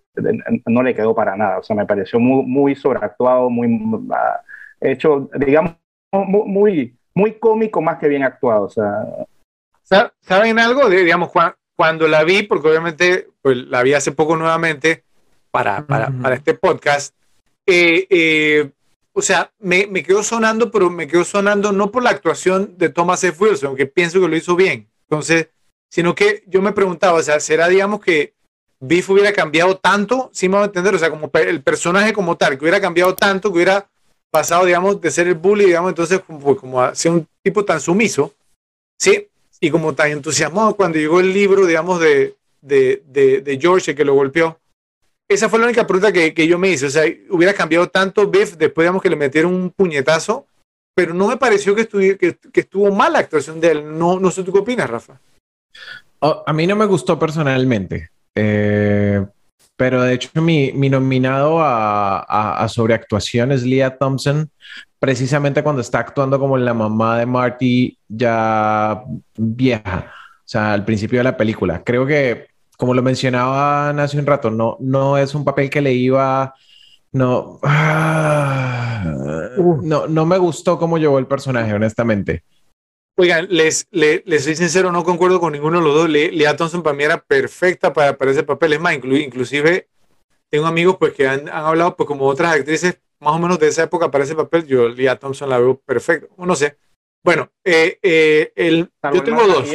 no le quedó para nada, o sea, me pareció muy, muy sobreactuado, muy ah, hecho, digamos, muy, muy cómico más que bien actuado. O sea. ¿Saben algo? digamos, cuando la vi, porque obviamente pues, la vi hace poco nuevamente para, para, para este podcast, eh, eh, o sea, me, me, quedó sonando, pero me quedó sonando no por la actuación de Thomas F. Wilson, que pienso que lo hizo bien, entonces, sino que yo me preguntaba, o sea, ¿será, digamos, que Biff hubiera cambiado tanto, si me va a entender, o sea, como el personaje como tal, que hubiera cambiado tanto, que hubiera pasado, digamos, de ser el bully, digamos, entonces como, como a ser un tipo tan sumiso, ¿sí? Y como tan entusiasmado cuando llegó el libro, digamos, de, de, de, George, que lo golpeó. Esa fue la única pregunta que, que, yo me hice. O sea, hubiera cambiado tanto Biff después, digamos, que le metieron un puñetazo, pero no me pareció que, estuviera, que, que estuvo mal la actuación de él. No, no sé tú qué opinas, Rafa. Oh, a mí no me gustó personalmente. Eh, pero de hecho, mi, mi nominado a, a, a, sobreactuación es Leah Thompson, precisamente cuando está actuando como la mamá de Marty ya vieja, o sea, al principio de la película. Creo que, como lo mencionaba hace un rato, no, no es un papel que le iba. No, ah, no, no me gustó cómo llevó el personaje, honestamente. Oigan, les, les, les, soy sincero, no concuerdo con ninguno de los dos. Lea Thompson para mí era perfecta para, para ese papel. Es más, inclusive tengo amigos pues que han, han, hablado pues como otras actrices más o menos de esa época para ese papel. Yo Lea Thompson la veo perfecta. No sé. Bueno, eh, eh, el, yo tengo dos.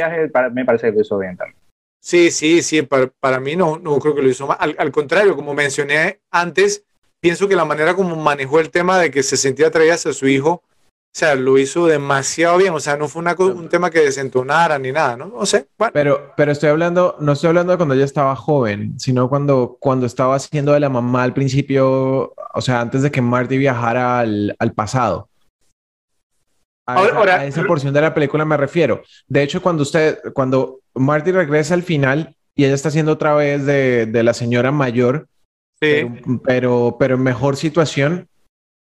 Me parece que lo hizo bien también. Sí, sí, sí. Para, para mí no, no creo que lo hizo mal. Al, al, contrario, como mencioné antes, pienso que la manera como manejó el tema de que se sentía atraída hacia su hijo o sea, lo hizo demasiado bien. O sea, no fue una, un tema que desentonara ni nada, ¿no? No sé. Pero, pero estoy hablando, no estoy hablando de cuando ella estaba joven, sino cuando, cuando estaba haciendo de la mamá al principio, o sea, antes de que Marty viajara al, al pasado. A, ahora, esa, a esa porción de la película me refiero. De hecho, cuando usted, cuando Marty regresa al final y ella está haciendo otra vez de, de la señora mayor, sí. pero, pero, pero en mejor situación,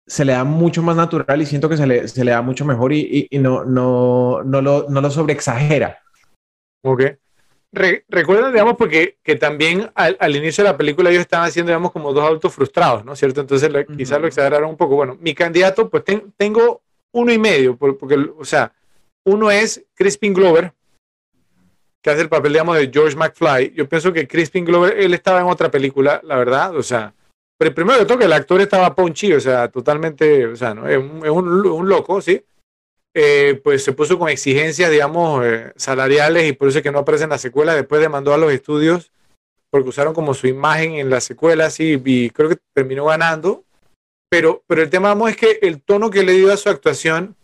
se le da mucho más natural y siento que se le, se le da mucho mejor y, y, y no, no, no, lo, no lo sobreexagera. Ok. Re, recuerden, digamos, porque que también al, al, inicio de la película ellos estaban haciendo, digamos, como dos autos frustrados, ¿no es cierto? Entonces uh -huh. quizás lo exageraron un poco. Bueno, mi candidato, pues ten, tengo uno y medio, porque, o sea, uno es Crispin Glover, que hace el papel, digamos, de George McFly. Yo pienso que Crispin Glover, él estaba en otra película, la verdad, o sea, pero primero de todo que el actor estaba ponchi, o sea, totalmente, o sea, ¿no? es, un, es un, un loco, ¿sí? Eh, pues se puso con exigencias, digamos, eh, salariales y por eso es que no aparece en la secuela. Después demandó a los estudios porque usaron como su imagen en la secuela, sí, y creo que terminó ganando. Pero, pero el tema, es que el tono que le dio a su actuación,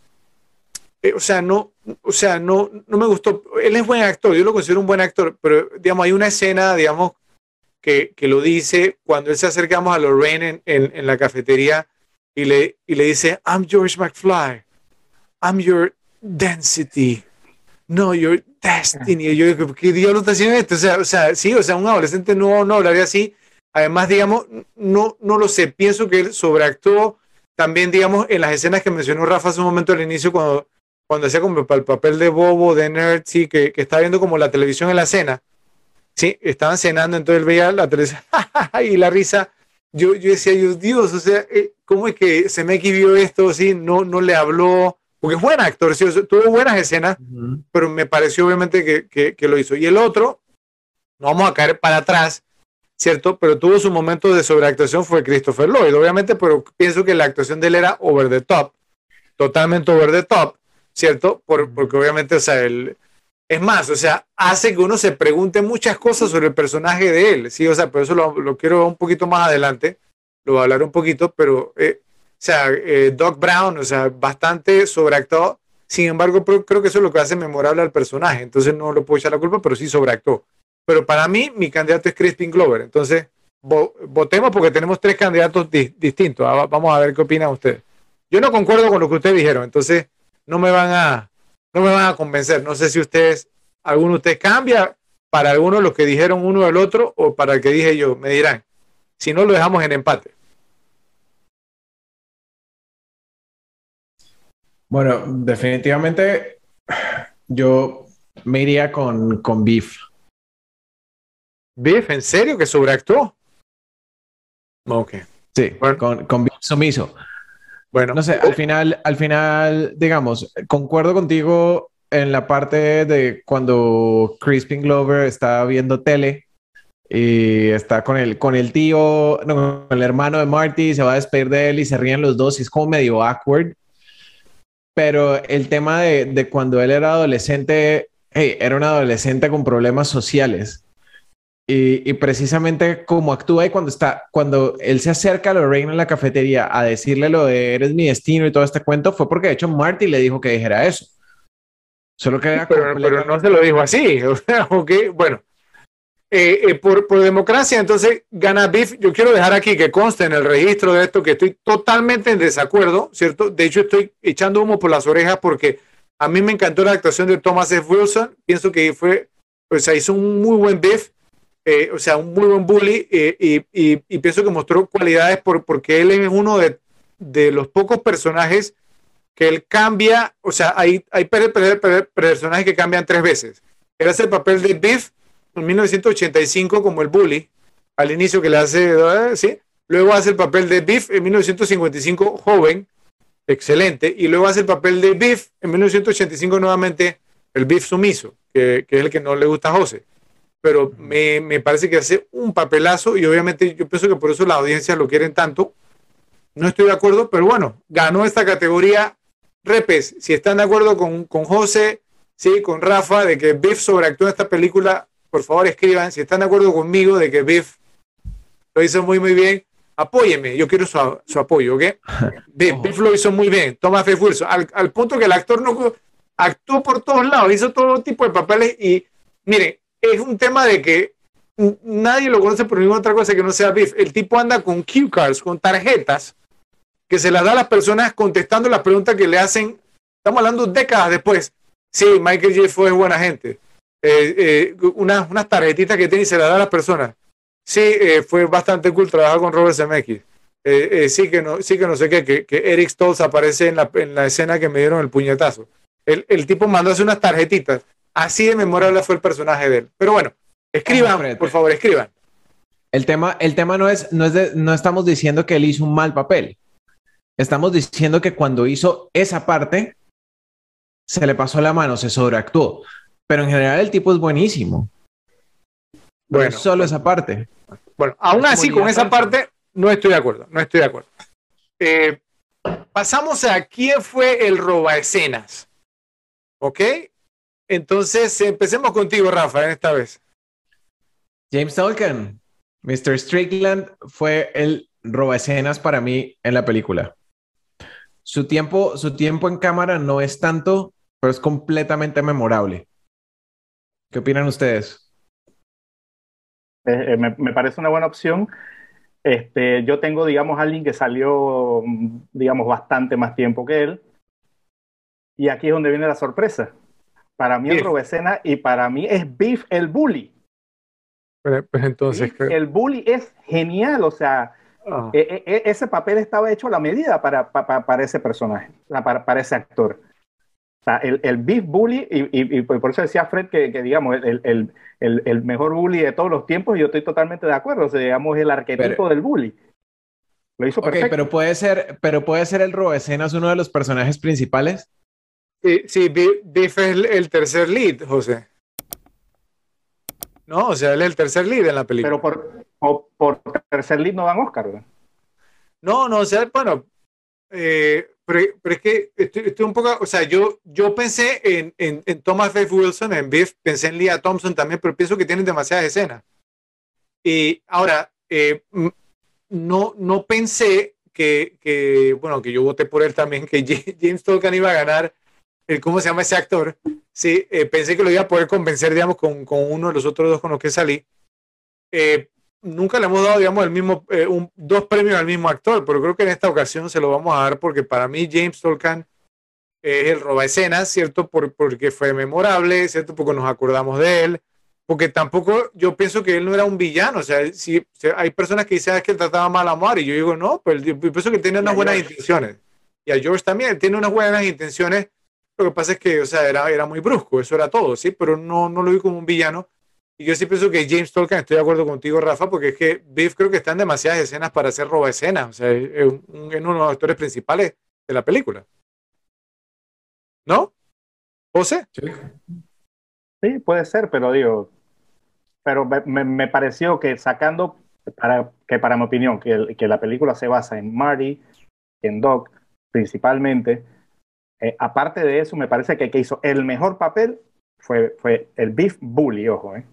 eh, o sea, no, o sea, no, no me gustó. Él es buen actor, yo lo considero un buen actor, pero, digamos, hay una escena, digamos, que, que, lo dice cuando él se acercamos a Lorraine en, en, en, la cafetería y le, y le dice, I'm George McFly, I'm your density, no, your destiny. Y yo digo, ¿qué diablos está haciendo esto? O sea, o sea, sí, o sea, un adolescente no, no hablaría así. Además, digamos, no, no lo sé, pienso que él sobreactuó también, digamos, en las escenas que mencionó Rafa hace un momento al inicio, cuando, cuando hacía como el papel de bobo, de nerd, sí, que, que está viendo como la televisión en la cena Sí, estaban cenando, entonces él veía la televisión *laughs* y la risa. Yo, yo decía, Dios, Dios, o sea, eh, ¿cómo es que se me vio esto? Sí, no, no le habló, porque es buen actor, sí, tuvo buenas escenas, uh -huh. pero me pareció obviamente que, que, que, lo hizo. Y el otro, no vamos a caer para atrás, ¿cierto? Pero tuvo su momento de sobreactuación, fue Christopher Lloyd, obviamente, pero pienso que la actuación de él era over the top, totalmente over the top, ¿cierto? Por, porque obviamente, o sea, el es más, o sea, hace que uno se pregunte muchas cosas sobre el personaje de él, ¿sí? O sea, por eso lo, lo quiero un poquito más adelante, lo voy a hablar un poquito, pero, eh, o sea, eh, Doc Brown, o sea, bastante sobreactuado, sin embargo, creo que eso es lo que hace memorable al personaje, entonces no lo puedo echar la culpa, pero sí sobreactuó. Pero para mí, mi candidato es Crispin Glover, entonces votemos porque tenemos tres candidatos distintos. Ah, vamos a ver qué opinan ustedes. Yo no concuerdo con lo que ustedes dijeron, entonces no me van a, no me van a convencer. No sé si ustedes, alguno de ustedes cambia para algunos los que dijeron uno del otro o para el que dije yo, me dirán. Si no, lo dejamos en empate. Bueno, definitivamente yo me iría con, con Beef. ¿Beef? ¿En serio que sobreactuó? Ok. Sí, con, con Beef sumiso. Bueno. No sé, al final, al final, digamos, concuerdo contigo en la parte de cuando Crispin Glover está viendo tele y está con el, con el tío, con el hermano de Marty, se va a despedir de él y se ríen los dos y es como medio awkward. Pero el tema de, de cuando él era adolescente, hey, era un adolescente con problemas sociales. Y, y, precisamente como actúa y cuando está, cuando él se acerca a Lorraine en la cafetería a decirle lo de eres mi destino y todo este cuento, fue porque de hecho Marty le dijo que dijera eso. Solo que pero, pero, no se lo dijo así. *laughs* ok, bueno. Eh, eh, por, por, democracia, entonces gana Biff. Yo quiero dejar aquí que conste en el registro de esto que estoy totalmente en desacuerdo, ¿cierto? De hecho, estoy echando humo por las orejas porque a mí me encantó la actuación de Thomas F. Wilson. Pienso que fue, o sea, hizo un muy buen Biff, eh, o sea, un muy buen bully y, y, pienso que mostró cualidades por, porque él es uno de, de los pocos personajes que él cambia, o sea, hay, hay personajes que cambian tres veces. Él hace el papel de Biff en 1985 como el bully, al inicio que le hace, ¿eh? ¿sí? Luego hace el papel de Biff en 1955 joven, excelente, y luego hace el papel de Biff en 1985 nuevamente el Biff sumiso, que, que es el que no le gusta a José. Pero me, me, parece que hace un papelazo y obviamente yo pienso que por eso la audiencia lo quieren tanto. No estoy de acuerdo, pero bueno, ganó esta categoría Repes, si están de acuerdo con, con José, sí, con Rafa, de que Biff sobreactúa en esta película, por favor escriban. Si están de acuerdo conmigo de que Biff lo hizo muy, muy bien, apóyeme. Yo quiero su, apoyo, ¿ok? *laughs* Biff, lo hizo muy bien. Toma F. Wilson. Al, punto que el actor no actuó por todos lados, hizo todo tipo de papeles y, mire, es un tema de que nadie lo conoce por ninguna otra cosa que no sea Biff. El tipo anda con cue cards, con tarjetas que se las da a las personas contestando las preguntas que le hacen. Estamos hablando décadas después. Sí, Michael J. fue buena gente. Eh, eh, unas, unas tarjetitas que tiene y se las da a las personas. Sí, eh, fue bastante cool trabajar con Robert Zemeckis. sí, que no, sí que no sé qué, que, que Eric Stoltz aparece en la, en la, escena que me dieron el puñetazo. El, el tipo mandó hacer unas tarjetitas. Así de memorable fue el personaje de él. Pero bueno, escriban, por favor, escriban. El tema, el tema no es, no es de, no estamos diciendo que él hizo un mal papel. Estamos diciendo que cuando hizo esa parte, se le pasó la mano, se sobreactuó. Pero en general el tipo es buenísimo. Bueno, solo esa parte. Bueno, aún así con esa parte no estoy de acuerdo, no estoy de acuerdo. Eh, pasamos a quién fue el roba escenas. ¿Ok? Entonces empecemos contigo, Rafa, en esta vez. James Tolkien, Mr. Strickland fue el roba escenas para mí en la película. Su tiempo, su tiempo en cámara no es tanto, pero es completamente memorable. ¿Qué opinan ustedes? Eh, eh, me, parece una buena opción. Este, yo tengo, digamos, alguien que salió, digamos, bastante más tiempo que él. Y aquí es donde viene la sorpresa. Para mí es Robesena y para mí es Beef el bully. Pues, pues entonces. el bully es genial, o sea, Ah. E, e, e, ese papel estaba hecho a la medida para, para, ese personaje, para, para, ese actor. O sea, el, el beef bully, y, y, por eso decía Fred que, que digamos, el, el, el, mejor bully de todos los tiempos, yo estoy totalmente de acuerdo, o sea, digamos, el arquetipo del bully. Lo hizo perfecto. pero puede ser, pero puede ser el Robescenas uno de los personajes principales. Sí, sí, Biff es el tercer lead, José. No, o sea, él es el tercer lead en la película. Pero por, por tercer lead no dan Oscar, No, no, o sea, bueno, eh, pero, es que estoy, un poco, o sea, yo, yo pensé en, en, Thomas F. Wilson, en Biff, pensé en Leah Thompson también, pero pienso que tienen demasiadas escenas. Y ahora, eh, no, no pensé que, que, bueno, que yo voté por él también, que *laughs* James Tolkien iba a ganar el, ¿cómo se llama ese actor? Sí, eh, pensé que lo iba a poder convencer, digamos, con, con, uno de los otros dos con los que salí. Eh, nunca le hemos dado, digamos, el mismo, eh, dos premios al mismo actor, pero creo que en esta ocasión se lo vamos a dar porque para mí James Tolkien es el roba escenas, ¿cierto? Por, porque fue memorable, ¿cierto? Porque nos acordamos de él, porque tampoco yo pienso que él no era un villano, o sea, si, hay personas que dicen ah, que él trataba mal a Mar y yo digo, no, pues yo pienso que tiene unas buenas intenciones. Y a George también, él tiene unas buenas intenciones, lo que pasa es que, o sea, era, era muy brusco, eso era todo, ¿sí? Pero no, no lo vi como un villano y yo sí pienso que James Tolkien, estoy de acuerdo contigo, Rafa, porque es que Biff creo que están demasiadas escenas para hacer roba escenas. O sea, es, uno de los actores principales de la película. ¿No? ¿José? Sí. puede ser, pero digo, pero me, pareció que sacando, para, que para mi opinión, que, que la película se basa en Marty, en Doc, principalmente, eh, aparte de eso, me parece que el que hizo el mejor papel fue, fue el Beef Bully, ojo, ¿eh?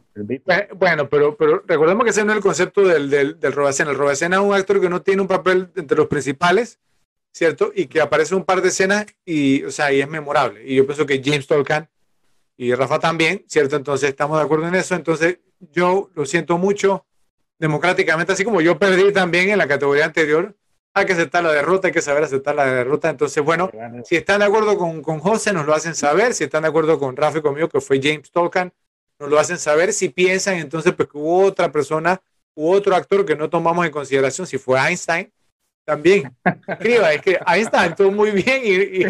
Bueno, pero, pero recordemos que ese no es el concepto del, del, del Robacena. El Robacena es un actor que no tiene un papel entre los principales, ¿cierto? Y que aparece un par de escenas y, o sea, y es memorable. Y yo pienso que James Tolkien y Rafa también, ¿cierto? Entonces estamos de acuerdo en eso. Entonces yo lo siento mucho democráticamente, así como yo perdí también en la categoría anterior. Hay que aceptar la derrota, hay que saber aceptar la derrota. Entonces, bueno, si están de acuerdo con, con José, nos lo hacen saber. Si están de acuerdo con Rafa y conmigo, que fue James Tolkien, nos lo hacen saber. Si piensan entonces pues, que hubo otra persona, u otro actor que no tomamos en consideración, si fue Einstein, también. Escriba, es que Einstein actuó muy bien y,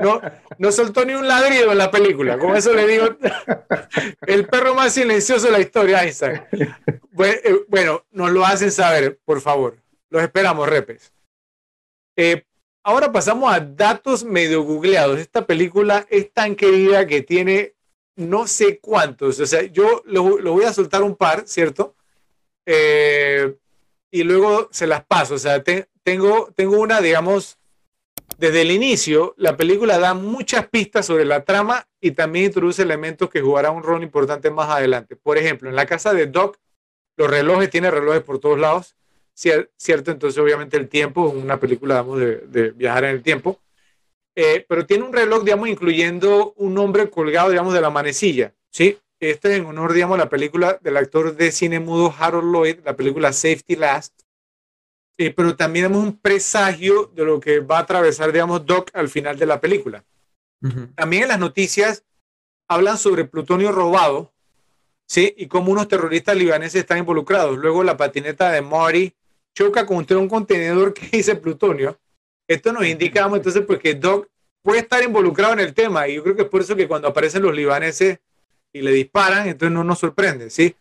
no, no soltó ni un ladrido en la película. Con eso le digo, el perro más silencioso de la historia, Einstein. Eh, bueno, nos lo hacen saber, por favor. Los esperamos, repes. Eh, ahora pasamos a datos medio googleados. Esta película es tan querida que tiene no sé cuántos, o sea, yo lo, voy a soltar un par, ¿cierto? Eh, y luego se las paso, o sea, tengo, tengo una, digamos, desde el inicio, la película da muchas pistas sobre la trama y también introduce elementos que jugarán un rol importante más adelante. Por ejemplo, en la casa de Doc, los relojes, tiene relojes por todos lados, ¿cierto? Entonces, obviamente, el tiempo, es una película, digamos, de viajar en el tiempo. Eh, pero tiene un reloj, digamos, incluyendo un nombre colgado, digamos, de la manecilla, ¿sí? Este es en honor, digamos, a la película del actor de cine mudo Harold Lloyd, la película Safety Last. Eh, pero también tenemos un presagio de lo que va a atravesar, digamos, Doc al final de la película. También en las noticias hablan sobre plutonio robado, ¿sí? Y cómo unos terroristas libaneses están involucrados. Luego la patineta de Marty choca contra un contenedor que *laughs* dice plutonio esto nos indica, entonces, pues que Doc puede estar involucrado en el tema y yo creo que es por eso que cuando aparecen los libaneses y le disparan, entonces no nos sorprende, ¿sí?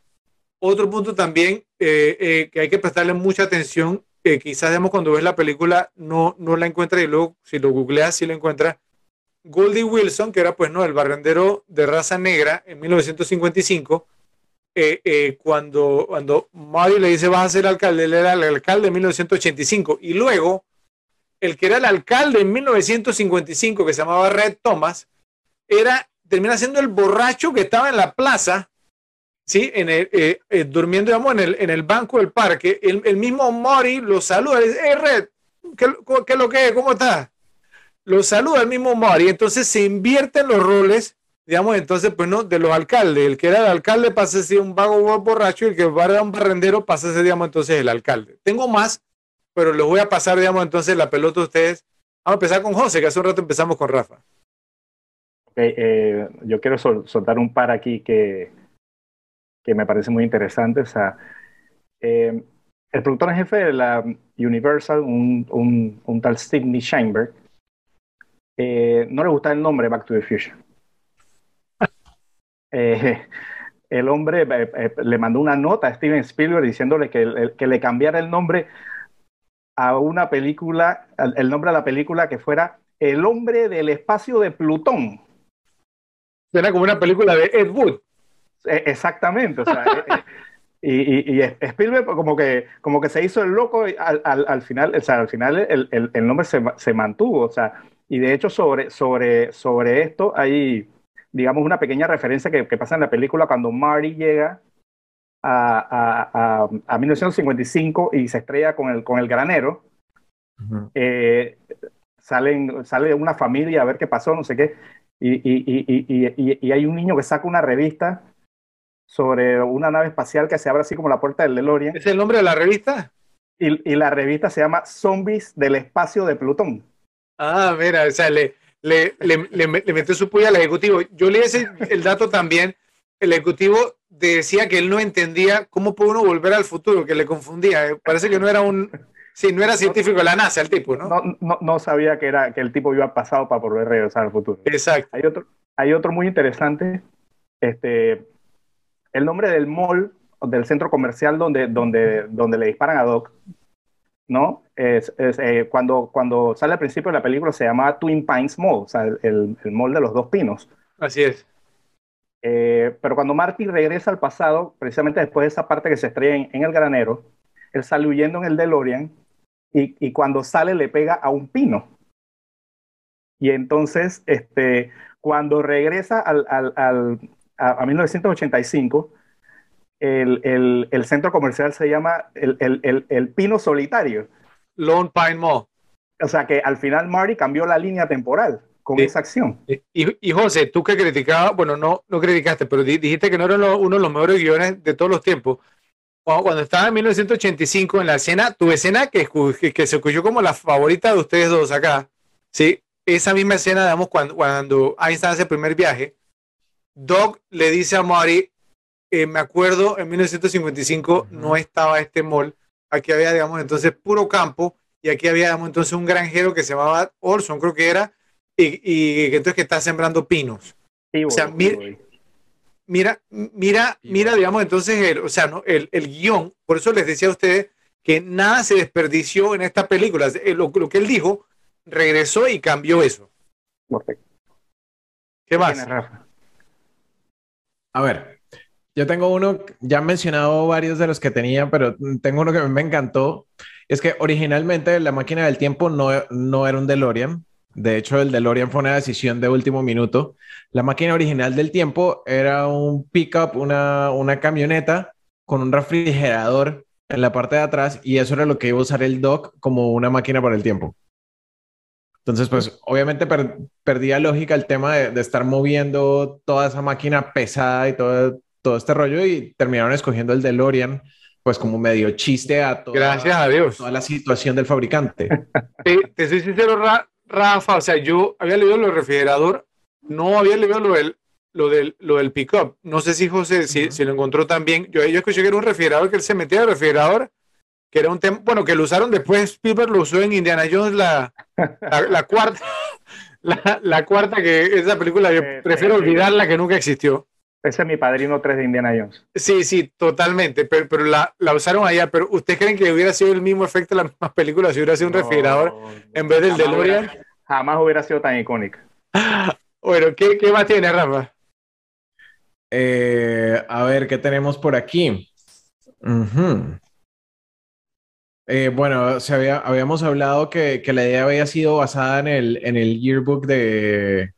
Otro punto también eh, eh, que hay que prestarle mucha atención, que quizás vemos cuando ves la película no, no la encuentras y luego si lo googleas sí lo encuentras. Goldie Wilson, que era pues no, el barrendero de raza negra en 1955, eh, cuando, cuando Mario le dice vas a ser alcalde, él era el alcalde en 1985 y luego el que era el alcalde en 1955, que se llamaba Red Thomas, era, termina siendo el borracho que estaba en la plaza, ¿sí? En el, eh, eh, durmiendo, digamos, en el, en el banco del parque. El, mismo Mori lo saluda, le dice, hey Red, ¿qué, es lo que es? ¿Cómo estás? Lo saluda el mismo Mori, entonces se invierten los roles, digamos, entonces, pues no, de los alcaldes. El que era el alcalde pasa a ser un vago borracho y el que era un barrendero pasa a ser, digamos, entonces el alcalde. Tengo más, pero les voy a pasar, digamos, entonces la pelota a ustedes. Vamos a empezar con José, que hace un rato empezamos con Rafa. Eh, yo quiero soltar un par aquí que, que me parece muy interesante. O sea, eh, el productor en jefe de la Universal, un, un, tal Sidney Sheinberg, eh, no le gusta el nombre Back to the Future. El hombre le mandó una nota a Steven Spielberg diciéndole que, que le cambiara el nombre a una película, el nombre de la película que fuera El hombre del espacio de Plutón. Suena como una película de Ed Wood. Exactamente, o sea, *laughs* y, y, Spielberg como que, como que se hizo el loco al, al, final, o sea, al final el, el, el nombre se, se, mantuvo, o sea, y de hecho sobre, sobre, sobre esto hay, digamos, una pequeña referencia que, que pasa en la película cuando Marty llega a, a, a, 1955 y se estrella con el, con el granero. Eh, salen, sale una familia a ver qué pasó, no sé qué, y, y, y, y, hay un niño que saca una revista sobre una nave espacial que se abre así como la puerta del DeLorean. ¿Es el nombre de la revista? Y, y la revista se llama Zombies del Espacio de Plutón. Ah, mira, o sea, le, le, le, le, le metió su puya al ejecutivo. Yo leí ese, el dato también. El ejecutivo decía que él no entendía cómo puede uno volver al futuro, que le confundía. Parece que no era un, sí, no era científico de la NASA el tipo, ¿no? No, no, no sabía que, era, que el tipo iba pasado para poder regresar al futuro. Exacto. Hay otro, hay otro muy interesante. Este, el nombre del mall, del centro comercial donde, donde, donde le disparan a Doc, ¿no? Es, es eh, cuando, cuando sale al principio de la película se llama Twin Pines Mall, o sea, el, el mall de los dos pinos. Así es. Eh, pero cuando Marty regresa al pasado, precisamente después de esa parte que se estrella en, en el granero, él sale huyendo en el DeLorean y, y, cuando sale le pega a un pino. Y entonces, este, cuando regresa al, al, al a, a, 1985, el, el, el, centro comercial se llama el, el, Pino Solitario. Lone Pine Mall. O sea que al final Marty cambió la línea temporal con sí. esa acción. Y, y, José, tú que criticabas, bueno, no, no criticaste, pero dijiste que no era uno de los mejores guiones de todos los tiempos. Cuando, cuando estaba en 1985 en la escena, tu escena que, que, que, se escuchó como la favorita de ustedes dos acá, ¿sí? Esa misma escena, digamos, cuando, cuando Einstein hace el primer viaje, Doc le dice a Marty, eh, me acuerdo, en 1955 uh -huh. no estaba este mall, aquí había, digamos, entonces puro campo, y aquí había, digamos, entonces un granjero que se llamaba Orson, creo que era, y, y entonces que está sembrando pinos. Sí, o sea, mira, mira, mira, mira, digamos, entonces, el, o sea, ¿no? el, el guion, por eso les decía a ustedes que nada se desperdició en esta película. Lo, lo que él dijo, regresó y cambió eso. Perfecto. ¿Qué más? A ver, yo tengo uno, ya han mencionado varios de los que tenía, pero tengo uno que me encantó. Es que originalmente la máquina del tiempo no, no era un DeLorean, de hecho, el DeLorean fue una decisión de último minuto. La máquina original del tiempo era un pickup, una, una camioneta con un refrigerador en la parte de atrás y eso era lo que iba a usar el Doc como una máquina para el tiempo. Entonces, pues obviamente per perdía lógica el tema de, de, estar moviendo toda esa máquina pesada y todo, todo este rollo y terminaron escogiendo el DeLorean pues como medio chiste a toda, Gracias a Dios. toda la situación del fabricante. *laughs* Te, te soy sincero, Ra Rafa, o sea, yo había leído lo del refrigerador, no había leído lo del, lo del, lo del pick-up. No sé si José, si, uh -huh. si, lo encontró también. Yo, yo escuché que era un refrigerador que él se metía al refrigerador, que era un tema, bueno, que lo usaron después, Spielberg lo usó en Indiana Jones, la, la, la cuarta, *laughs* la, la, cuarta, que esa película, yo prefiero olvidarla que nunca existió. Ese es mi padrino 3 de Indiana Jones. Sí, sí, totalmente, pero, pero la, la, usaron allá. Pero ¿ustedes creen que hubiera sido el mismo efecto de las mismas películas si hubiera sido un no, refrigerador en vez del DeLorean? Hubiera, jamás hubiera sido tan icónica. *laughs* Bueno, ¿qué, qué más tiene, Rafa? Eh, a ver, ¿qué tenemos por aquí? Uh -huh. eh, bueno, se había, habíamos hablado que, que, la idea había sido basada en el, en el yearbook de,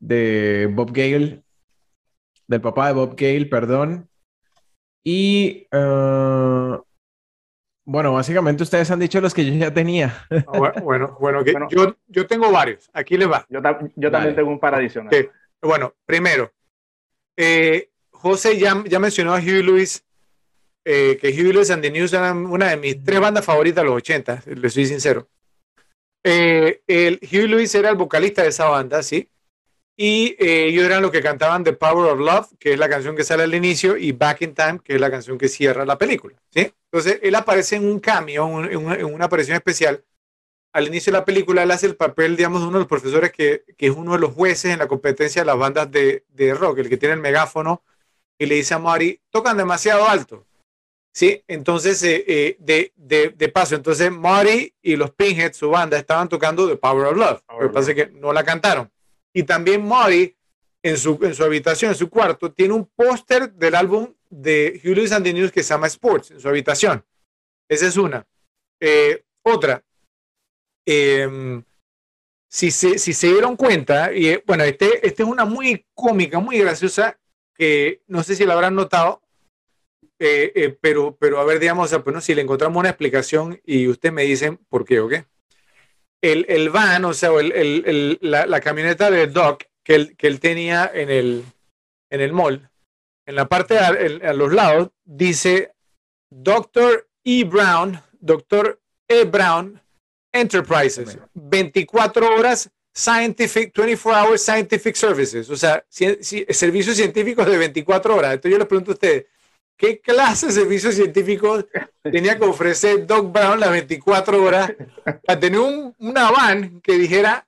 de Bob Gale del papá de Bob Gale, perdón. Y uh, bueno, básicamente ustedes han dicho los que yo ya tenía. Ah, bueno, bueno, que bueno, yo, yo tengo varios. Aquí les va. Yo, yo también tengo un par adicional. Okay. Bueno, primero, eh, José ya, ya, mencionó a Huey Lewis, eh, que Huey Lewis and the News era una de mis tres bandas favoritas de los 80, le soy sincero. Eh, el Huey Lewis era el vocalista de esa banda, ¿sí? Y eh, ellos eran los que cantaban The Power of Love, que es la canción que sale al inicio, y Back in Time, que es la canción que cierra la película. ¿sí? Entonces, él aparece en un cambio, en una, en una aparición especial. Al inicio de la película, él hace el papel, digamos, de uno de los profesores que, que es uno de los jueces en la competencia de las bandas de, de rock, el que tiene el megáfono, y le dice a Mari, tocan demasiado alto. ¿Sí? Entonces, eh, eh, de, de, de, paso, entonces Mari y los Pinheads, su banda, estaban tocando The Power of Love. Power lo que pasa es que no la cantaron. Y también Mori, en su, en su habitación, en su cuarto, tiene un póster del álbum de Hugh Lewis and the News que se llama Sports, en su habitación. Esa es una. Eh, otra. Eh, si, se, si se dieron cuenta, y eh, bueno, este, este es una muy cómica, muy graciosa, que no sé si la habrán notado, eh, pero, pero a ver, digamos, pues, si le encontramos una explicación y ustedes me dicen por qué o qué el, el van, o sea, el, el, la, la, camioneta de Doc que él, que él tenía en el, en el mall, en la parte a, a los lados dice Dr. E. Brown, Dr. E. Brown Enterprises, 24 horas Scientific, 24 Hours Scientific Services, o sea, servicios científicos de 24 horas. Entonces yo le pregunto a ustedes, ¿qué clase de servicios científicos tenía que ofrecer Doc Brown las 24 horas para tener un, una van que dijera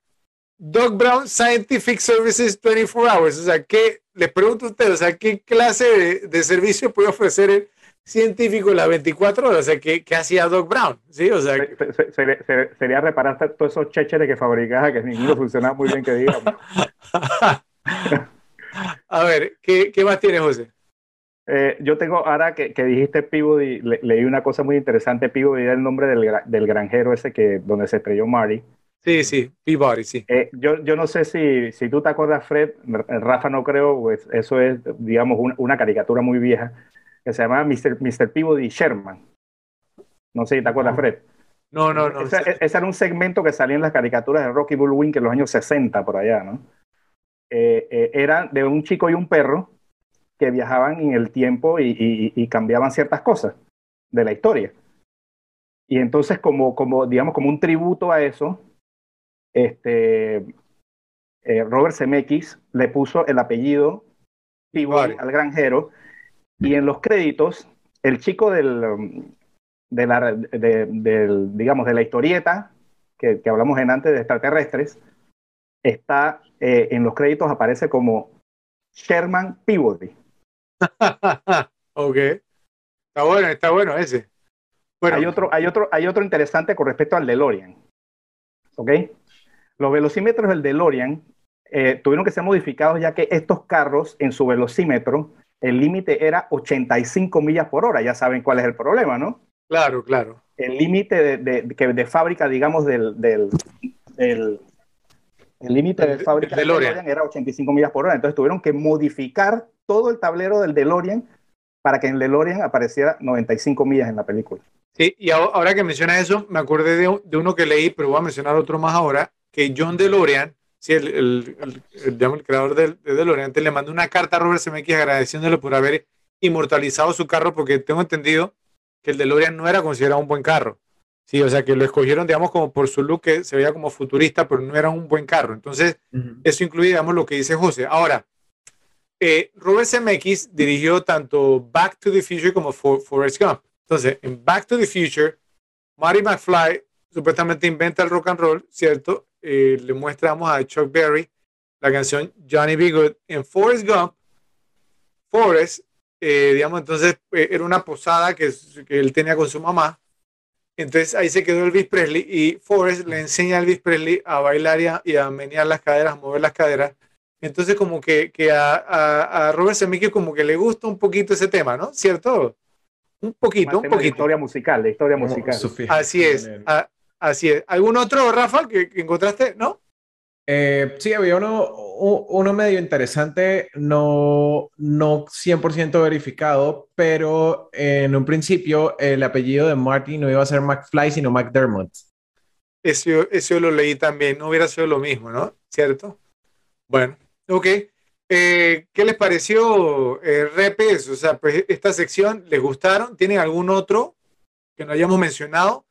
Doc Brown Scientific Services 24 Hours? O sea, ¿qué, les pregunto a ustedes, o sea, ¿qué clase de, de servicio puede ofrecer el científico las 24 horas, o sea, ¿qué, hacía Doc Brown? ¿Sí? O sea, sería reparar todos esos checheres que fabricaba, que ninguno funcionaba muy bien, que digamos. *laughs* A ver, ¿qué, ¿qué, más tienes, José? Eh, yo tengo, ahora que, que dijiste Peabody, leí una cosa muy interesante. Peabody era el nombre del, del, granjero ese que, donde se estrelló Marty. Sí, sí, Peabody, sí. Eh, yo, yo no sé si, si tú te acuerdas, Fred, Rafa no creo, pues eso es, digamos, una caricatura muy vieja que se llamaba Mr. Mr. Peabody Sherman. No sé si te acuerdas, Fred. No, no, no. Ese, era un segmento que salía en las caricaturas de Rocky Bullwinkle en los años 60, por allá, ¿no? Eh, eh, era de un chico y un perro que viajaban en el tiempo y, cambiaban ciertas cosas de la historia. Y entonces, como, como, digamos, como un tributo a eso, este, eh, Robert Zemeckis le puso el apellido Peabody al granjero y en los créditos, el chico del, de la, del, digamos, de la historieta que, que, hablamos en antes de extraterrestres, está eh, en los créditos, aparece como Sherman Peabody. *laughs* ok. Está bueno, está bueno ese. Bueno. Hay, otro, hay, otro, hay otro interesante con respecto al DeLorean. ¿Ok? Los velocímetros del DeLorean eh, tuvieron que ser modificados ya que estos carros en su velocímetro el límite era 85 millas por hora. Ya saben cuál es el problema, ¿no? Claro, claro. El límite de, de, fábrica, digamos, del, del, el límite de fábrica del DeLorean era 85 millas por hora. Entonces tuvieron que modificar todo el tablero del DeLorean para que en el DeLorean apareciera 95 millas en la película. Sí, y ahora que menciona eso, me acordé de, de uno que leí, pero voy a mencionar otro más ahora, que John DeLorean sí, el, el, el, creador de, de DeLorean le mandó una carta a Robert Zemeckis agradeciéndole por haber inmortalizado su carro, porque tengo entendido que el DeLorean no era considerado un buen carro. Sí, o sea, que lo escogieron, digamos, como por su look, que se veía como futurista, pero no era un buen carro. Entonces, eso incluye, digamos, lo que dice José. Ahora, eh, Robert Zemeckis dirigió tanto Back to the Future como Forrest Gump. Entonces, en Back to the Future, Marty McFly supuestamente inventa el rock and roll, ¿cierto? Eh, le muestramos a Chuck Berry la canción Johnny B. Good en Forrest Gump. Forrest, eh, digamos, entonces eh, era una posada que, que, él tenía con su mamá. Entonces ahí se quedó Elvis Presley y Forrest le enseña a Elvis Presley a bailar y a, menear las caderas, a mover las caderas. Entonces como que, que a, a, Robert Zemeckis como que le gusta un poquito ese tema, ¿no? ¿Cierto? Un poquito, un poquito. historia musical, de historia musical. Así es. Así es. ¿Algún otro, Rafa, que, encontraste? ¿No? Eh, sí, había uno, uno medio interesante, no, no 100% verificado, pero en un principio el apellido de Martin no iba a ser McFly, sino McDermott. Eso, eso lo leí también, no hubiera sido lo mismo, ¿no? ¿Cierto? Bueno, ok. Eh, ¿Qué les pareció, eh, Repes? O sea, pues esta sección, ¿les gustaron? ¿Tienen algún otro que no hayamos mencionado?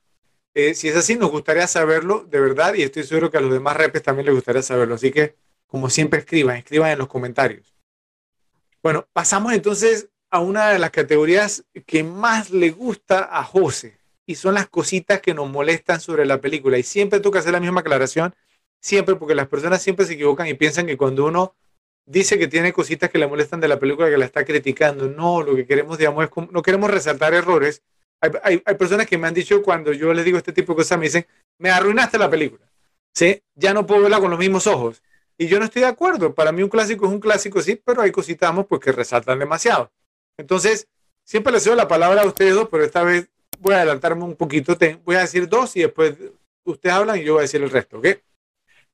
Eh, si es así, nos gustaría saberlo de verdad y estoy seguro que a los demás repes también les gustaría saberlo. Así que, como siempre, escriban, escriban en los comentarios. Bueno, pasamos entonces a una de las categorías que más le gusta a José y son las cositas que nos molestan sobre la película. Y siempre toca hacer la misma aclaración, siempre porque las personas siempre se equivocan y piensan que cuando uno dice que tiene cositas que le molestan de la película que la está criticando, no, lo que queremos, digamos, es no queremos resaltar errores, hay, hay, personas que me han dicho cuando yo les digo este tipo de cosas, me dicen, me arruinaste la película. ¿Sí? Ya no puedo verla con los mismos ojos. Y yo no estoy de acuerdo. Para mí un clásico es un clásico, sí, pero hay cositas pues, que resaltan demasiado. Entonces, siempre les doy la palabra a ustedes dos, pero esta vez voy a adelantarme un poquito. voy a decir dos y después ustedes hablan y yo voy a decir el resto, ¿ok?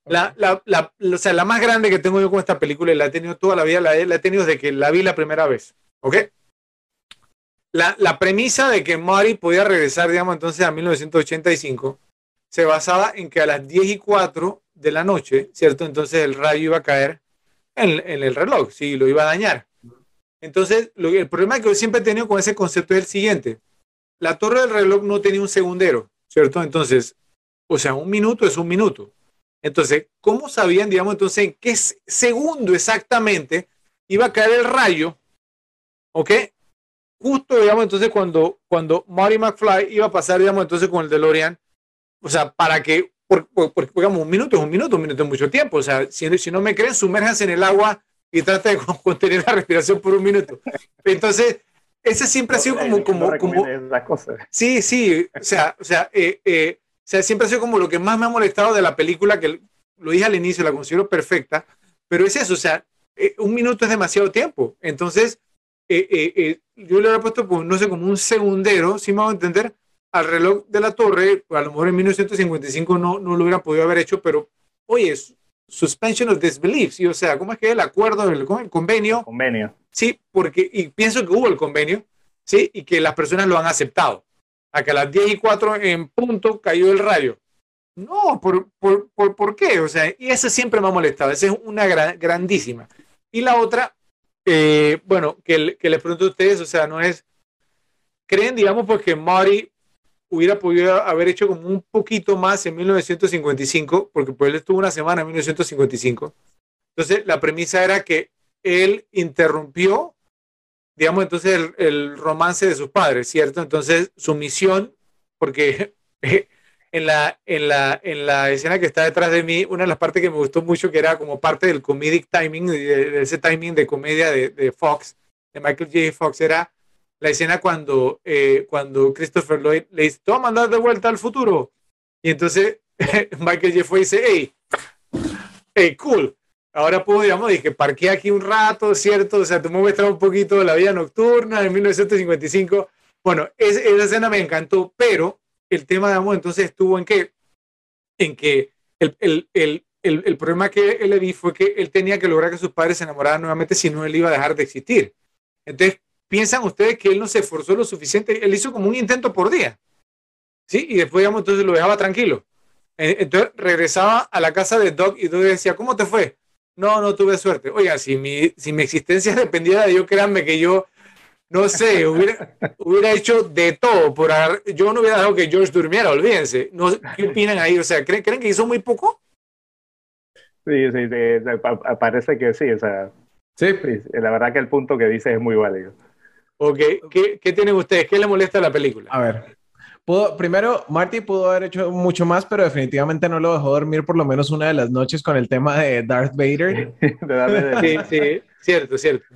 La, la, la, o sea, la más grande que tengo yo con esta película y la he tenido toda la vida, la, la he tenido desde que la vi la primera vez, ¿ok? La, premisa de que Marty podía regresar, digamos, entonces a 1985, se basaba en que a las 10 y 4 de la noche, ¿cierto? Entonces el rayo iba a caer en, el reloj, sí, lo iba a dañar. Entonces, el problema que yo siempre he tenido con ese concepto es el siguiente. La torre del reloj no tenía un segundero, ¿cierto? Entonces, o sea, un minuto es un minuto. Entonces, ¿cómo sabían, digamos, entonces en qué segundo exactamente iba a caer el rayo? ¿Ok? Justo, digamos, entonces cuando, cuando Marty McFly iba a pasar, digamos, entonces con el DeLorean, o sea, para que, porque, digamos, un minuto es un minuto, un minuto es mucho tiempo. O sea, si, si no me creen, sumérjanse en el agua y trata de *laughs* contener la respiración por un minuto. Entonces, ese siempre ha sido como... como, como sí, sí, o sea, o sea, eh, eh, o sea, siempre ha sido como lo que más me ha molestado de la película, que lo dije al inicio, la considero perfecta, pero es eso, o sea, eh, un minuto es demasiado tiempo. Entonces, eh, eh, yo le había puesto, pues, no sé, como un segundero, si me hago entender, al reloj de la torre, a lo mejor en 1955 no, no lo hubiera podido haber hecho, pero, oye, suspension of disbelief, ¿sí? o sea, ¿cómo es que el acuerdo, el, el convenio? Convenio. Sí, porque, y pienso que hubo el convenio, ¿sí? Y que las personas lo han aceptado a que a las 10 y 4 en punto cayó el rayo. No, ¿por, por, por, por qué? O sea, y eso siempre me ha molestado. Esa es una grandísima. Y la otra, eh, bueno, que, les pregunto a ustedes, o sea, no es, ¿creen, digamos, pues que Marty hubiera podido haber hecho como un poquito más en 1955? Porque pues él estuvo una semana en 1955. Entonces, la premisa era que él interrumpió digamos, entonces el, romance de sus padres, ¿cierto? Entonces su misión, porque *laughs* en la, en, la, en la escena que está detrás de mí, una de las partes que me gustó mucho, que era como parte del comedic timing, de, ese timing de comedia de, Fox, de Michael J. Fox, era la escena cuando, eh, cuando Christopher Lloyd le dice, te voy a mandar de vuelta al futuro. Y entonces *laughs* Michael J. y dice, hey, hey, cool, ahora puedo, digamos, dije, parqué aquí un rato, ¿cierto? O sea, te muestras un poquito de la vida nocturna en 1955. Bueno, esa escena me encantó, pero el tema, digamos, entonces estuvo en que, en que el, el, el, el, problema que él le vi fue que él tenía que lograr que sus padres se enamoraran nuevamente, si no él iba a dejar de existir. Entonces, ¿piensan ustedes que él no se esforzó lo suficiente? Él hizo como un intento por día. ¿Sí? Y después, digamos, entonces lo dejaba tranquilo. Entonces regresaba a la casa de Doc y Doc decía, ¿cómo te fue? No, no tuve suerte. Oiga, si mi, si mi existencia *laughs* dependiera de yo, créanme que yo, no sé, hubiera, hubiera hecho de todo. Por yo no hubiera dejado que George durmiera, olvídense. No, ¿Qué *laughs* opinan ahí? O sea, ¿creen, ¿creen que hizo muy poco? Sí, sí, parece que sí. O sea, sí. La verdad que el punto que dice es muy válido. Ok, ¿Qué, ¿qué tienen ustedes? ¿Qué les molesta la película? A ver, primero, Marty pudo haber hecho mucho más, pero definitivamente no lo dejó dormir por lo menos una de las noches con el tema de Darth Vader. *laughs* sí, sí, cierto, cierto.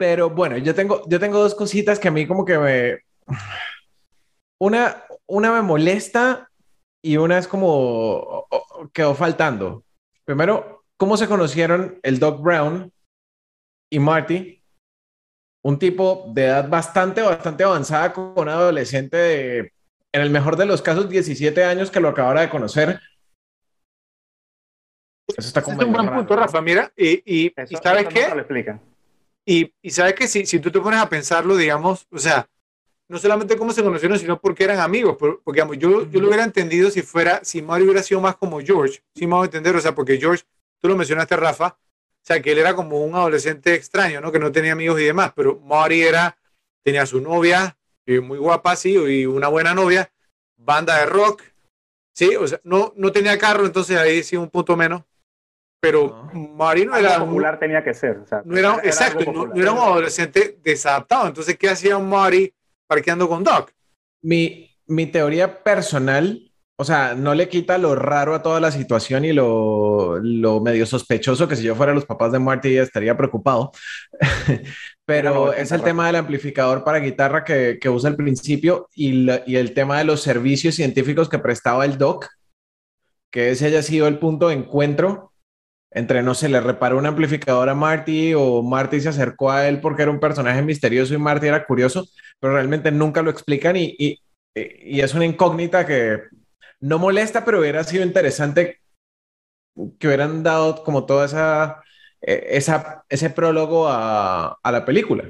Pero bueno, yo tengo, yo tengo dos cositas que a mí como que me... Una, una me molesta y una es como quedó faltando. Primero, ¿cómo se conocieron el Doc Brown y Marty? un tipo de edad bastante, bastante avanzada con un adolescente de, en el mejor de los casos, 17 años que lo acabara de conocer. Eso está como. Es un buen punto, Rafa. Mira, y, y, ¿sabes qué? Y, y, sabes que si, si tú te pones a pensarlo, digamos, o sea, no solamente cómo se conocieron, sino porque eran amigos. Porque, digamos, yo, yo lo hubiera entendido si fuera, si Mario hubiera sido más como George. Si me voy a entender, o sea, porque George, tú lo mencionaste, Rafa, o sea, que él era como un adolescente extraño, ¿no? Que no tenía amigos y demás, pero Mari era, tenía su novia, y muy guapa, sí, y una buena novia, banda de rock, sí, o sea, no, no tenía carro, entonces ahí sí un punto menos, pero Mari no era... popular tenía que ser, o sea, no era, exacto, no, era un adolescente desadaptado, entonces, ¿qué hacía Mari parqueando con Doc? Mi, mi teoría personal o sea, no le quita lo raro a toda la situación y lo, medio sospechoso que si yo fuera los papás de Marty estaría preocupado. *laughs* Pero es el tema del amplificador para guitarra que, usa al principio y, el tema de los servicios científicos que prestaba el doc, que ese haya sido el punto de encuentro entre, no sé, le reparó un amplificador a Marty o Marty se acercó a él porque era un personaje misterioso y Marty era curioso, pero realmente nunca lo explican y, y es una incógnita que no molesta, pero hubiera sido interesante que hubieran dado como toda esa, eh, esa ese prólogo a, la película.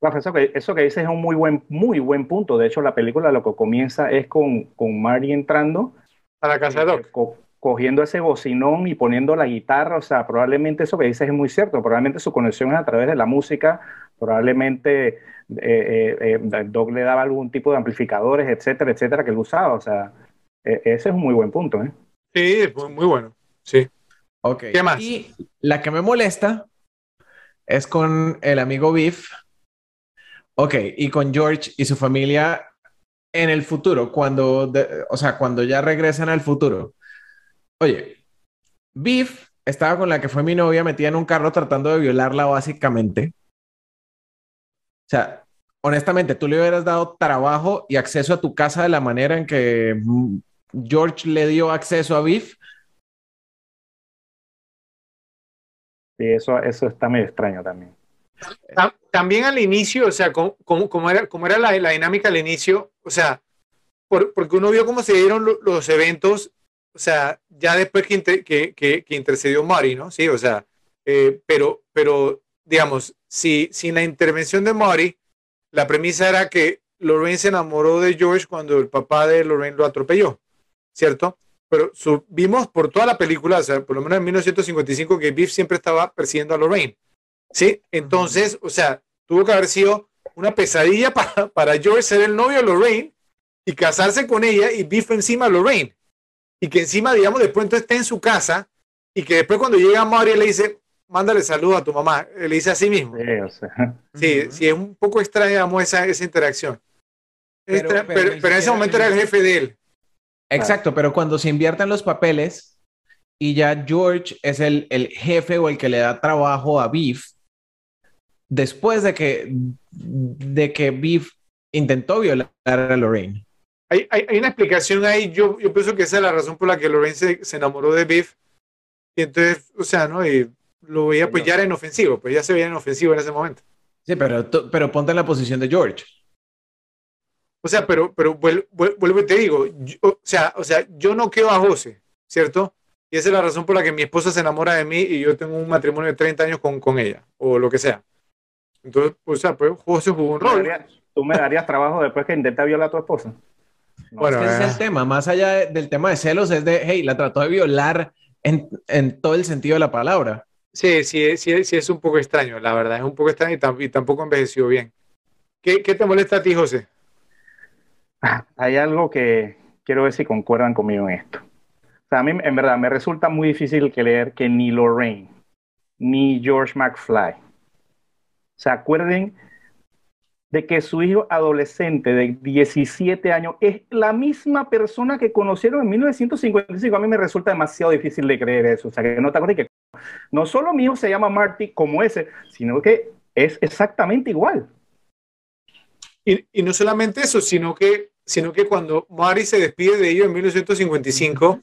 Eso que, eso que dices es un muy buen, muy buen punto. De hecho, la película lo que comienza es con, con Marty entrando a la casa de Doc. Cogiendo ese bocinón y poniendo la guitarra. O sea, probablemente eso que dices es muy cierto. Probablemente su conexión es a través de la música probablemente eh, eh, eh, Doc le daba algún tipo de amplificadores, etcétera, etcétera, que él usaba. O sea, e, ese es un muy buen punto. ¿eh? Sí, muy, muy bueno. Sí. Ok. ¿Qué más? Y la que me molesta es con el amigo Biff. Ok, y con George y su familia en el futuro, cuando, de- o sea, cuando ya regresan al futuro. Oye, Biff estaba con la que fue mi novia metida en un carro tratando de violarla básicamente. O sea, honestamente, tú le hubieras dado trabajo y acceso a tu casa de la manera en que mm, George le dio acceso a Biff. Y eso, eso está medio extraño también. Ta- También al inicio, o sea, como, era, como era la, la dinámica al inicio, o sea, por- porque uno vio cómo se dieron lo- los eventos, o sea, ya después que, que, que intercedió Mari, ¿no? Sí, o sea, eh, pero, pero, digamos, si, sin la intervención de Mari, la premisa era que Lorraine se enamoró de George cuando el papá de Lorraine lo atropelló, ¿cierto? Pero su- vimos por toda la película, o sea, por lo menos en 1955, que Biff siempre estaba persiguiendo a Lorraine. ¿Sí? Entonces, o sea, tuvo que haber sido una pesadilla *laughs* para, para George ser el novio de Lorraine y casarse con ella y Biff encima a Lorraine. Y que encima, digamos, después entonces esté en su casa y que después cuando llega Mario le dice, mándale saludos a tu mamá. Le dice a sí mismo. Sí, o sea, Sí, es un poco extraña, digamos, esa, esa interacción. Pero- Extra- pero pero, ni pero en ese momento era el jefe de él. Exacto, pero cuando se invierten los papeles y ya George es el, el jefe o el que le da trabajo a Beef, después de que, de que Beef intentó violar a Lorraine. Hay, hay, hay una explicación ahí, yo, yo pienso que esa es la razón por la que Lorraine se, se enamoró de Biff. Y entonces, o sea, ¿no? Y lo veía, pues ya era inofensivo, pues ya se veía inofensivo en ese momento. Sí, pero, pero ponte en la posición de George. O sea, pero, pero vuel- vuel- vuelvo y te digo, yo- o, sea, o sea, yo no quedo a José, ¿cierto? Y esa es la razón por la que mi esposa se enamora de mí y yo tengo un matrimonio de 30 años con, con ella, o lo que sea. Entonces, o sea, pues José jugó un ¿tú me rol. darías- ¿tú me darías trabajo después que intenta violar a tu esposa? No, Bueno, Es que ese es eh. el tema, más allá de- del tema de celos, es de, hey, la trató de violar en, en todo el sentido de la palabra. Sí, sí, sí, sí es un poco extraño, la verdad, es un poco extraño y, tam- y tampoco envejeció bien. ¿Qué, ¿Qué te molesta a ti, José? hay algo que quiero ver si concuerdan conmigo en esto. O sea, a mí en verdad me resulta muy difícil creer que ni Lorraine ni George McFly se acuerden de que su hijo adolescente de 17 años es la misma persona que conocieron en 1955. A mí me resulta demasiado difícil de creer eso. O sea, que no te acuerdas que no solo mi hijo se llama Marty como ese, sino que es exactamente igual. Y, no solamente eso, sino que, sino que cuando Mari se despide de ellos en 1955,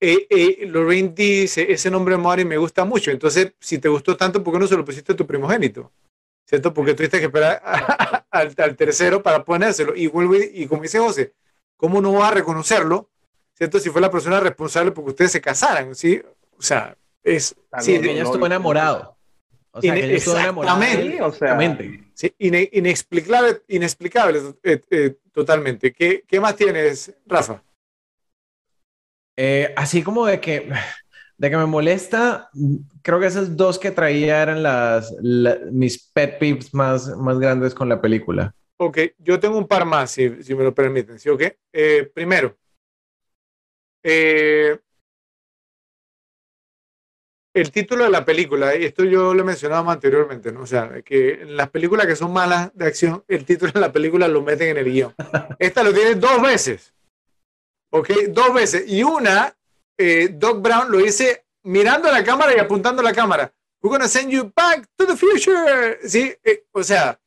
eh, eh, Lorraine dice, ese nombre Mari me gusta mucho. Entonces, si te gustó tanto, ¿por qué no se lo pusiste a tu primogénito? ¿Cierto? Porque tuviste que esperar al, al tercero para ponérselo. Y vuelve, y como dice José, ¿cómo no vas a reconocerlo? ¿Cierto? Si fue la persona responsable porque ustedes se casaran, ¿sí? O sea, es... sí, Porque ella estuvo enamorado. O sea, que estuvo. Sí, o sea, exactamente. Sí, ine- inexplicable, inexplicable eh, eh, totalmente. ¿Qué, ¿Qué más tienes, Rafa? Eh, así como de que, de que me molesta, creo que esas dos que traía eran las, la- mis pet peeves más, más grandes con la película. Ok, yo tengo un par más, si, si me lo permiten. ¿sí? ok? Eh, primero, eh, el título de la película, y esto yo lo he mencionado anteriormente, ¿no? O sea, que en las películas que son malas de acción, el título de la película lo meten en el guion. *laughs* Esta lo tiene dos veces. ¿Ok? Dos veces. Y una, eh, Doc Brown lo dice mirando a la cámara y apuntando a la cámara. We're gonna send you back to the future. Sí, eh, o sea,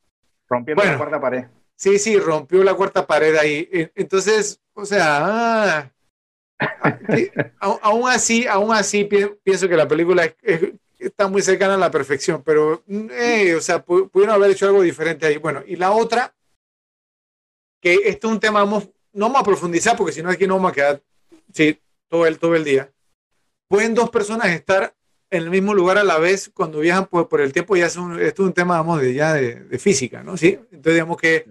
rompiendo Bueno. la cuarta pared. Sí, sí, rompió la cuarta pared ahí. E- Entonces, o sea, ah, *laughs* aún así, aún así pi- pienso que la película es- es- está muy cercana a la perfección, pero, mm, eh, o sea, pu- pudieron haber hecho algo diferente ahí. Bueno, y la otra, que este es un tema, vamos, no vamos a profundizar porque si no aquí no vamos a quedar sí, todo, el, todo el día. Pueden dos personas estar en el mismo lugar a la vez cuando viajan por, por el tiempo, ya es un, esto es un tema, vamos, de, ya de, de física, ¿no? Sí, entonces digamos que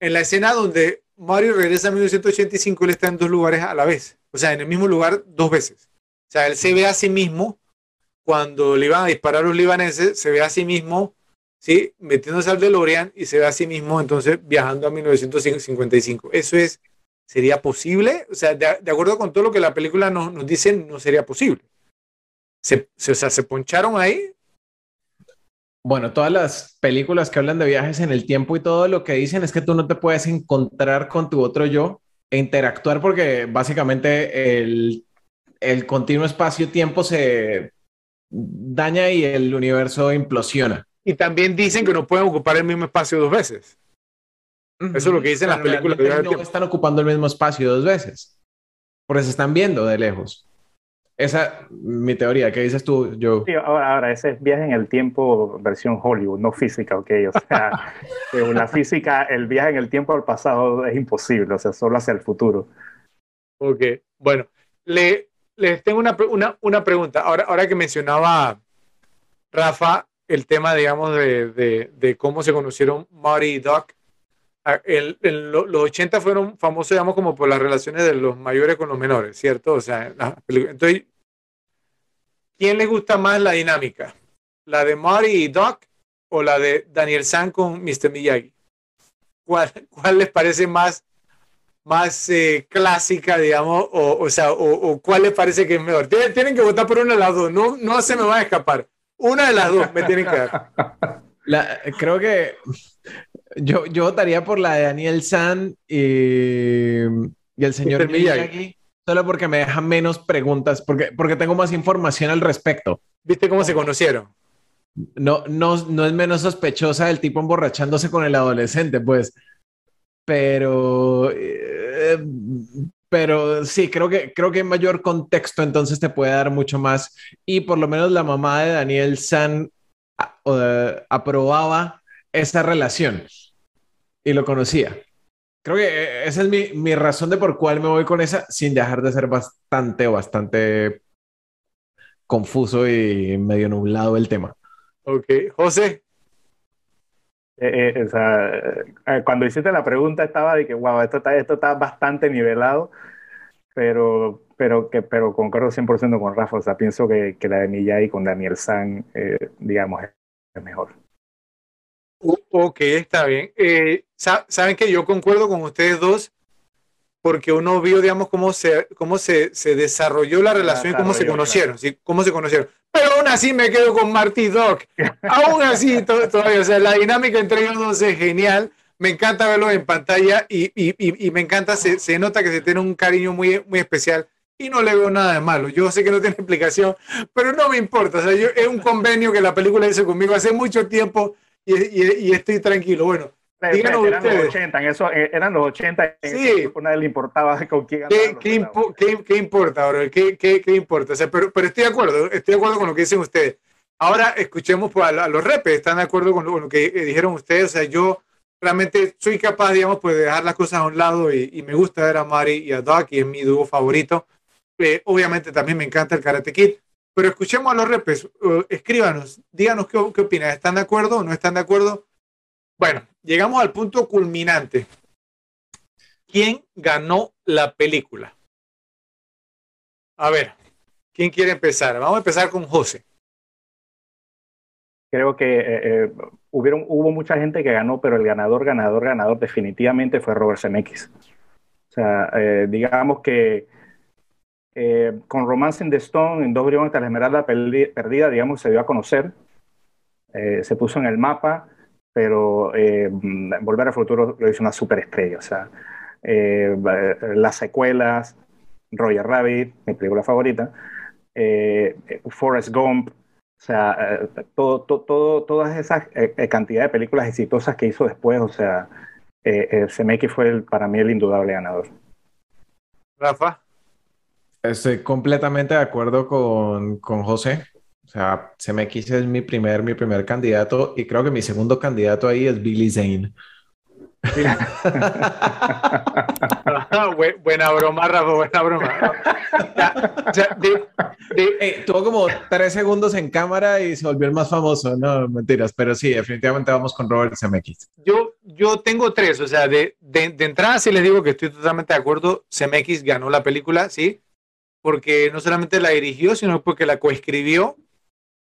en la escena donde Mario regresa a 1985, él está en dos lugares a la vez. O sea, en el mismo lugar dos veces. O sea, él se ve a sí mismo cuando le iban a disparar los libaneses, se ve a sí mismo ¿sí? Metiéndose al DeLorean y se ve a sí mismo entonces viajando a 1955. Eso es, ¿sería posible? O sea, de, acuerdo con todo lo que la película nos, nos dice, no sería posible. Se, o sea, se poncharon ahí. Bueno, todas las películas que hablan de viajes en el tiempo y todo lo que dicen es que tú no te puedes encontrar con tu otro yo e interactuar porque básicamente el, el continuo espacio-tiempo se daña y el universo implosiona. Y también dicen que no pueden ocupar el mismo espacio dos veces. Eso es lo que dicen las películas. no están ocupando el mismo espacio dos veces. Porque se están viendo de lejos. Esa mi teoría. ¿Qué dices tú, Joe? Sí, ahora, ahora, ese viaje en el tiempo versión Hollywood, no física, ok. O sea, *laughs* según la física, el viaje en el tiempo al pasado es imposible, o sea, solo hacia el futuro. Ok, bueno, le, les tengo una, una, una, pregunta. Ahora, ahora que mencionaba Rafa el tema, digamos, de, de, cómo se conocieron Marty y Doc. Ah, el, los 80 fueron famosos, digamos, como por las relaciones de los mayores con los menores, ¿cierto? O sea, entonces, ¿quién les gusta más la dinámica? ¿La de Marty y Doc o la de Daniel San con Mr. Miyagi? ¿Cuál, cuál les parece más, más eh, clásica, digamos, o, o sea, o, cuál les parece que es mejor? Tienen, que votar por una de las dos, no, no se me va a escapar. Una de las dos me tienen que dar. *laughs* creo que yo, yo votaría por la de Daniel San y, el señor Miyagi, solo porque me dejan menos preguntas, porque, porque tengo más información al respecto. ¿Viste cómo se conocieron? No, no, no es menos sospechosa el tipo emborrachándose con el adolescente, pues. Pero eh, pero sí, creo que, creo que en mayor contexto entonces te puede dar mucho más. Y por lo menos la mamá de Daniel San aprobaba esa relación y lo conocía. Creo que eh, esa es mi, mi, razón de por cuál me voy con esa, sin dejar de ser bastante o bastante confuso y medio nublado el tema. Ok, José. Eh, eh, o sea, eh, cuando hiciste la pregunta estaba de que, wow, esto está, esto está bastante nivelado, pero, pero, que, pero concuerdo 100% con Rafa, o sea, pienso que, que la de Miyagi con Daniel San, digamos, es mejor. Ok, está bien. Saben que yo concuerdo con ustedes dos porque uno vio, digamos, cómo se, cómo se, se desarrolló la relación y cómo se conocieron, ¿sí? cómo se conocieron. Pero aún así me quedo con Marty Doc. *laughs* aún así, todavía, o sea, la dinámica entre ellos dos es genial. Me encanta verlo en pantalla y, y, y, me encanta, se, se, nota que se tiene un cariño muy, muy especial y no le veo nada de malo. Yo sé que no tiene *laughs* explicación, pero no me importa. O sea, yo, es un convenio que la pelquila hizo conmigo hace mucho tiempo y, y estoy tranquilo. Bueno, eran los 80, en eso, eh, eran los 80, sí. nadie le importaba *laughs* con quién ¿Qué, qué, qué, qué importa ahora? ¿Qué, qué, importa? O sea, pero, pero estoy de acuerdo, estoy de acuerdo con lo que dicen ustedes. Ahora escuchemos pues, a, los repes, ¿están de acuerdo con lo, que dijeron ustedes? O sea, yo realmente soy capaz, digamos, pues, de dejar las cosas a un lado y, me gusta ver a Mari y a Doc y es mi dúo favorito. Eh, obviamente también me encanta el Karate Kid, pero escuchemos a los repes, uh, escríbanos, díganos qué, qué opinan, ¿están de acuerdo o no están de acuerdo? Bueno, llegamos al punto culminante. ¿Quién ganó la película? A ver, ¿quién quiere empezar? Vamos a empezar con José. Creo que eh, eh, hubieron, hubo mucha gente que ganó, pero el ganador, ganador, ganador definitivamente fue Robert Zemeckis. O sea, eh, digamos que con Romance in the Stone, en Dos Brigones de la Esmeralda Perdida, digamos, se dio a conocer, se puso en el mapa, pero eh, Volver al Futuro lo hizo una superestrella. O sea, eh, las secuelas, Roger Rabbit, mi película favorita, eh, Forrest Gump, o sea, todo, todo, todas esas cantidad de películas exitosas que hizo después, o sea, eh, fue para mí el indudable ganador. Rafa. Estoy completamente de acuerdo con, con José. O sea, CMX es mi primer, mi primer candidato y creo que mi segundo candidato ahí es Billy Zane. *laughs* buena broma, Rafa, buena broma. tuvo como tres segundos en cámara y se volvió el más famoso. No, mentiras, pero sí, definitivamente vamos con Robert CMX. Yo, yo tengo tres, o sea, de, de, de entrada sí les digo que estoy totalmente de acuerdo. CMX ganó la película, sí, porque no solamente la dirigió, sino porque la coescribió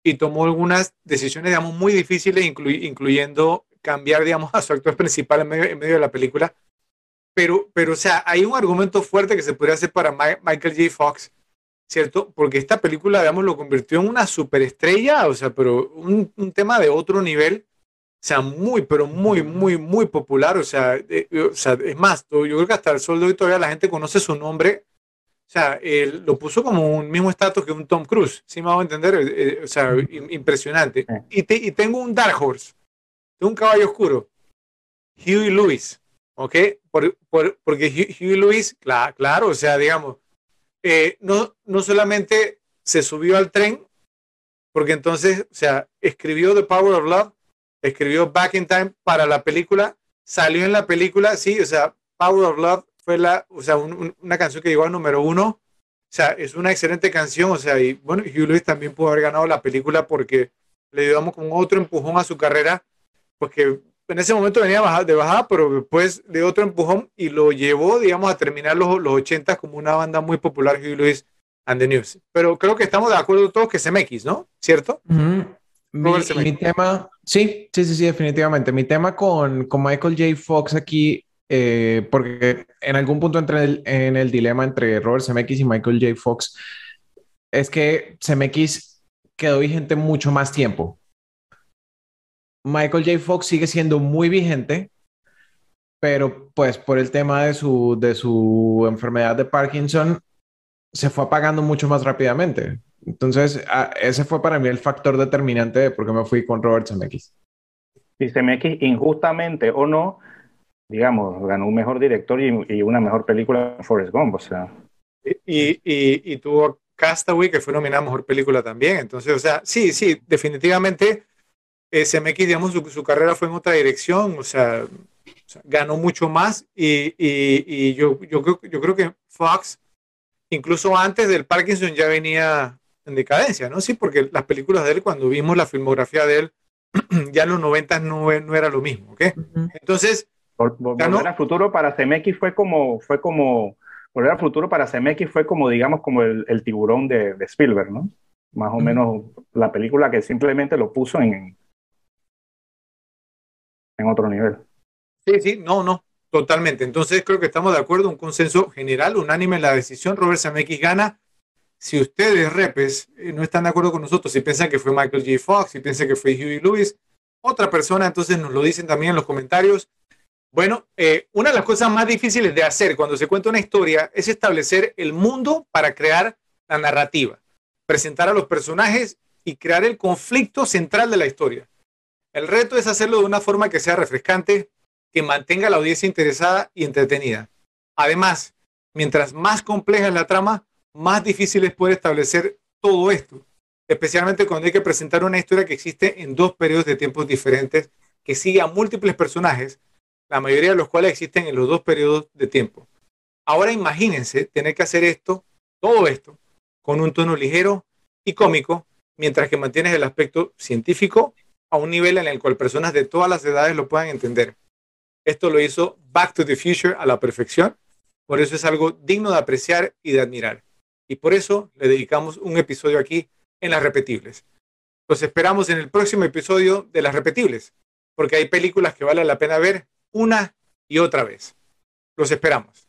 y tomó algunas decisiones, digamos, muy difíciles, incluyendo cambiar, digamos, *laughs* a su actor principal en medio, de la película. Pero, pero, o sea, hay un argumento fuerte que se podría hacer para Michael J. Fox, ¿cierto? Porque esta película, digamos, lo convirtió en una superestrella, o sea, pero un, un tema de otro nivel, o sea, muy, pero muy, muy, muy popular, o sea, o sea es más, yo creo que hasta el sol de hoy todavía la gente conoce su nombre o sea, él lo puso como un mismo estatus que un Tom Cruise, ¿sí me hago entender? Eh, eh, o sea, impresionante. Y, y, tengo un Dark Horse, tengo un caballo oscuro, Huey Lewis, ¿ok? Por, por, porque Huey Lewis, claro, claro, o sea, digamos, eh, no, no solamente se subió al tren, porque entonces, o sea, escribió The Power of Love, escribió Back in Time para la película, salió en la película, sí, o sea, Power of Love fue la, o sea, una canción que llegó al número uno. O sea, es una excelente canción. O sea, y bueno, Hugh Lewis también pudo haber ganado la película porque le dio como otro empujón a su carrera, porque en ese momento venía de bajada, pero después de otro empujón y lo llevó, digamos, a terminar los, los 80 como una banda muy popular, Hugh Lewis and the News. Pero creo que estamos de acuerdo todos que es MX, ¿no? ¿Cierto? mi, tema, sí, sí, sí, sí, definitivamente. Mi tema con, con Michael J. Fox aquí eh, porque en algún punto entre en el dilema entre Robert Zemeckis y Michael J. Fox es que Zemeckis quedó vigente mucho más tiempo. Michael J. Fox sigue siendo muy vigente, pero pues por el tema de su, de su enfermedad de Parkinson se fue apagando mucho más rápidamente. Entonces, ese fue para mí el factor determinante de por qué me fui con Robert Zemeckis. Y Zemeckis, injustamente o no, digamos, ganó un mejor director y, una mejor película Forrest Gump, o sea. Y, y, y, tuvo Castaway, que fue nominada a mejor película también. Entonces, o sea, sí, sí, definitivamente SMX, digamos, su, carrera fue en otra dirección, o sea, ganó mucho más y, y, yo, yo, creo, yo creo que Fox, incluso antes del Parkinson, ya venía en decadencia, ¿no? Sí, porque las películas de él, cuando vimos la filmografía de él, *clears throat* ya en los 90 no, no era lo mismo, ¿ok? Entonces, Volver al futuro para CMX fue como, fue como, Volver al futuro para CMX fue como, digamos, como el, el tiburón de, de, Spielberg, ¿no? Más o menos la película que simplemente lo puso en, en otro nivel. Sí, sí, no, no, totalmente. Entonces creo que estamos de acuerdo, un consenso general, unánime en la decisión. Robert Zemeckis gana. Si ustedes, repes, eh, no están de acuerdo con nosotros, si piensan que fue Michael J. Fox, si piensan que fue Huey Lewis, otra persona, entonces nos lo dicen también en los comentarios. Bueno, eh, una de las cosas más difíciles de hacer cuando se cuenta una historia es establecer el mundo para crear la narrativa, presentar a los personajes y crear el conflicto central de la historia. El reto es hacerlo de una forma que sea refrescante, que mantenga a la audiencia interesada y entretenida. Además, mientras más compleja es la trama, más difícil es poder establecer todo esto, especialmente cuando hay que presentar una historia que existe en dos periodos de tiempos diferentes, que sigue a múltiples personajes la mayoría de los cuales existen en los dos periodos de tiempo. Ahora imagínense tener que hacer esto, todo esto, con un tono ligero y cómico, mientras que mantienes el aspecto científico a un nivel en el cual personas de todas las edades lo puedan entender. Esto lo hizo Back to the Future a la perfección, por eso es algo digno de apreciar y de admirar. Y por eso le dedicamos un episodio aquí en Las Repetibles. Los esperamos en el próximo episodio de Las Repetibles, porque hay películas que vale la pena ver una y otra vez. Los esperamos.